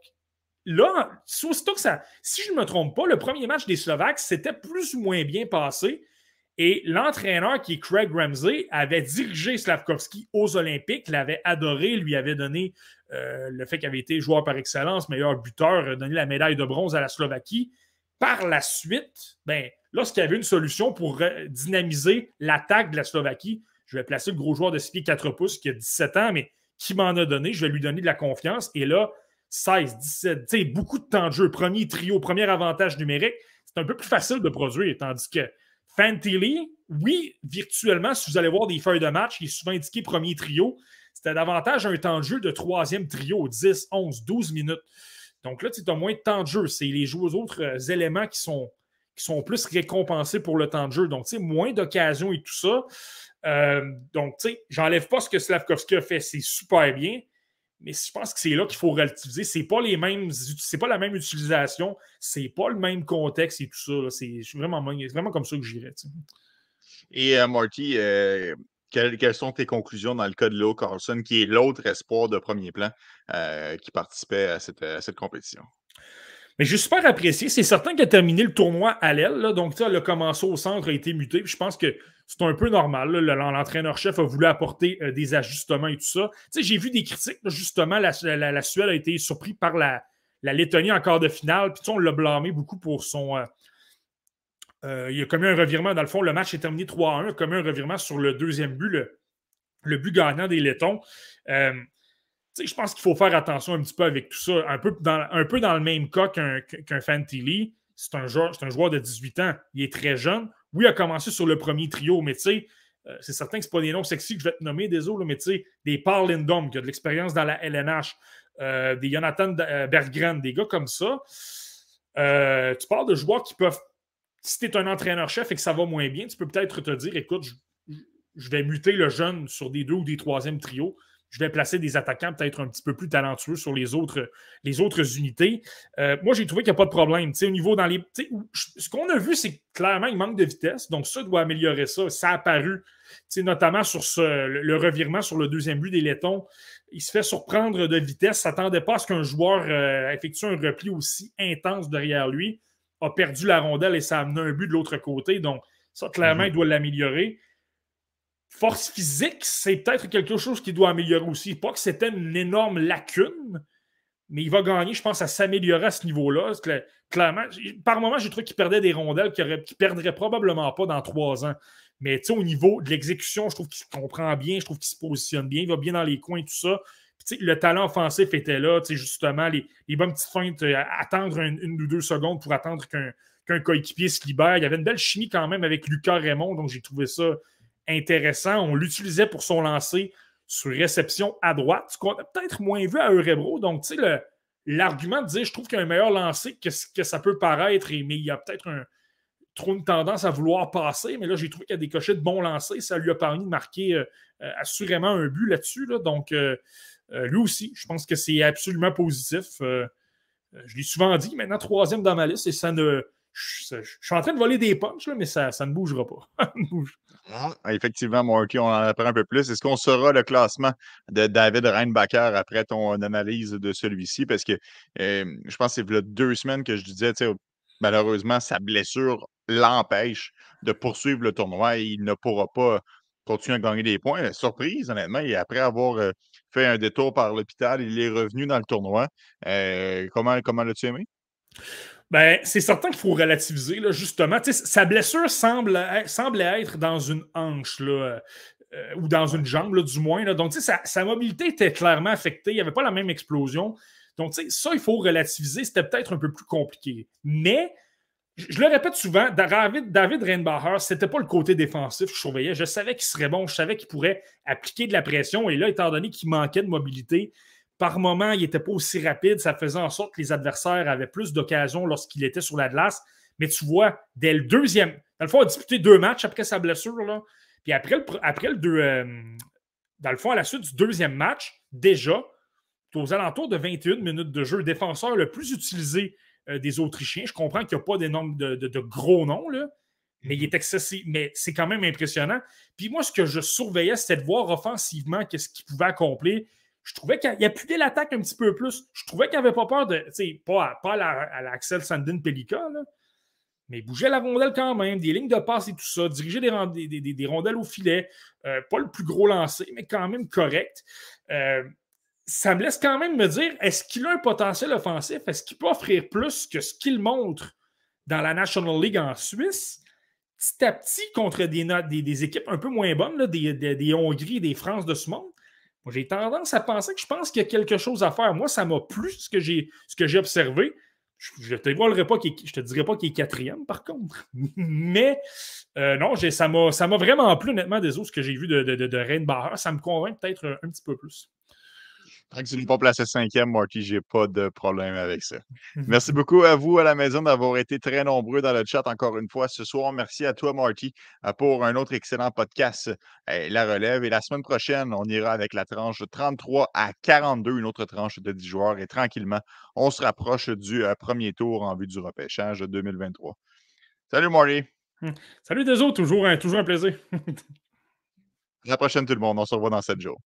là, ça, si je ne me trompe pas, le premier match des Slovaques, c'était plus ou moins bien passé. Et l'entraîneur, qui est Craig Ramsey, avait dirigé Slavkovski aux Olympiques, l'avait adoré, lui avait donné euh, le fait qu'il avait été joueur par excellence, meilleur buteur, euh, donné la médaille de bronze à la Slovaquie. Par la suite, ben, lorsqu'il y avait une solution pour dynamiser l'attaque de la Slovaquie, je vais placer le gros joueur de 6 pieds 4 pouces qui a 17 ans, mais qui m'en a donné, je vais lui donner de la confiance. Et là, 16, 17, beaucoup de temps de jeu, premier trio, premier avantage numérique, c'est un peu plus facile de produire, tandis que Fantilli, oui, virtuellement, si vous allez voir des feuilles de match, il est souvent indiqué premier trio. C'était davantage un temps de jeu de troisième trio, 10, 11, 12 minutes. Donc là, tu as moins de temps de jeu. C'est les autres euh, éléments qui sont, qui sont plus récompensés pour le temps de jeu. Donc, tu sais, moins d'occasions et tout ça. Euh, donc, tu sais, j'enlève pas ce que Slavkovski a fait. C'est super bien. Mais je pense que c'est là qu'il faut relativiser. C'est pas pas la même utilisation, c'est pas le même contexte et tout ça. C'est vraiment, comme ça que j'irais. Et Marty, quelles, sont tes conclusions dans le cas de Leo Carlson, qui est l'autre espoir de premier plan qui participait à cette compétition? Mais j'ai super apprécié. C'est certain qu'il a terminé le tournoi à l'aile. Donc, le commencé au centre a été muté. je pense que c'est un peu normal. L'entraîneur-chef a voulu apporter euh, des ajustements et tout ça. J'ai vu des critiques. justement, la, Suède a été surprise par la, Lettonie en quart de finale. Puis on l'a blâmé beaucoup pour son. Euh, euh, il a commis un revirement. Dans le fond, le match est terminé 3-1. Il a commis un revirement sur le deuxième but, le, but gagnant des Lettons je pense qu'il faut faire attention un petit peu avec tout ça. Un peu dans, un peu dans le même cas qu'un qu Fantilli. C'est un, joueur, un joueur de 18 ans. Il est très jeune. Oui, il a commencé sur le premier trio, mais tu sais, euh, c'est certain que ce pas des noms sexy que je vais te nommer, désolé, mais tu sais, des Paul Lindom qui a de l'expérience dans la LNH, euh, des Jonathan euh, Berggren, des gars comme ça. tu parles de joueurs qui peuvent. Si tu es un entraîneur-chef et que ça va moins bien, tu peux peut-être te dire écoute, je, je, vais muter le jeune sur des deux ou des troisième trios je vais placer des attaquants peut-être un petit peu plus talentueux sur les autres, les autres unités. Euh, moi, j'ai trouvé qu'il n'y a pas de problème. au niveau dans les. Ce qu'on a vu, c'est clairement il manque de vitesse. Donc, ça doit améliorer ça. Ça a apparu, notamment sur ce, le, revirement sur le deuxième but des Lettons. Il se fait surprendre de vitesse. ne s'attendait pas à ce qu'un joueur euh, effectue un repli aussi intense derrière lui. A perdu la rondelle et ça a amené un but de l'autre côté. Donc, ça, clairement, mhm. il doit l'améliorer. Force physique, c'est peut-être quelque chose qui doit améliorer aussi. Pas que c'était une énorme lacune, mais il va gagner, je pense, à s'améliorer à ce niveau-là. Clairement, par moment, j'ai trouvé qu'il perdait des rondelles qu'il ne perdrait probablement pas dans trois ans. Mais au niveau de l'exécution, je trouve qu'il se comprend bien, je trouve qu'il se positionne bien, il va bien dans les coins, tout ça. le talent offensif était là, justement, les, bonnes petites feintes, euh, attendre une, ou deux secondes pour attendre qu'un coéquipier se libère. Il y avait une belle chimie quand même avec Lucas Raymond, donc j'ai trouvé ça intéressant. On l'utilisait pour son lancer sur réception à droite, ce qu'on a peut-être moins vu à Eurebro. Donc, tu sais, l'argument de dire je trouve qu'il y a un meilleur lancer que ce que ça peut paraître, mais il y a peut-être un, trop une tendance à vouloir passer. Mais là, j'ai trouvé qu'il y a des cochets de bons lancers. Ça lui a permis de marquer euh, euh, assurément un but là-dessus. Donc, euh, lui aussi, je pense que c'est absolument positif. je l'ai souvent dit, maintenant troisième dans ma liste et ça ne je, suis en train de voler des punches, mais ça, ne bougera pas. Ah, effectivement, Marty, on en apprend un peu plus. Est-ce qu'on saura le classement de David Reinbacher après ton analyse de celui-ci? Parce que euh, je pense que c'est deux semaines que je disais, malheureusement, sa blessure l'empêche de poursuivre le tournoi et il ne pourra pas continuer à gagner des points. Surprise, honnêtement, et après avoir euh, fait un détour par l'hôpital, il est revenu dans le tournoi. Euh, comment comment l'as-tu aimé? Ben, c'est certain qu'il faut relativiser, là, justement. sa blessure semble, semble être dans une hanche, là, euh, ou dans une jambe, là, du moins. Là. Donc, sa, sa mobilité était clairement affectée. Il n'y avait pas la même explosion. Donc, ça, il faut relativiser. C'était peut-être un peu plus compliqué. Mais, je, le répète souvent, David, David Reinbacher, ce n'était pas le côté défensif que je surveillais. Je savais qu'il serait bon. Je savais qu'il pourrait appliquer de la pression. Et là, étant donné qu'il manquait de mobilité, par moment, il n'était pas aussi rapide. Ça faisait en sorte que les adversaires avaient plus d'occasions lorsqu'il était sur la glace. Mais tu vois, dès le deuxième, dans le fond, il a disputé deux matchs après sa blessure. Là. Puis après le, après le deux, euh, dans le fond, à la suite du deuxième match, déjà, aux alentours de 21 minutes de jeu, le défenseur le plus utilisé euh, des Autrichiens. Je comprends qu'il n'y a pas des noms de, gros noms, là, mais il est excessif. Mais c'est quand même impressionnant. Puis moi, ce que je surveillais, c'était de voir offensivement qu'est-ce qu'il pouvait accomplir je trouvais qu'il appuyait l'attaque un petit peu plus. Je trouvais qu'il n'avait pas peur de. Pas, pas à l'Axel Sandin Pelika, mais il bougeait la rondelle quand même, des lignes de passe et tout ça, diriger des, des, rondelles au filet. Euh, pas le plus gros lancé, mais quand même correct. Euh, ça me laisse quand même me dire est-ce qu'il a un potentiel offensif? Est-ce qu'il peut offrir plus que ce qu'il montre dans la National League en Suisse? Petit à petit, contre des, des, équipes un peu moins bonnes, des, des Hongries, des France de ce monde, j'ai tendance à penser que je pense qu'il y a quelque chose à faire. Moi, ça m'a plu ce que j'ai, ce que j'ai observé. Je ne te, dirais pas qu'il est quatrième, par contre. Mais euh, non, ça m'a, vraiment plu, honnêtement, des autres que j'ai vu de, de, de, Ça me convainc peut-être un petit peu plus. Tant que tu ne pas placé cinquième, Marty, j'ai pas de problème avec ça. Merci beaucoup à vous à la maison d'avoir été très nombreux dans le chat encore une fois ce soir. Merci à toi, Marty, euh, pour un autre excellent podcast, euh, La Relève. Et la semaine prochaine, on ira avec la tranche 33 à 42, une autre tranche de 10 joueurs. Et tranquillement, on se rapproche du euh, premier tour en vue du repêchage 2023. Salut, Marty. Salut des autres, toujours un, toujours un plaisir. À la prochaine, tout le monde. On se revoit dans 7 jours.